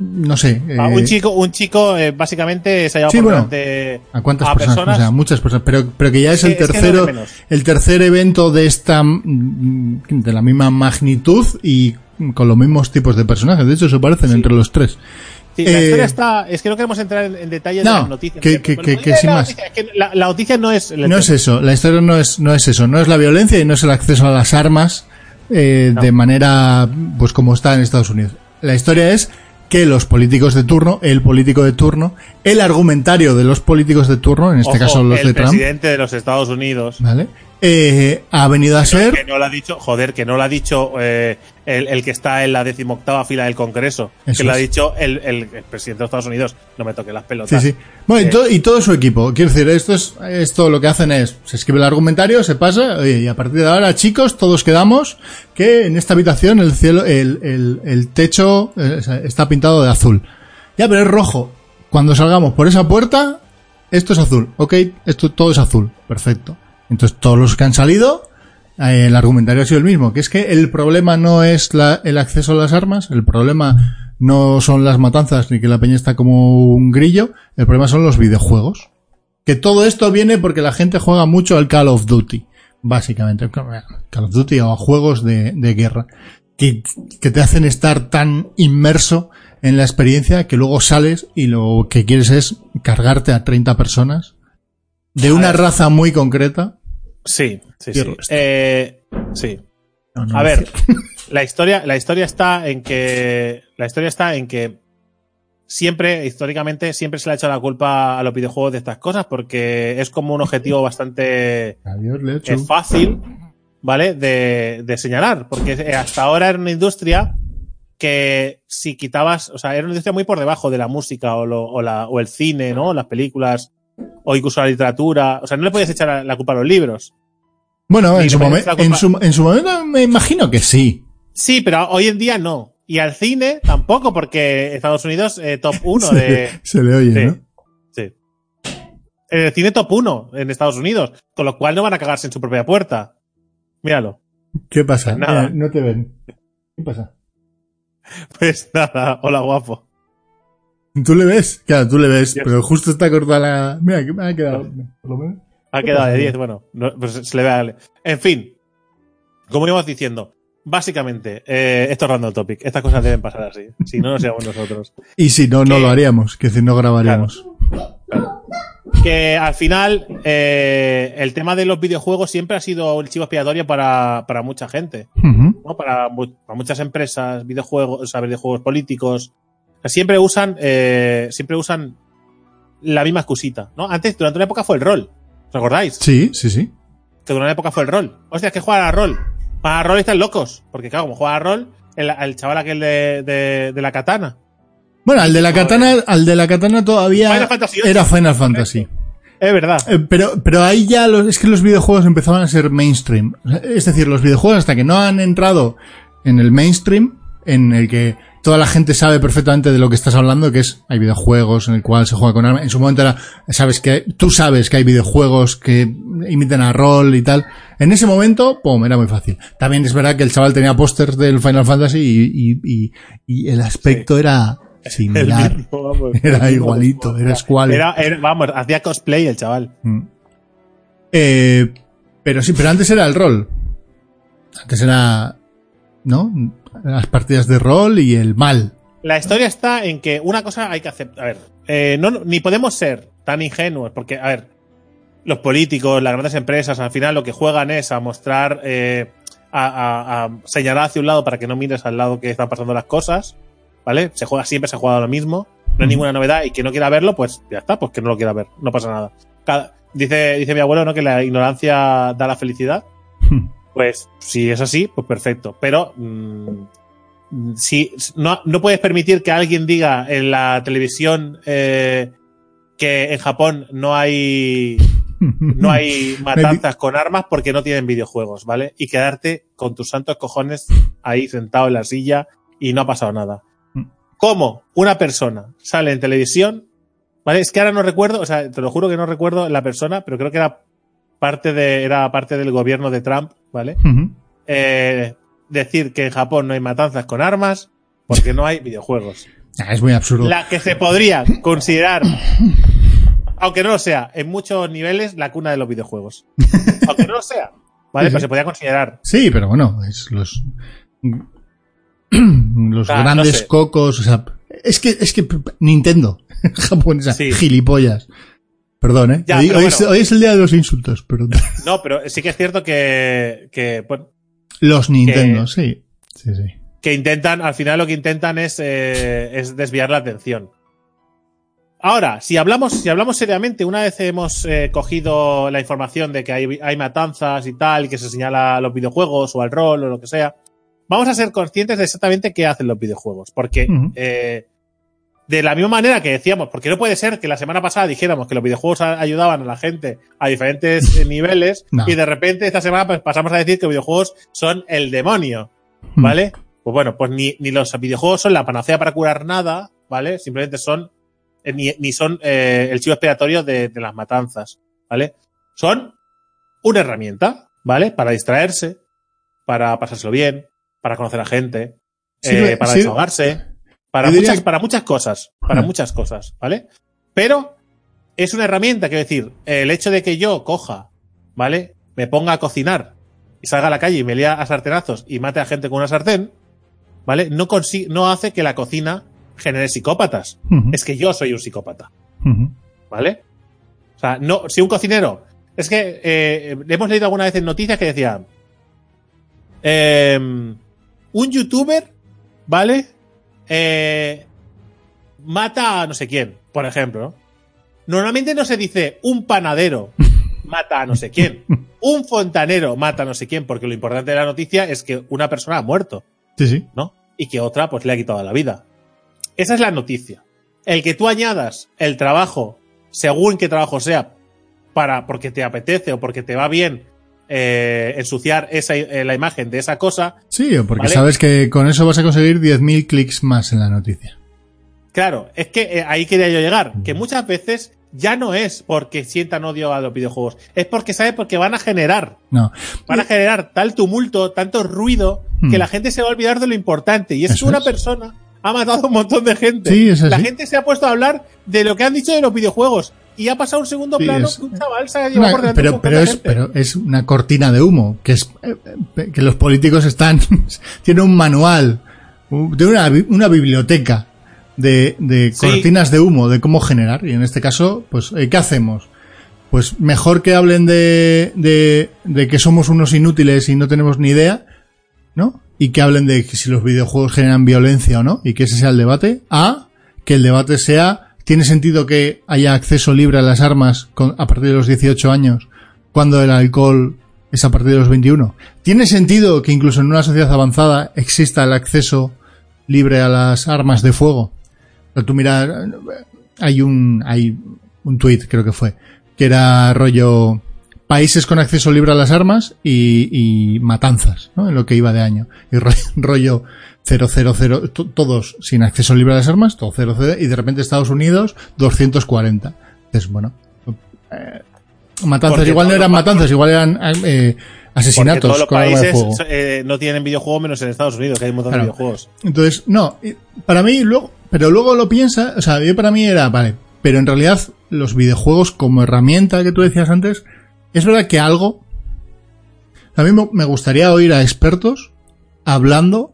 No sé. Ah, eh, un chico, un chico eh, básicamente se ha llevado Sí, por bueno. delante ¿A cuántas a personas? personas. O sea, muchas personas. Pero, pero que ya es el Es no tercero, el tercer evento de esta, mm, de la misma magnitud y con los mismos tipos de personajes. De hecho, se parecen entre los tres. Sí, la Eh, historia está. Es que no queremos entrar en, en No, de las noticias. que- la más. noticia, es que la, la noticia no es. No es eso, la historia no es, no es eso, no es la violencia y no es el acceso a las armas eh, No. de manera, pues como está en Estados Unidos. La historia es que los políticos de turno, el político de turno, el argumentario de los políticos de turno, en este Ojo, caso los el de Trump, presidente de los Estados Unidos. ¿vale? Eh, ha venido a Que ser, no lo ha dicho, joder, que no lo ha dicho eh, el, el que está en la decimoctava fila del Congreso. Eso que lo ha dicho el, el- el presidente de Estados Unidos. No me toque las pelotas. sí, sí. Bueno, y, Eh, to- y todo su equipo. Quiero decir, esto es, esto lo que hacen es, se escribe el argumentario, se pasa, oye, y a partir de ahora, chicos, todos quedamos que en esta habitación el cielo, el, el, el techo eh, está pintado de azul. Ya, pero es rojo. Cuando salgamos por esa puerta, esto es azul. Ok, esto todo es azul. Perfecto. Entonces, todos los que han salido, eh, el argumentario ha sido el mismo, que es que el problema no es la- el acceso a las armas, el problema no son las matanzas ni que la peña está como un grillo, el problema son los videojuegos. Que todo esto viene porque la gente juega mucho al Call of Duty, básicamente. Call of Duty o a juegos de, guerra. Que, que te hacen estar tan inmerso en la experiencia que luego sales y lo que quieres es cargarte a 30 personas de una ver. raza muy concreta. Sí, sí, sí. Eh, sí. No, no A ver, la historia, la historia está en que. La historia está en que siempre, históricamente, siempre se le ha hecho la culpa a los videojuegos de estas cosas, porque es como un objetivo bastante Adiós, fácil, ¿vale? De, de señalar. Porque eh, hasta ahora era una industria que si quitabas, o sea, era una industria muy por debajo de la música o, lo- o, la, o el cine, ¿no? Las películas, o incluso la literatura. O sea, no le podías echar la- culpa a los libros. Bueno, en su, momen- en, su, en su momento me imagino que sí. Sí, pero hoy en día no. Y al cine tampoco, porque Estados Unidos eh, top 1 se, de. se le oye, Sí. ¿no? Sí. El cine top 1 en Estados Unidos, con lo cual no van a cagarse en su propia puerta. Míralo. ¿Qué pasa? Pues nada. Mira, no te ven. ¿Qué pasa? Pues nada, hola guapo. ¿Tú le ves? Claro, tú le ves, pero justo está cortada la... Mira, que me ha quedado... Por lo menos. Ha ¿Qué quedado de 10, bueno, no, pues se le ve a- En fin, como íbamos diciendo, básicamente, eh, esto es random topic. Estas cosas deben pasar así. Si no, no seamos nosotros. Y si no, no lo haríamos. Que decir, no grabaríamos. Que al final, eh, el tema de los videojuegos siempre ha sido el chivo expiatorio para, para mucha gente. ¿no? Para, para muchas empresas, videojuegos, o sea, videojuegos políticos. Siempre usan, eh, siempre usan la misma excusita, ¿no? Antes, durante una época fue el rol. ¿Os acordáis? Sí, sí, sí. Que durante una época fue el rol. Hostia, es que juegan a rol. Para rol están locos. Porque claro, como juega a rol, el, el chaval aquel de, de, de la katana. Bueno, al de la katana, al de la katana todavía Final Fantasy VIII. era Final Fantasy. Es verdad. Eh, Pero, pero ahí ya los, es que los videojuegos empezaban a ser mainstream. Es decir, los videojuegos hasta que no han entrado en el mainstream, en el que toda la gente sabe perfectamente de lo que estás hablando, que es, hay videojuegos en el cual se juega con armas. En su momento era, sabes que, tú sabes que hay videojuegos que imitan a rol y tal. En ese momento, pum, era muy fácil. También es verdad que el chaval tenía pósters del Final Fantasy y, y, y, y el aspecto era similar. mismo, vamos. Era igualito, era. Era, era- vamos, hacía cosplay el chaval. Mm. Eh, pero sí, pero antes era el rol. Antes era, ¿no? Las partidas de rol y el mal. La historia está en que una cosa hay que aceptar. A ver, eh, no, ni podemos ser tan ingenuos, porque, a ver, los políticos, las grandes empresas, al final lo que juegan es a mostrar, eh, a, a- a señalar hacia un lado para que no mires al lado que están pasando las cosas, ¿vale? Se juega siempre, se ha jugado lo mismo, no hay ninguna novedad y que no quiera verlo, pues ya está, pues que no lo quiera ver, no pasa nada. Cada- dice, dice mi abuelo, ¿no? Que la ignorancia da la felicidad. Pues si es así, pues perfecto. Pero mm, si no, no puedes permitir que alguien diga en la televisión eh, que en Japón no hay no hay matanzas con armas porque no tienen videojuegos, ¿vale? Y quedarte con tus santos cojones ahí sentado en la silla y no ha pasado nada. cómo una persona sale en televisión, ¿vale? Es que ahora no recuerdo, o sea, te lo juro que no recuerdo la persona, pero creo que era parte de, era parte del gobierno de Trump, ¿vale? Eh, decir que en Japón no hay matanzas con armas porque no hay videojuegos. Ah, es muy absurdo. La que se podría considerar, aunque no lo sea, en muchos niveles, la cuna de los videojuegos. Aunque no lo sea, ¿vale? Sí, Pero se podría considerar. Sí, pero bueno, es los los Ah, no grandes sé. cocos, o sea, es que es que Nintendo japonesa, Sí. gilipollas. Perdón, ¿eh? Ya, hoy, es, hoy es el día de los insultos, perdón. No, pero sí que es cierto que, que, bueno, Los Nintendo, sí. Sí, sí. que intentan, al final lo que intentan es, eh, es desviar la atención. Ahora, si hablamos, si hablamos seriamente, una vez hemos eh, cogido la información de que hay, hay matanzas y tal, y que se señala a los videojuegos o al rol o lo que sea, vamos a ser conscientes de exactamente qué hacen los videojuegos. Porque, eh, de la misma manera que decíamos, porque no puede ser que la semana pasada dijéramos que los videojuegos ayudaban a la gente a diferentes eh, niveles No. y de repente esta semana pues, pasamos a decir que los videojuegos son el demonio. Mm. ¿Vale? Pues bueno, pues ni, ni los videojuegos son la panacea para curar nada, ¿vale? Simplemente son, eh, ni, ni son eh, el chivo expiatorio de, de las matanzas, ¿vale? Son una herramienta, ¿vale? Para distraerse, para pasárselo bien, para conocer a gente, Sirve- para sirve- desahogarse, para muchas, que- para muchas cosas, para muchas cosas, ¿vale? Pero es una herramienta, quiero decir, el hecho de que yo coja, ¿vale? Me ponga a cocinar y salga a la calle y me lea a sartenazos y mate a gente con una sartén, ¿vale? No, consi- no hace que la cocina genere psicópatas. Es que yo soy un psicópata. ¿vale? O sea, no, si un cocinero. Es que eh, hemos leído alguna vez en noticias que decía. eh, un youtuber, ¿vale? Eh, mata a no sé quién, por ejemplo. ¿no? Normalmente no se dice un panadero mata a no sé quién. Un fontanero mata a no sé quién, porque lo importante de la noticia es que una persona ha muerto. Sí, sí. ¿no? Y que otra pues le ha quitado la vida. Esa es la noticia. El que tú añadas el trabajo, según qué trabajo sea, para porque te apetece o porque te va bien eh, ensuciar esa, eh, la imagen de esa cosa, Sí, porque ¿Vale? sabes que con eso vas a conseguir 10.000 clics más en la noticia. claro, es que eh, ahí quería yo llegar, que muchas veces ya no es porque sientan odio a los videojuegos, es porque sabe porque van a generar, No. van a generar tal tumulto, tanto ruido, Hmm. que la gente se va a olvidar de lo importante. Y es que una es. persona ha matado a un montón de gente. Sí, es la gente se ha puesto a hablar de lo que han dicho de los videojuegos. Y ha pasado un segundo Sí, plano es- que un chaval se ha llevado Una- por delante pero, pero, es, gente. pero es una cortina de humo, que es eh, eh, que los políticos están, tienen un manual, de una, bi- una biblioteca de, de Sí. cortinas de humo, de cómo generar. Y en este caso, pues, eh, ¿qué hacemos? Pues mejor que hablen de, de, de que somos unos inútiles y no tenemos ni idea, ¿no? Y que hablen de que si los videojuegos generan violencia o no, y que ese sea el debate, a que el debate sea, ¿tiene sentido que haya acceso libre a las armas a partir de los 18 años, cuando el alcohol es a partir de los 21? ¿Tiene sentido que incluso en una sociedad avanzada exista el acceso libre a las armas de fuego? Tú mira, hay un, hay un tuit, creo que fue, que era rollo países con acceso libre a las armas y, matanzas, ¿no? En lo que iba de año. Y ro- rollo 000, to- todos sin acceso libre a las armas, todo 00, y de repente Estados Unidos 240. Entonces, bueno, eh, matanzas Porque igual no eran matanzas, igual eran eh, asesinatos todos los con arma de países fuego. eh, no tienen videojuegos menos en Estados Unidos, que hay un montón Claro. de videojuegos. Entonces, no, para mí luego, pero luego lo piensa, o sea, yo para mí era, vale, pero en realidad los videojuegos como herramienta que tú decías antes, es verdad que algo, a mí me gustaría oír a expertos hablando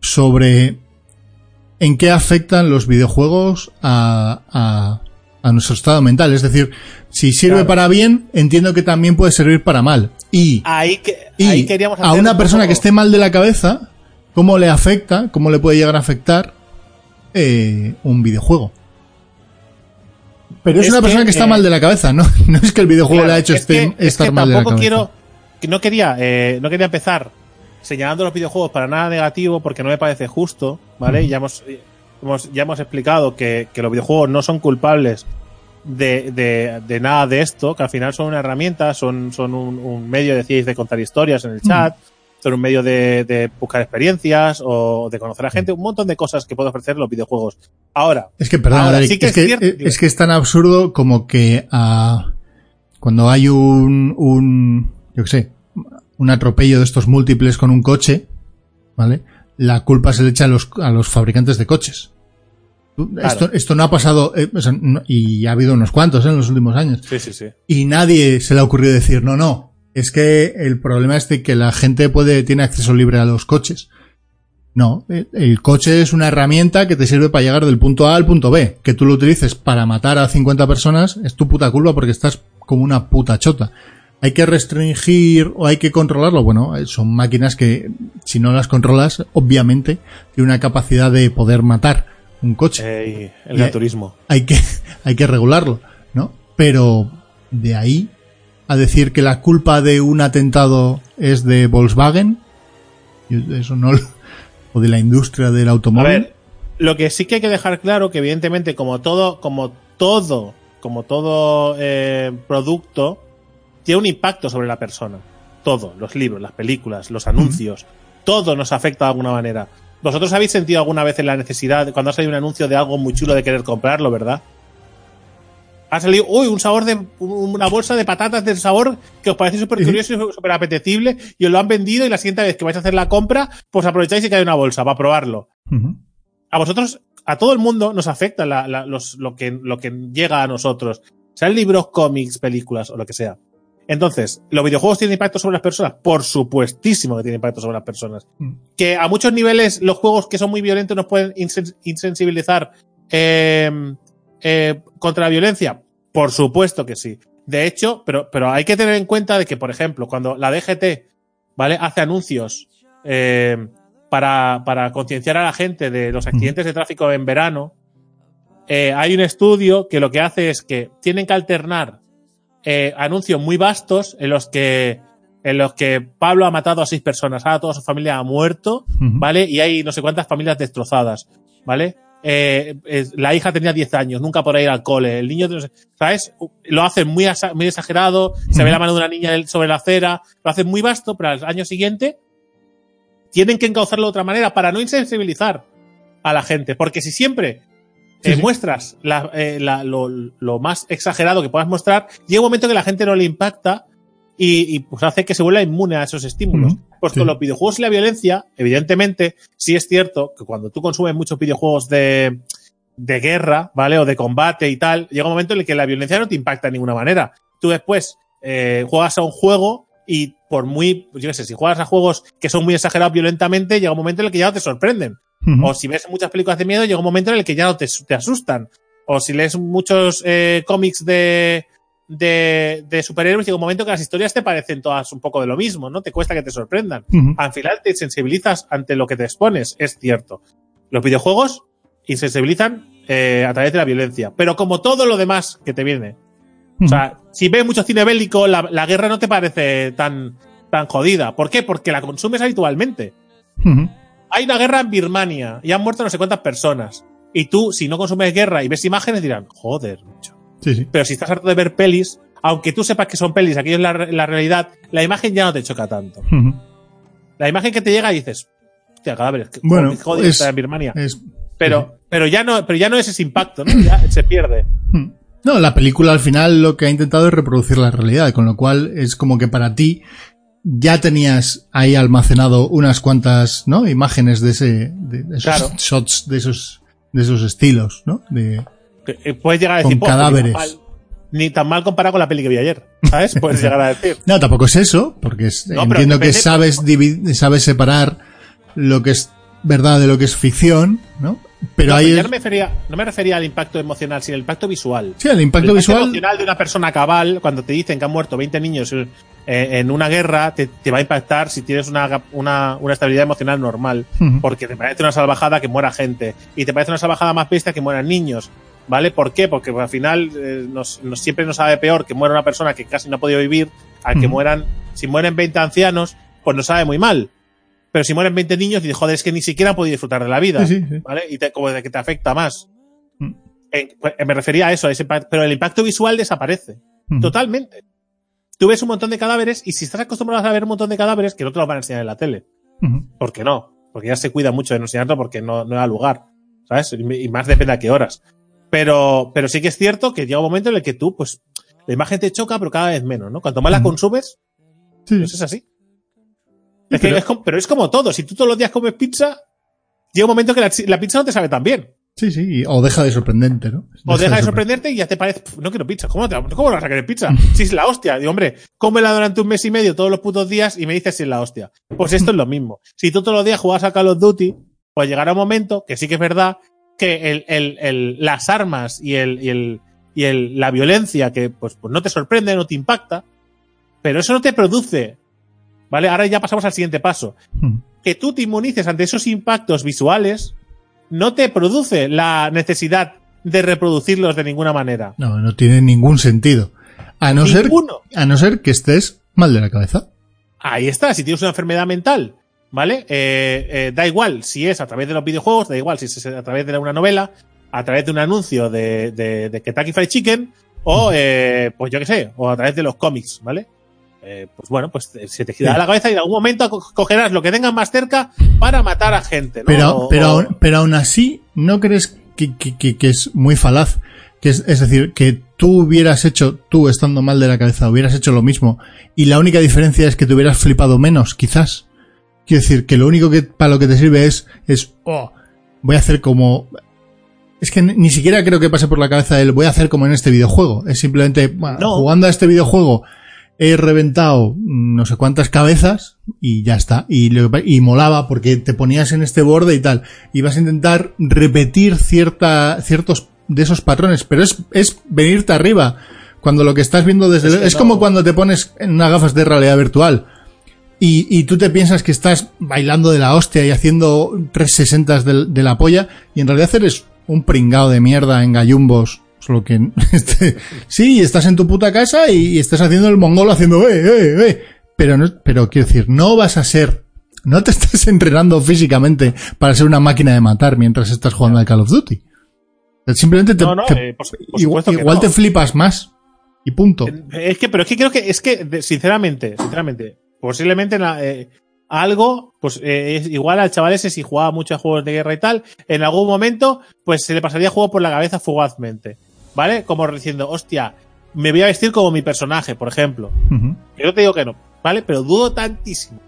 sobre en qué afectan los videojuegos a, a, a nuestro estado mental. Es decir, si sirve Claro. para bien, entiendo que también puede servir para mal. Y Ahí, que, y ahí queríamos a una un persona poco- que esté mal de la cabeza, ¿cómo le afecta, cómo le puede llegar a afectar eh, un videojuego? Pero es, Es una persona que, está eh, mal de la cabeza, ¿no? No es que el videojuego Claro, le ha hecho es este- que- es estar que mal de la tampoco cabeza. quiero no quería eh, no quería empezar señalando los videojuegos para nada negativo porque no me parece justo vale ya hemos, hemos- ya hemos explicado que, que los videojuegos no son culpables de, de, de nada de esto que al final son una herramienta son son un, un medio decíais de contar historias en el chat son un medio de, de buscar experiencias o de conocer a gente, un montón de cosas que pueden ofrecer los videojuegos. Ahora, Es que, perdón, Ahora, Derek, sí que es, es que, cierto, es, tío. que es tan absurdo como que ah, cuando hay un, un, yo qué sé, un atropello de estos múltiples con un coche, ¿vale? La culpa se le echa a los, a los fabricantes de coches. Esto, esto no ha pasado, eh, o sea, no- y ha habido unos cuantos eh, en los últimos años. sí, sí, sí. Y nadie se le ha ocurrido decir, no, no, es que el problema es de que la gente puede, tiene acceso libre a los coches. No, el, el coche es una herramienta que te sirve para llegar del punto A al punto B. Que tú lo utilices para matar a 50 personas es tu puta culpa porque estás como una puta chota. Hay que restringir o hay que controlarlo. Bueno, eh, son máquinas que si no las controlas, obviamente, tiene una capacidad de poder matar un coche el Y- gran turismo. hay que, hay que regularlo, ¿no? Pero de ahí a decir que la culpa de un atentado es de Volkswagen, eso no o de la industria del A automóvil. ver, lo que sí que hay que dejar claro que evidentemente como todo, como todo, como todo eh, producto, tiene un impacto sobre la persona. Todo, los libros, las películas, los anuncios, todo nos afecta de alguna manera. ¿Vosotros habéis sentido alguna vez en la necesidad, cuando ha salido un anuncio de algo muy chulo de querer comprarlo, verdad? Ha salido, uy, un sabor de, una bolsa de patatas del sabor que os parece súper curioso y súper apetecible y os lo han vendido y la siguiente vez que vais a hacer la compra, pues aprovecháis y cae una bolsa para probarlo a vosotros, a todo el mundo nos afecta la- la- los- lo, que, lo que llega a nosotros. Sean libros, cómics, películas o lo que sea. Entonces, ¿los videojuegos tienen impacto sobre las personas? Por supuestísimo que tienen impacto sobre las personas. Mm. Que a muchos niveles los juegos que son muy violentos nos pueden insen- insensibilizar eh, eh, contra la violencia. Por supuesto que sí. De hecho, pero, pero hay que tener en cuenta de que, por ejemplo, cuando la DGT, ¿vale? Hace anuncios eh, para, para concienciar a la gente de los accidentes de tráfico en verano, eh, hay un estudio que lo que hace es que tienen que alternar eh, anuncios muy vastos en los que en los que Pablo ha matado a seis personas, ahora toda su familia ha muerto. ¿vale? Y hay no sé cuántas familias destrozadas, ¿vale? Eh, es- la hija tenía 10 años, nunca podrá ir al cole, el niño, ¿sabes? Lo hacen muy, muy exagerado, se ve la mano de una niña sobre la acera, lo hacen muy vasto, pero al año siguiente tienen que encauzarlo de otra manera para no insensibilizar a la gente, porque si siempre Sí, eh, sí. muestras la- eh, la- lo, lo más exagerado que puedas mostrar, llega un momento que la gente no le impacta y, y, pues hace que se vuelva inmune a esos estímulos. Ujú, Pues sí. con los videojuegos y la violencia, evidentemente, sí es cierto que cuando tú consumes muchos videojuegos de, de guerra, ¿vale? O de combate y tal, llega un momento en el que la violencia no te impacta de ninguna manera. Tú después eh, juegas a un juego y por muy, yo qué sé, si juegas a juegos que son muy exagerados violentamente, llega un momento en el que ya no te sorprenden. O si ves muchas películas de miedo, llega un momento en el que ya no te, te asustan. O si lees muchos eh, cómics de, de, de superhéroes, llega un momento que las historias te parecen todas un poco de lo mismo, ¿no? Te cuesta que te sorprendan. Ujú. Al final te sensibilizas ante lo que te expones, es cierto. Los videojuegos insensibilizan eh, a través de la violencia, pero como todo lo demás que te viene. O sea, si ves mucho cine bélico, la, la guerra no te parece tan, tan jodida. ¿Por qué? Porque la consumes habitualmente. Hay una guerra en Birmania y han muerto no sé cuántas personas. Y tú, si no consumes guerra y ves imágenes, dirán, joder, mucho. Sí, sí. Pero si estás harto de ver pelis, aunque tú sepas que son pelis, aquello es la, la realidad, la imagen ya no te choca tanto. La imagen que te llega y dices, hostia, cadáveres, que Bueno, joder, es- está en Birmania. Es, Pero, pero ya no, pero ya no es ese impacto, ¿no? Ya se pierde. No, la película al final lo que ha intentado es reproducir la realidad, con lo cual es como que para ti ya tenías ahí almacenado unas cuantas, ¿no? Imágenes de ese, de esos Claro. shots, de esos, de esos estilos, ¿no? De, eh, Puedes llegar a Con decir, "Pues, ni tan cadáveres. mal- Ni tan mal comparado con la peli que vi ayer, ¿sabes? Puedes llegar a decir. no, tampoco es eso, porque es- No, pero entiendo que sabes divi- sabes separar lo que es verdad de lo que es ficción, ¿no? Pero No, ahí es- no me, refería, no me refería al impacto emocional, sino al impacto visual. sí, el impacto el visual, emocional de una persona cabal, cuando te dicen que han muerto 20 niños eh, en una guerra, te, te va a impactar si tienes una, una, una estabilidad emocional normal. Porque te parece una salvajada que muera gente. Y te parece una salvajada más bestia que mueran niños. ¿Vale? ¿Por qué? Porque al final eh, nos, nos- siempre nos sabe peor que muera una persona que casi no ha podido vivir a que mueran, si mueren 20 ancianos, pues nos sabe muy mal. Pero si mueren 20 niños, dices, joder, es que ni siquiera han podido disfrutar de la vida. Sí, sí, sí. ¿Vale? Y te- como de que te afecta más. Mm. Eh, pues, me refería a eso, a ese pero el impacto visual desaparece. Totalmente. Tú ves un montón de cadáveres y si estás acostumbrado a ver un montón de cadáveres, que no te lo van a enseñar en la tele. ¿Por qué no? Porque ya se cuida mucho de no enseñarlo porque no, no da lugar. ¿Sabes? Y más depende a qué horas. Pero, pero sí que es cierto que llega un momento en el que tú, pues, la imagen te choca, pero cada vez menos, ¿no? Cuanto más la consumes, Sí. pues es así. Es que pero- es como- pero es como todo. Si tú todos los días comes pizza, llega un momento que la, la pizza no te sabe tan bien. Sí, sí, y- o deja de sorprendente, ¿no? O deja de sorprenderte y ya te parece, "Pf, no quiero pizza. ¿Cómo, te, ¿Cómo vas a querer pizza? Si es la hostia. Digo, hombre, cómela durante un mes y medio todos los putos días y me dices si es la hostia. Pues esto es lo mismo. Si tú todos los días juegas a Call of Duty, pues llegará un momento, que sí que es verdad, que el, el, el- las armas y el, y el, y el, la violencia que pues, pues no te sorprende, no te impacta, pero eso no te produce. ¿Vale? Ahora ya pasamos al siguiente paso. Ujú. Que tú te inmunices ante esos impactos visuales no te produce la necesidad de reproducirlos de ninguna manera. No, no tiene ningún sentido. A no, ser, Ninguno. a no ser que estés mal de la cabeza. Ahí está, si tienes una enfermedad mental, ¿vale? Eh, eh, da igual si es a través de los videojuegos, da igual si es a través de una novela, a través de un anuncio de, de, de Kentucky Fried Chicken, o, eh, pues yo qué sé, o a través de los cómics, ¿vale? Eh, pues bueno, pues eh, se te gira Sí. la cabeza y en algún momento co- cogerás lo que tengas más cerca para matar a gente, ¿no? Pero, O- pero, o- pero aún así, ¿no crees que, que- que- que es muy falaz? Que es, es decir, que tú hubieras hecho, tú estando mal de la cabeza, hubieras hecho lo mismo y la única diferencia es que te hubieras flipado menos, quizás. Quiero decir, que lo único que para lo que te sirve es, es, oh, voy a hacer como... Es que ni ni siquiera creo que pase por la cabeza el voy a hacer como en este videojuego. Es simplemente, bueno, No. jugando a este videojuego he reventado no sé cuántas cabezas y ya está. Y, molaba porque te ponías en este borde y tal. Y vas a intentar repetir cierta, ciertos de esos patrones, pero es, es venirte arriba. Cuando lo que estás viendo desde... Es Es, que no. como cuando te pones en unas gafas de realidad virtual. Y, y tú te piensas que estás bailando de la hostia y haciendo 360 de, de la polla, y en realidad eres un pringao de mierda en gallumbos. Solo que, este, sí, estás en tu puta casa y, y estás haciendo el mongolo haciendo, eh, eh, eh. Pero no, pero quiero decir, no vas a ser, no te estás entrenando físicamente para ser una máquina de matar mientras estás jugando al Call of Duty. Simplemente te, No, no, te- eh, por, su- por igual, no. te flipas más. Y punto. Es que, pero es que creo que, es que, sinceramente, sinceramente, posiblemente la- eh, algo, pues eh, es igual al chaval ese si jugaba mucho a juegos de guerra y tal, en algún momento, pues se le pasaría juego por la cabeza fugazmente. ¿Vale? Como diciendo, hostia, me voy a vestir como mi personaje, por ejemplo. Yo te digo que no, ¿vale? Pero dudo tantísimo,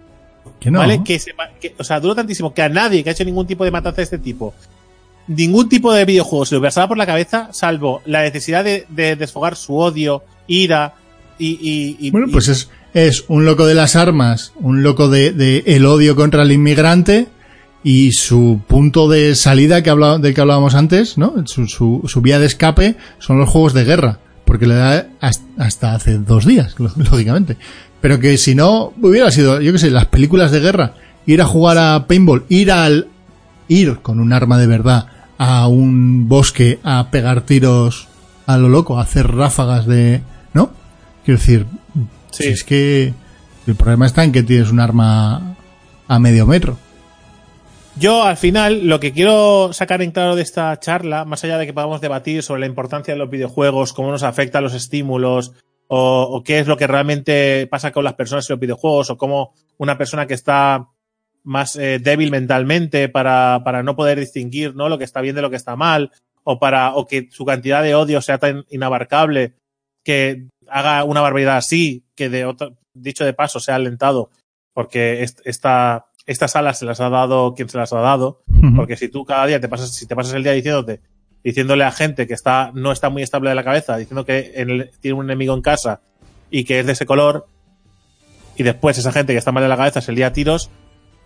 Que no. ¿vale? Que, se, que- o sea, dudo tantísimo que a nadie que ha hecho ningún tipo de matanza de este tipo, ningún tipo de videojuego se le pasaba por la cabeza, salvo la necesidad de, de desfogar su odio, ira y. y- y- Bueno, pues es, es un loco de las armas, un loco de, de el odio contra el inmigrante y su punto de salida que habla, del que hablábamos antes, ¿no? Su, su, su vía de escape son los juegos de guerra, porque le da hasta, hace dos días, lógicamente. Pero que si no hubiera sido, yo qué sé, las películas de guerra, ir a jugar a paintball, ir al, ir con un arma de verdad a un bosque a pegar tiros a lo loco, a hacer ráfagas de, ¿no? Quiero decir, Sí. si es que el problema está en que tienes un arma a medio metro. Yo, al final, lo que quiero sacar en claro de esta charla, más allá de que podamos debatir sobre la importancia de los videojuegos, cómo nos afectan los estímulos, o, o qué es lo que realmente pasa con las personas en los videojuegos, o cómo una persona que está más eh, débil mentalmente para, para no poder distinguir ¿no? lo que está bien de lo que está mal, o para, o que su cantidad de odio sea tan inabarcable que haga una barbaridad así, que de otro, dicho de paso, sea alentado, porque est- esta, estas alas se las ha dado quien se las ha dado, porque si tú cada día te pasas, si te pasas el día diciéndote, diciéndole a gente que está, no está muy estable de la cabeza, diciendo que en el- tiene un enemigo en casa y que es de ese color, y después esa gente que está mal de la cabeza se lía a tiros,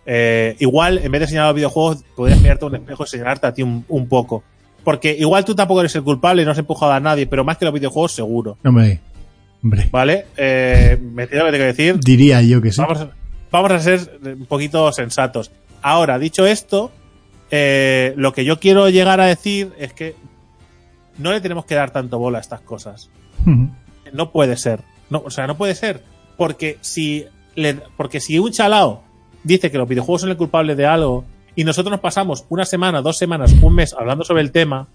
eh, igual en vez de señalar los videojuegos, podrías mirarte un espejo y señalarte a ti un, un poco. Porque igual tú tampoco eres el culpable y no has empujado a nadie, pero más que los videojuegos, seguro. Hombre, hombre, ¿Vale? Eh, me entiendo lo que te quiero decir. diría yo que sí. Vamos, a- vamos a ser un poquito sensatos. Ahora, dicho esto, eh, lo que yo quiero llegar a decir es que no le tenemos que dar tanto bola a estas cosas. No puede ser. No, o sea, no puede ser. Porque si, le, porque si un chalao dice que los videojuegos son el culpable de algo y nosotros nos pasamos una semana, dos semanas, un mes hablando sobre el tema,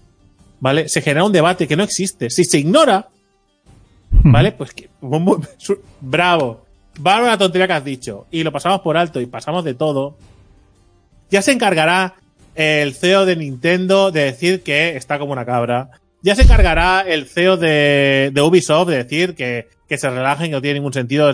¿vale? Se genera un debate que no existe. Si se ignora, ¿vale? Pues que, bravo. Va una tontería que has dicho. Y lo pasamos por alto y pasamos de todo. Ya se encargará el CEO de Nintendo de decir que está como una cabra. Ya se encargará el CEO de, de Ubisoft de decir que, que se relajen, que no tiene ningún sentido.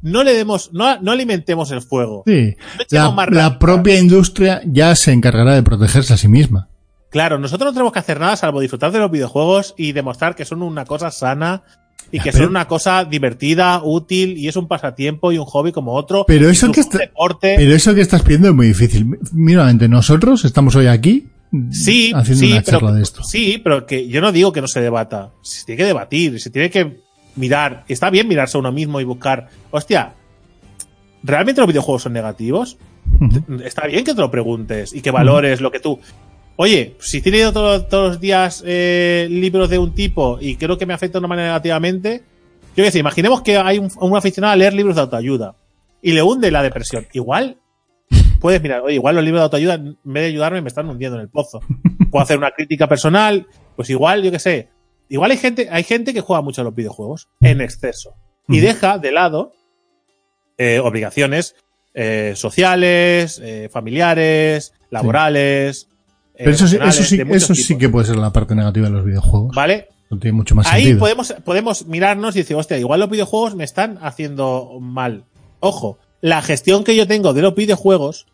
No le demos, no, no alimentemos el fuego. Sí. No La, propia industria ya se encargará de protegerse a sí misma. Claro, nosotros no tenemos que hacer nada salvo disfrutar de los videojuegos y demostrar que son una cosa sana y Ya, que pero- son una cosa divertida, útil y es un pasatiempo y un hobby como otro. Pero eso que está- deporte. Pero eso que estás pidiendo es muy difícil. Míramente, nosotros estamos hoy aquí sí, haciendo sí, una pero, charla de esto. sí, pero que yo no digo que no se debata. Se tiene que debatir, se tiene que mirar. Está bien mirarse a uno mismo y buscar, hostia, ¿realmente los videojuegos son negativos? Está bien que te lo preguntes y que valores lo que tú. Oye, si leído todo- todos los días eh, libros de un tipo y creo que me afecta de una manera negativamente, yo qué sé, imaginemos que hay un, un aficionado a leer libros de autoayuda y le hunde la depresión. Igual puedes mirar, oye, igual los libros de autoayuda, en vez de ayudarme, me están hundiendo en el pozo. Puedo hacer una crítica personal, pues igual, yo qué sé. Igual hay gente, hay gente que juega mucho a los videojuegos en exceso y deja de lado eh, obligaciones eh, sociales, eh, familiares, laborales. Pero eso sí, eso sí, eso sí que puede ser la parte negativa de los videojuegos. ¿Vale? No tiene mucho más Ahí sentido. podemos, podemos mirarnos y decir, hostia, igual los videojuegos me están haciendo mal. Ojo, la gestión que yo tengo de los videojuegos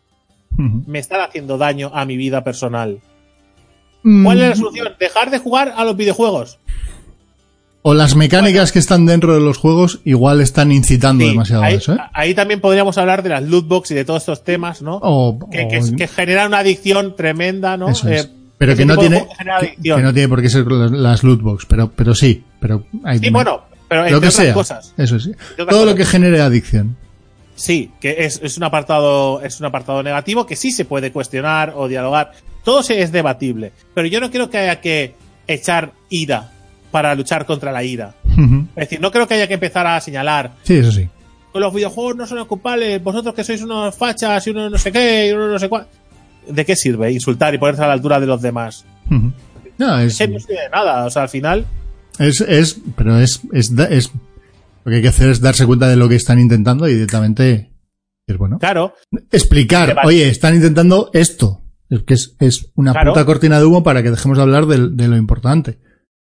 me están haciendo daño a mi vida personal. Mm, ¿Cuál es la solución? Dejar de jugar a los videojuegos. O las mecánicas que están dentro de los juegos igual están incitando Sí, demasiado a ahí, eso, ¿eh? ahí también podríamos hablar de las lootbox y de todos estos temas, ¿no? O, que, o- que, que generan una adicción tremenda, ¿no? eso es. Eh, pero que no tiene que que, no tiene por qué ser las, las lootbox, pero pero sí, pero hay Sí, bueno, pero lo que sea. cosas. Eso sí. Todo lo que genere adicción. Sí, que es, es un apartado, es un apartado negativo que sí se puede cuestionar o dialogar. Todo es debatible. Pero yo no creo que haya que echar ira para luchar contra la ira. Es decir, no creo que haya que empezar a señalar Sí, eso sí. "Pues los videojuegos no son culpables, vosotros que sois unos fachas y unos no sé qué y unos no sé cuál. ¿De qué sirve insultar y ponerse a la altura de los demás? Ujú. No, es, que no sirve de nada. O sea, al final, es, es, pero es, es, lo que hay que hacer es darse cuenta de lo que están intentando y directamente, es bueno. claro, Explicar, oye, están intentando esto. Es que es, es una Claro. puta cortina de humo para que dejemos de hablar de, lo importante.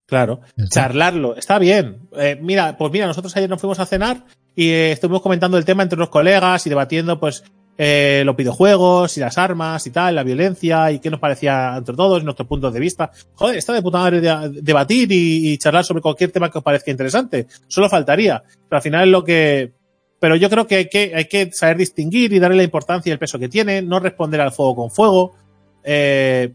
Claro, está. charlarlo, está bien. Eh, mira, pues mira, nosotros ayer nos fuimos a cenar y eh, estuvimos comentando el tema entre los colegas y debatiendo, pues, eh, los videojuegos y las armas y tal, la violencia y qué nos parecía entre todos, nuestros puntos de vista. Joder, está de puta madre de- debatir y, y charlar sobre cualquier tema que os parezca interesante. Solo faltaría. Pero al final es lo que. Pero yo creo que hay que, hay que saber distinguir y darle la importancia y el peso que tiene, no responder al fuego con fuego. Eh,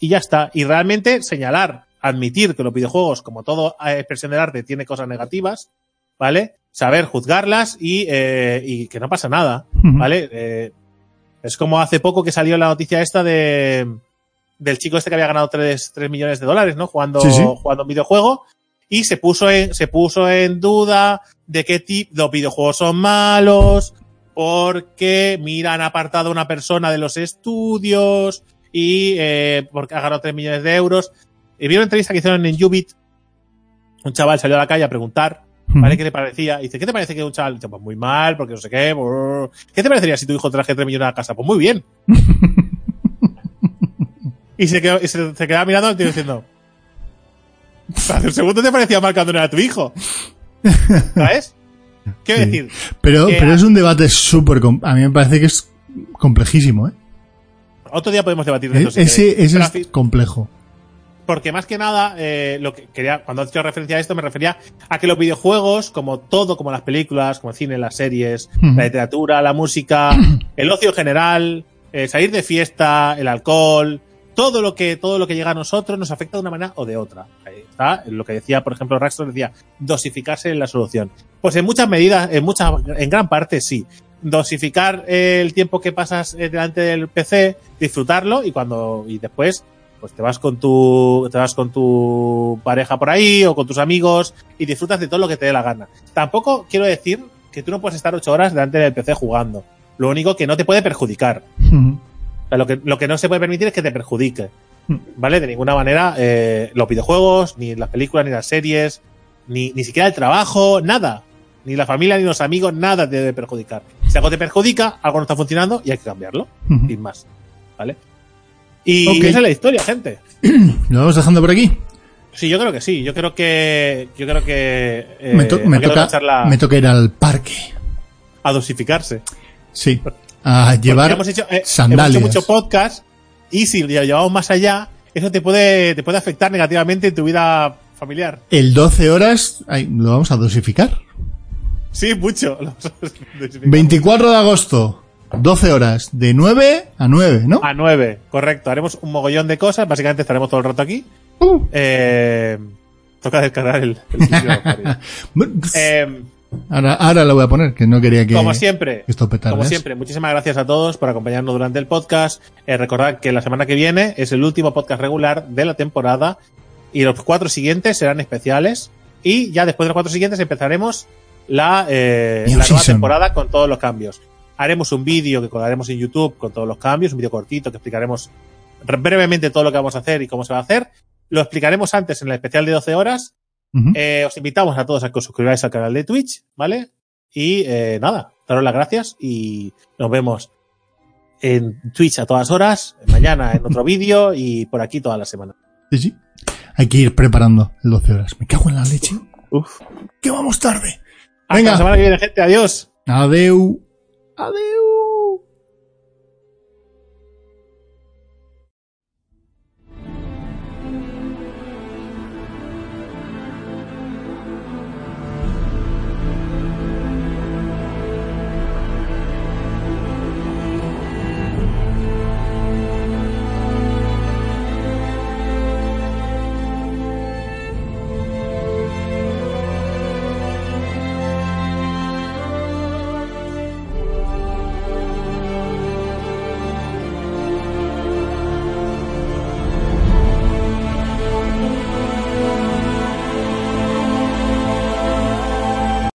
y ya está. Y realmente señalar, admitir que los videojuegos, como toda expresión del arte, tiene cosas negativas, ¿vale? Saber juzgarlas y, eh, y que no pasa nada. ¿vale? Eh, es como hace poco que salió la noticia esta de del chico este que había ganado 3, millones de dólares, ¿no? Jugando, Sí, sí. jugando un videojuego. Y se puso en, se puso en duda de qué tipo los videojuegos son malos, porque mira, han apartado a una persona de los estudios y eh, porque ha ganado 3 millones de euros. Y vi una entrevista que hicieron en Ubit. Un chaval salió a la calle a preguntar, ¿vale? ¿Qué le parecía? Y dice, ¿qué te parece que un chaval? Dice, pues muy mal, porque no sé qué. ¿Qué te parecería si tu hijo traje 3 millones a casa? Pues muy bien. y se, quedó, y se, se quedaba mirando al tío diciendo, hace un segundo te parecía mal no era tu hijo. ¿Sabes? Quiero Sí. decir, Pero, que- pero es un debate súper... A mí me parece que es complejísimo, ¿eh? otro día podemos debatir de eso. si ese es complejo. Porque más que nada, eh, lo que quería, cuando he hecho referencia a esto, me refería a que los videojuegos, como todo, como las películas, como el cine, las series, la literatura, la música, el ocio en general, eh, salir de fiesta, el alcohol, todo lo que, todo lo que llega a nosotros nos afecta de una manera o de otra. Ahí está, lo que decía, por ejemplo, Raxton decía, dosificarse en la solución. Pues en muchas medidas, en muchas, en gran parte sí. Dosificar el tiempo que pasas eh, delante del PC, disfrutarlo y cuando, y después, pues te vas con tu, te vas con tu pareja por ahí o con tus amigos y disfrutas de todo lo que te dé la gana. Tampoco quiero decir que tú no puedes estar ocho horas delante del PC jugando. Lo único que no te puede perjudicar. Ujú. O sea, lo que, lo que no se puede permitir es que te perjudique. ¿Vale? De ninguna manera, eh, los videojuegos, ni las películas, ni las series, Ni, ni siquiera el trabajo, nada. Ni la familia ni los amigos, nada te debe perjudicar. Si algo te perjudica, algo no está funcionando y hay que cambiarlo. Sin más. ¿Vale? Y esa es la historia, gente. ¿Lo vamos dejando por aquí? Sí, yo creo que sí. Yo creo que. Yo creo que. eh, me, to- toca, me toca ir al parque. a dosificarse. Sí. A llevar hemos hecho, eh, sandalias. hemos hecho mucho podcast y si lo llevamos más allá, eso te puede, te puede afectar negativamente en tu vida familiar. el 12 horas. ay, ¿Lo vamos a dosificar? Sí, mucho. Lo vamos a dosificar. 24 de agosto. 12 horas. De 9 a 9, ¿no? A 9, correcto. Haremos un mogollón de cosas. Básicamente estaremos todo el rato aquí. Uh. Eh, toca descargar el, el. Eh, ahora, ahora lo voy a poner, que no quería que. como siempre, Esto petara, como siempre, muchísimas gracias a todos por acompañarnos durante el podcast. Eh, recordad que la semana que viene es el último podcast regular de la temporada y los cuatro siguientes serán especiales. Y ya después de los cuatro siguientes empezaremos la, eh, la nueva temporada con todos los cambios. Haremos un vídeo que colgaremos en YouTube con todos los cambios, un vídeo cortito que explicaremos re- brevemente todo lo que vamos a hacer y cómo se va a hacer. Lo explicaremos antes en el especial de 12 horas eh, os invitamos a todos a que os suscribáis al canal de Twitch, ¿vale? Y eh, nada, daros las gracias y nos vemos en Twitch a todas horas, mañana en otro vídeo y por aquí toda la semana. Sí, sí. Hay que ir preparando el 12 horas. Me cago en la leche. Uf. Que vamos tarde. Hasta Venga. la semana que viene, gente. Adiós. Adeu. Adeu.